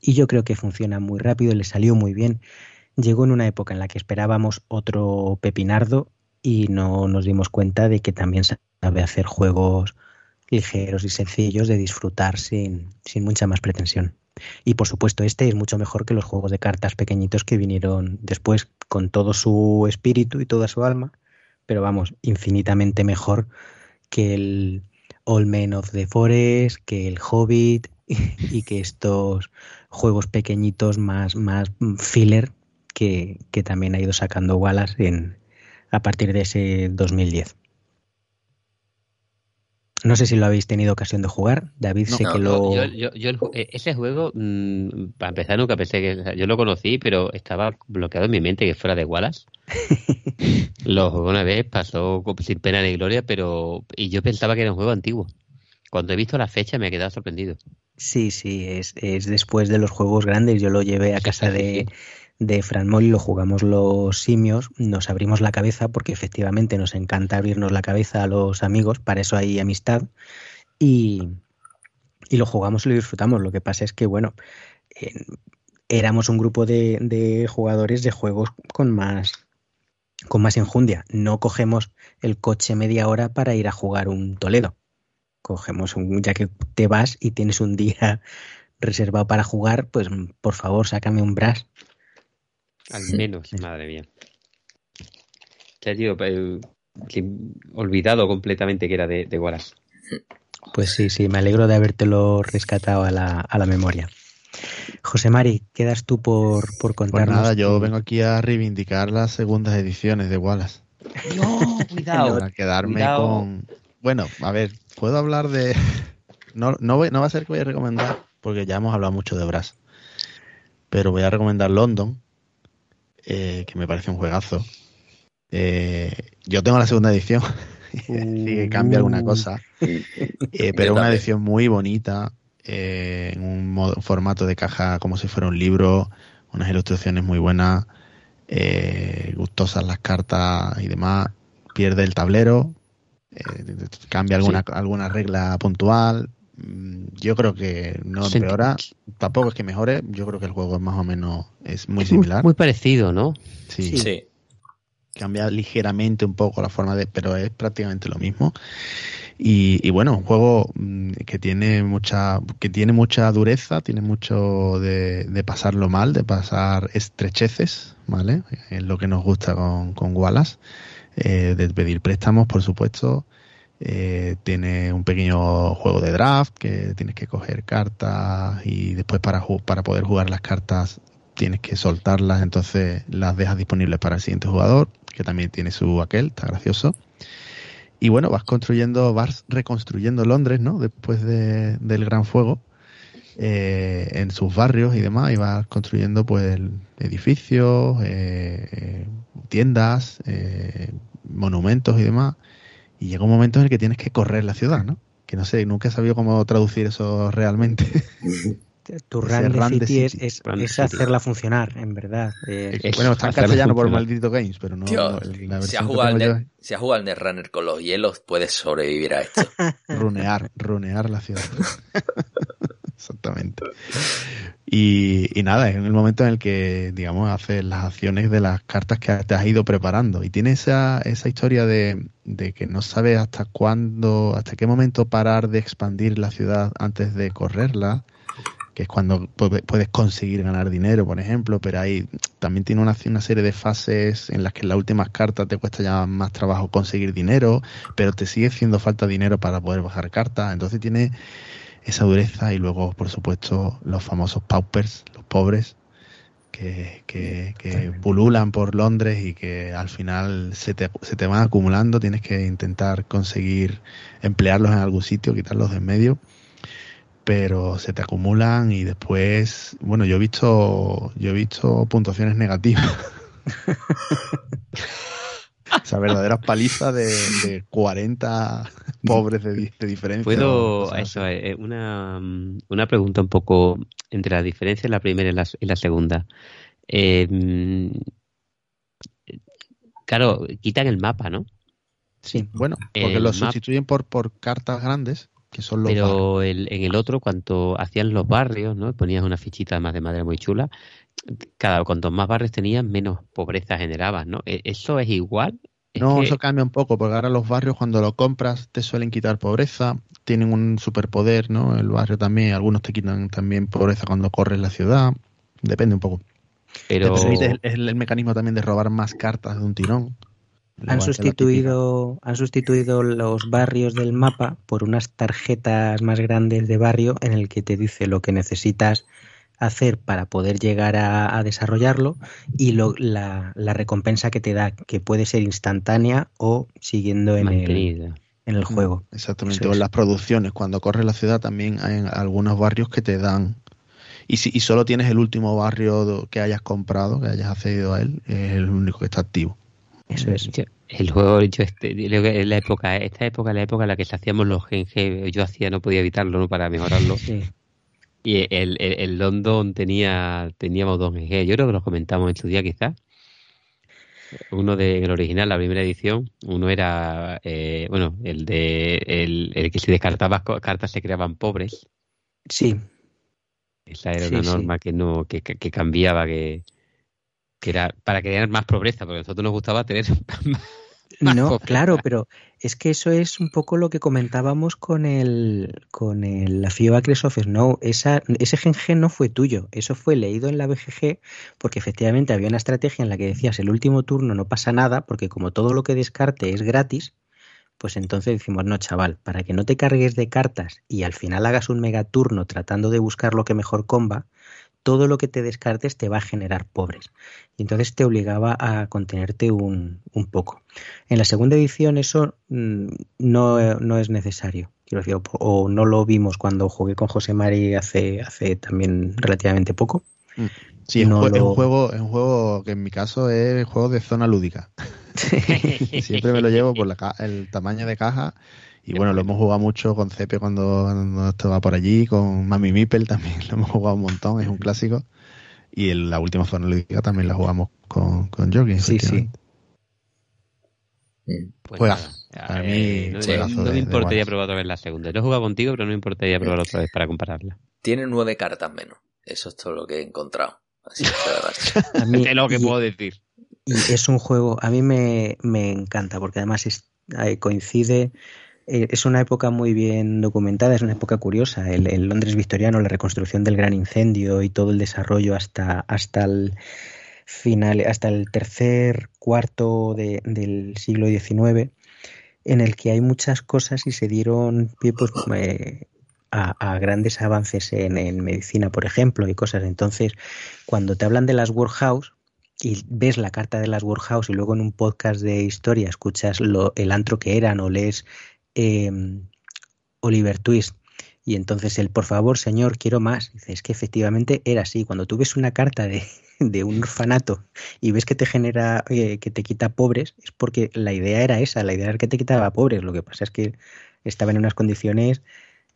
[SPEAKER 4] Y yo creo que funciona muy rápido, le salió muy bien. Llegó en una época en la que esperábamos otro pepinardo y no nos dimos cuenta de que también sabe hacer juegos ligeros y sencillos de disfrutar sin, sin mucha más pretensión. Y por supuesto, este es mucho mejor que los juegos de cartas pequeñitos que vinieron después con todo su espíritu y toda su alma, pero vamos, infinitamente mejor que el All Men of the Forest, que el Hobbit y que estos juegos pequeñitos más, más filler que, que también ha ido sacando Wallace en, a partir de ese 2010. No sé si lo habéis tenido ocasión de jugar. David, sé que lo.
[SPEAKER 2] Yo, eh, ese juego, mm, para empezar, nunca pensé que. Yo lo conocí, pero estaba bloqueado en mi mente que fuera de Wallace. lo jugué una vez, pasó sin pena ni gloria, pero. Y yo pensaba que era un juego antiguo. Cuando he visto la fecha me he quedado sorprendido.
[SPEAKER 4] Sí, sí, es, es después de los juegos grandes. Yo lo llevé a casa de, de Fran Molly lo jugamos los simios, nos abrimos la cabeza porque efectivamente nos encanta abrirnos la cabeza a los amigos, para eso hay amistad y, y lo jugamos y lo disfrutamos. Lo que pasa es que, bueno, éramos un grupo de, de, jugadores de juegos con más con más enjundia. No cogemos el coche media hora para ir a jugar un Toledo. Cogemos un, ya que te vas y tienes un día reservado para jugar, pues por favor, sácame un Brass
[SPEAKER 2] al menos, madre mía. Te digo, eh, olvidado completamente que era de, de Wallace.
[SPEAKER 4] Pues sí, sí, me alegro de habértelo rescatado a la, a la memoria. José Mari, quedas tú por, por pues contarnos.
[SPEAKER 1] Pues nada, yo vengo aquí a reivindicar las segundas ediciones de Wallace.
[SPEAKER 2] No, cuidado.
[SPEAKER 1] Para quedarme con. Bueno, a ver, puedo hablar de. No, no, no va a ser que voy a recomendar, porque ya hemos hablado mucho de Brass. Pero voy a recomendar London, eh, que me parece un juegazo. Eh, yo tengo la segunda edición, que cambia alguna cosa, eh, pero una edición muy bonita, en un formato de caja como si fuera un libro, unas ilustraciones muy buenas, gustosas las cartas y demás. Pierde el tablero, cambia alguna, alguna regla puntual, yo creo que no empeora, tampoco es que mejore, yo creo que el juego es más o menos es muy similar.
[SPEAKER 2] Muy parecido, ¿no?
[SPEAKER 1] Sí. sí. Cambia ligeramente un poco la forma de, pero es prácticamente lo mismo. Y, bueno, un juego mm, que tiene mucha, que tiene mucha dureza, tiene mucho de, pasarlo mal, de pasar estrecheces, ¿vale? Es lo que nos gusta con, con Wallace, eh, de pedir préstamos, por supuesto, eh, tiene un pequeño juego de draft que tienes que coger cartas y después para, para poder jugar las cartas tienes que soltarlas, entonces las dejas disponibles para el siguiente jugador, que también tiene su aquel, está gracioso. Y bueno, vas construyendo, vas reconstruyendo Londres, ¿no? Después de, del gran fuego, eh, en sus barrios y demás, y vas construyendo pues edificios, eh, tiendas, monumentos y demás y llega un momento en el que tienes que correr la ciudad, ¿no? Que no sé, nunca he sabido cómo traducir eso realmente.
[SPEAKER 4] tu run, de city, es, es, hacerla funcionar, en verdad.
[SPEAKER 1] Eh, bueno, está en castellano por maldito games, pero no.
[SPEAKER 3] si has jugado el si jugado Netrunner con los hielos, puedes sobrevivir a esto.
[SPEAKER 1] runear, runear la ciudad. Exactamente. Y, nada, es en el momento en el que, digamos, haces las acciones de las cartas que te has ido preparando. Y tiene esa, esa historia de, de que no sabes hasta cuándo, hasta qué momento parar de expandir la ciudad antes de correrla que es cuando puedes conseguir ganar dinero, por ejemplo, pero ahí también tiene una, una, serie de fases en las que en las últimas cartas te cuesta ya más trabajo conseguir dinero, pero te sigue haciendo falta dinero para poder bajar cartas, entonces tiene esa dureza y luego, por supuesto, los famosos paupers, los pobres, que, que, que pululan por Londres y que al final se te, se te van acumulando, tienes que intentar conseguir emplearlos en algún sitio, quitarlos de en medio. Pero se te acumulan y después, bueno, yo he visto, yo he visto puntuaciones negativas. o sea, verdaderas palizas de, de 40 pobres de, diferencia.
[SPEAKER 2] Puedo, eso, eh, una, una pregunta un poco entre la diferencia en la primera y la, la segunda. Eh, claro, quitan el mapa, ¿no?
[SPEAKER 1] Sí, bueno, porque lo sustituyen por, por cartas grandes
[SPEAKER 2] pero en el otro, cuando hacían los barrios, ¿no? Ponías una fichita más de madera muy chula. Cada cuanto más barrios tenías, menos pobreza generabas, ¿no? ¿E-, ¿Eso es igual?
[SPEAKER 1] no, eso cambia un poco, porque ahora los barrios cuando lo compras te suelen quitar pobreza, tienen un superpoder, ¿no? El barrio también, algunos te quitan también pobreza cuando corres la ciudad, depende un poco. Pero es el mecanismo también de robar más cartas de un tirón.
[SPEAKER 4] Han sustituido, han sustituido los barrios del mapa por unas tarjetas más grandes de barrio en el que te dice lo que necesitas hacer para poder llegar a, desarrollarlo y lo, la, recompensa que te da, que puede ser instantánea o siguiendo en el, en el juego.
[SPEAKER 1] Exactamente, o en las producciones, cuando corres la ciudad también hay algunos barrios que te dan y si y solo tienes el último barrio que hayas comprado, que hayas accedido a él, es el único que está activo.
[SPEAKER 2] Eso es. el juego, yo este, en la época, esta época, la época en la que se hacíamos los GNG, yo hacía, no podía evitarlo, ¿no? Para mejorarlo. Y el, el, London tenía, teníamos dos GNG, yo creo que los comentamos en su día quizás. Uno de, en el original, la primera edición, uno era, eh, bueno, el de, el, el que si descartabas cartas se creaban pobres.
[SPEAKER 4] Sí.
[SPEAKER 2] Esa era una norma que no, que, que cambiaba, que, que era para crear más pobreza, porque a nosotros nos gustaba tener
[SPEAKER 4] No, claro, pero es que eso es un poco lo que comentábamos con el con el, la FIO of Snow. Esa, ese GNG no fue tuyo, eso fue leído en la BGG porque efectivamente había una estrategia en la que decías el último turno no pasa nada porque como todo lo que descarte es gratis, pues entonces decimos, no, chaval, para que no te cargues de cartas y al final hagas un megaturno tratando de buscar lo que mejor comba, todo lo que te descartes te va a generar pobres. Y entonces te obligaba a contenerte un, un poco. En la segunda edición eso mm, no, no, es necesario. Quiero decir, o, no lo vimos cuando jugué con José Mari hace, hace también relativamente poco.
[SPEAKER 1] Mm. Sí, es, un juego, es un juego que en mi caso es juego de zona lúdica. Siempre me lo llevo por la, el tamaño de caja y bueno, lo hemos jugado mucho con Cepe cuando, estaba por allí, con Mami Mipel también lo hemos jugado un montón, es un clásico. Y en la última zona lúdica también la jugamos con, con Jogging.
[SPEAKER 4] Sí, sí.
[SPEAKER 2] Pues a mí, no, me importaría probar otra vez la segunda. Yo he jugado contigo, pero no me importaría probar otra vez para compararla.
[SPEAKER 3] Tiene nueve cartas menos. Eso es todo lo que he encontrado. Así
[SPEAKER 2] a mí, es lo que puedo decir.
[SPEAKER 4] Y es un juego, a mí me, me encanta, porque además es, coincide eh, es una época muy bien documentada, es una época curiosa. El, Londres victoriano, la reconstrucción del gran incendio y todo el desarrollo hasta, hasta el final, hasta el tercer cuarto del siglo XIX, en el que hay muchas cosas y se dieron pie pues, eh, a, grandes avances en, medicina, por ejemplo, y cosas. Entonces, cuando te hablan de las workhouse, y ves la carta de las workhouse y luego en un podcast de historia escuchas lo, el antro que eran o lees Em, Oliver Twist. Y entonces él, por favor, señor, quiero más. Dice, es que efectivamente era así. Cuando tú ves una carta de, de un orfanato y ves que te genera, eh, que te quita pobres, es porque la idea era esa, la idea era que te quitaba pobres. Lo que pasa es que estaba en unas condiciones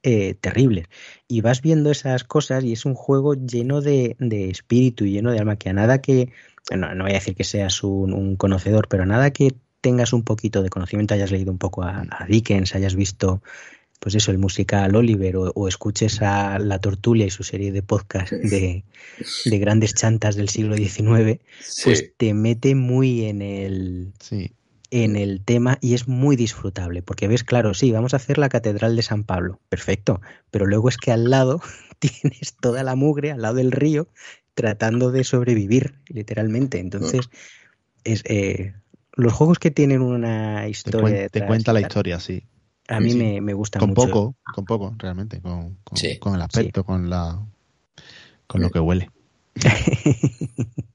[SPEAKER 4] eh, terribles. Y vas viendo esas cosas y es un juego lleno de, de espíritu y lleno de alma, que a nada que, no, no voy a decir que seas un, un conocedor, pero a nada que tengas un poquito de conocimiento, hayas leído un poco a, Dickens, hayas visto pues eso, el musical Oliver o, escuches a La Tortulia y su serie de podcast de, de grandes chantas del siglo XIX, pues te mete muy en el, en el tema y es muy disfrutable, porque ves, claro, sí, vamos a hacer la Catedral de San Pablo, perfecto, pero luego es que al lado tienes toda la mugre, al lado del río, tratando de sobrevivir, literalmente. Entonces, es, eh, los juegos que tienen una historia...
[SPEAKER 1] Te, cuenta la historia, sí.
[SPEAKER 4] A mí Me, me, gusta
[SPEAKER 1] con
[SPEAKER 4] mucho.
[SPEAKER 1] Con poco, con poco, realmente, con, con, el aspecto, con la con lo que huele.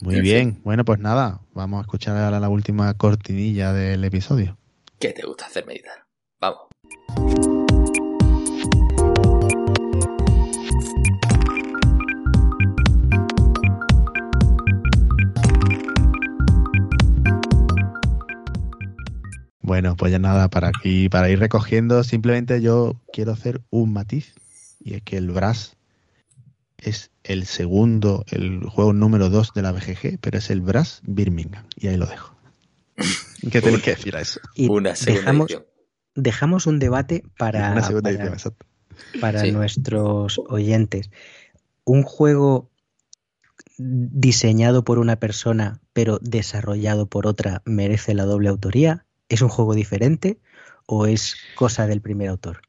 [SPEAKER 1] Muy bien, bueno, pues nada, vamos a escuchar ahora la última cortinilla del episodio.
[SPEAKER 3] ¿Qué te gusta hacer meditar? Vamos.
[SPEAKER 1] Bueno, pues ya nada, para aquí, para ir recogiendo, simplemente yo quiero hacer un matiz, y es que el Brass es el segundo, el juego número 2 de la BGG, pero es el Brass Birmingham. Y ahí lo dejo. ¿Qué tenéis que decir a eso?
[SPEAKER 3] una
[SPEAKER 4] dejamos, dejamos un debate para, para, nuestros oyentes. Un juego diseñado por una persona pero desarrollado por otra merece la doble autoría? ¿Es un juego diferente o es cosa del primer autor?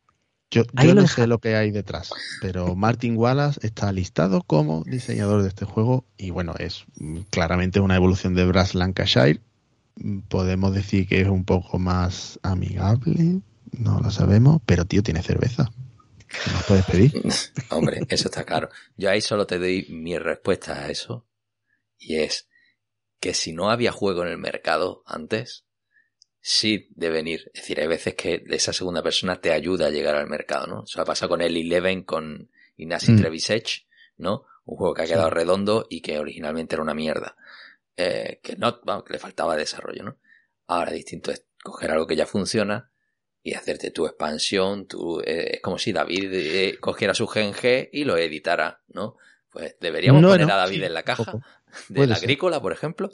[SPEAKER 1] Yo, no sé lo que hay detrás, pero Martin Wallace está listado como diseñador de este juego y bueno, es claramente una evolución de Brass Lancashire. Podemos decir que es un poco más amigable, no lo sabemos, pero tío, tiene cerveza. ¿Nos puedes pedir?
[SPEAKER 3] Hombre, eso está claro. Yo ahí solo te doy mi respuesta a eso y es que si no había juego en el mercado antes, sí de venir. Es decir, hay veces que esa segunda persona te ayuda a llegar al mercado, ¿no? Eso ha pasado con el Eleven, con Ignacy mm. ¿no? Un juego que ha quedado redondo y que originalmente era una mierda. Eh, que no, vamos, que le faltaba desarrollo, ¿no? Ahora distinto es coger algo que ya funciona y hacerte tu expansión, tu, eh, es como si David eh, cogiera su GNG y lo editara, ¿no? Pues deberíamos poner a David en la caja la agrícola, por ejemplo.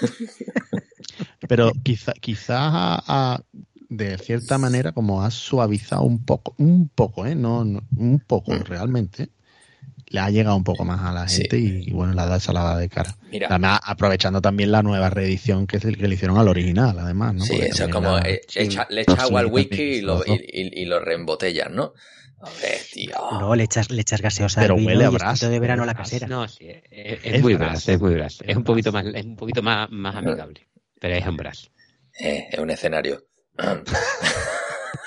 [SPEAKER 1] Pero quizá, quizás de cierta manera como ha suavizado un poco, un poco, ¿eh? No, un poco mm. realmente. Le ha llegado un poco más a la gente y, bueno, la da esa de cara. Además, aprovechando también la nueva reedición que, es el que le hicieron al original, además, ¿no?
[SPEAKER 3] Sí, eso como le echa agua al wiki y lo, y, lo reembotellan, ¿no? tío.
[SPEAKER 4] No, le echas, le echas gaseosa
[SPEAKER 1] Pero huele a bras.
[SPEAKER 4] de verano la casera.
[SPEAKER 2] No, sí, es, muy bras, es muy bras. Es un poquito más, es un poquito más, más amigable. Pero es un bras.
[SPEAKER 3] Eh, es un escenario.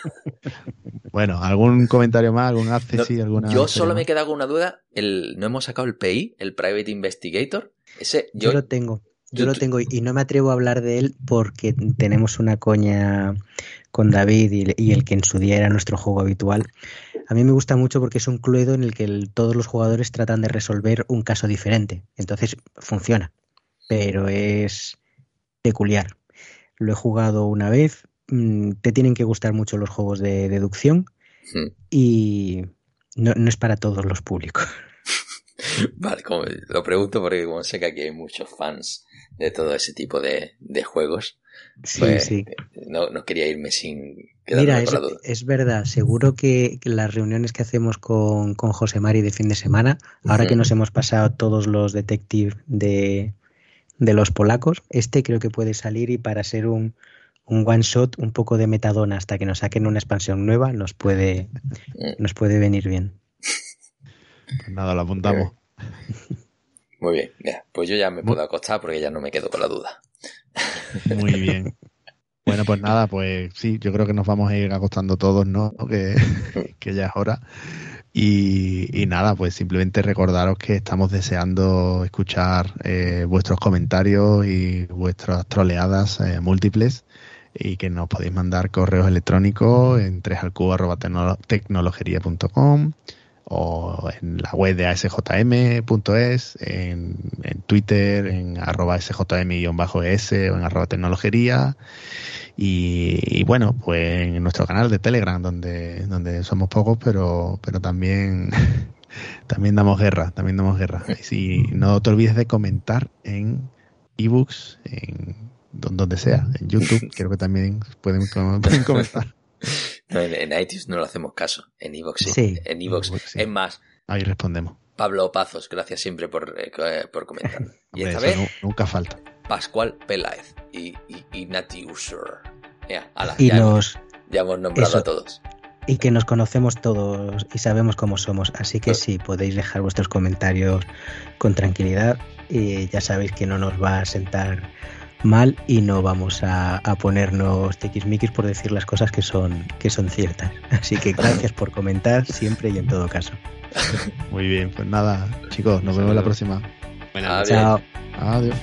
[SPEAKER 1] bueno, ¿algún comentario más? ¿Algún alguna
[SPEAKER 3] yo solo me he quedado con una duda. El, ¿No hemos sacado el PI, el Private Investigator? Ese,
[SPEAKER 4] yo, lo tengo. Yo, lo tengo y no me atrevo a hablar de él porque tenemos una coña con David y, el que en su día era nuestro juego habitual. A mí me gusta mucho porque es un cluedo en el que todos los jugadores tratan de resolver un caso diferente. Entonces funciona. Pero es peculiar. Lo he jugado una vez. Mm, te tienen que gustar mucho los juegos de deducción. Y no, es para todos los públicos.
[SPEAKER 3] Vale, como lo pregunto porque como sé que aquí hay muchos fans de todo ese tipo de, juegos.
[SPEAKER 4] Sí, pues, sí.
[SPEAKER 3] No, quería irme sin
[SPEAKER 4] Mira, es, verdad, seguro que las reuniones que hacemos con, con José Mari de fin de semana, ahora que nos hemos pasado todos los detectives de, de los polacos, este creo que puede salir y para ser un, un one shot, un poco de metadona hasta que nos saquen una expansión nueva, nos puede, nos puede venir bien.
[SPEAKER 1] Pues nada, lo apuntamos.
[SPEAKER 3] Muy bien, pues yo ya me puedo acostar porque ya no me quedo con la duda.
[SPEAKER 1] Muy bien. Bueno, pues nada, pues sí, yo creo que nos vamos a ir acostando todos, ¿no? Que, que ya es hora. Y, nada, pues simplemente recordaros que estamos deseando escuchar eh, vuestros comentarios y vuestras troleadas eh, múltiples y que nos podéis mandar correos electrónicos en 3alcubo.tecnologería.com o en la web de asjm.es, en, en Twitter, en arroba sjm-es o en arroba tecnologería. Y, bueno, pues en nuestro canal de Telegram, donde, donde somos pocos, pero, pero también, también damos guerra, también damos guerra. Y no te olvides de comentar en ebooks, en donde sea, en YouTube, creo que también pueden, pueden comentar.
[SPEAKER 3] No, en, en iTunes no le hacemos caso. En Evox sí.
[SPEAKER 4] Sí.
[SPEAKER 3] En Evox.
[SPEAKER 1] Sí.
[SPEAKER 3] Es más,
[SPEAKER 1] Ahí respondemos.
[SPEAKER 3] Pablo Pazos, gracias siempre por, eh, eh, por comentar. Y
[SPEAKER 1] Hombre,
[SPEAKER 3] esta vez,
[SPEAKER 1] nu- nunca falta.
[SPEAKER 3] Pascual Peláez y, y, Ignatiusor. Ya, ala,
[SPEAKER 4] Y
[SPEAKER 3] ya, ya hemos nombrado
[SPEAKER 4] eso.
[SPEAKER 3] a todos.
[SPEAKER 4] y que nos conocemos todos y sabemos cómo somos. Así que
[SPEAKER 3] Claro.
[SPEAKER 4] sí, podéis dejar vuestros comentarios con tranquilidad. Y ya sabéis que no nos va a sentar mal y no vamos a, a ponernos tiquismiquis por decir las cosas que son, que son ciertas. Así que gracias por comentar siempre y en todo caso.
[SPEAKER 1] Muy bien, pues nada, chicos, nos vemos la próxima.
[SPEAKER 2] Buenas
[SPEAKER 3] Adiós.
[SPEAKER 4] Chao.
[SPEAKER 1] Adiós.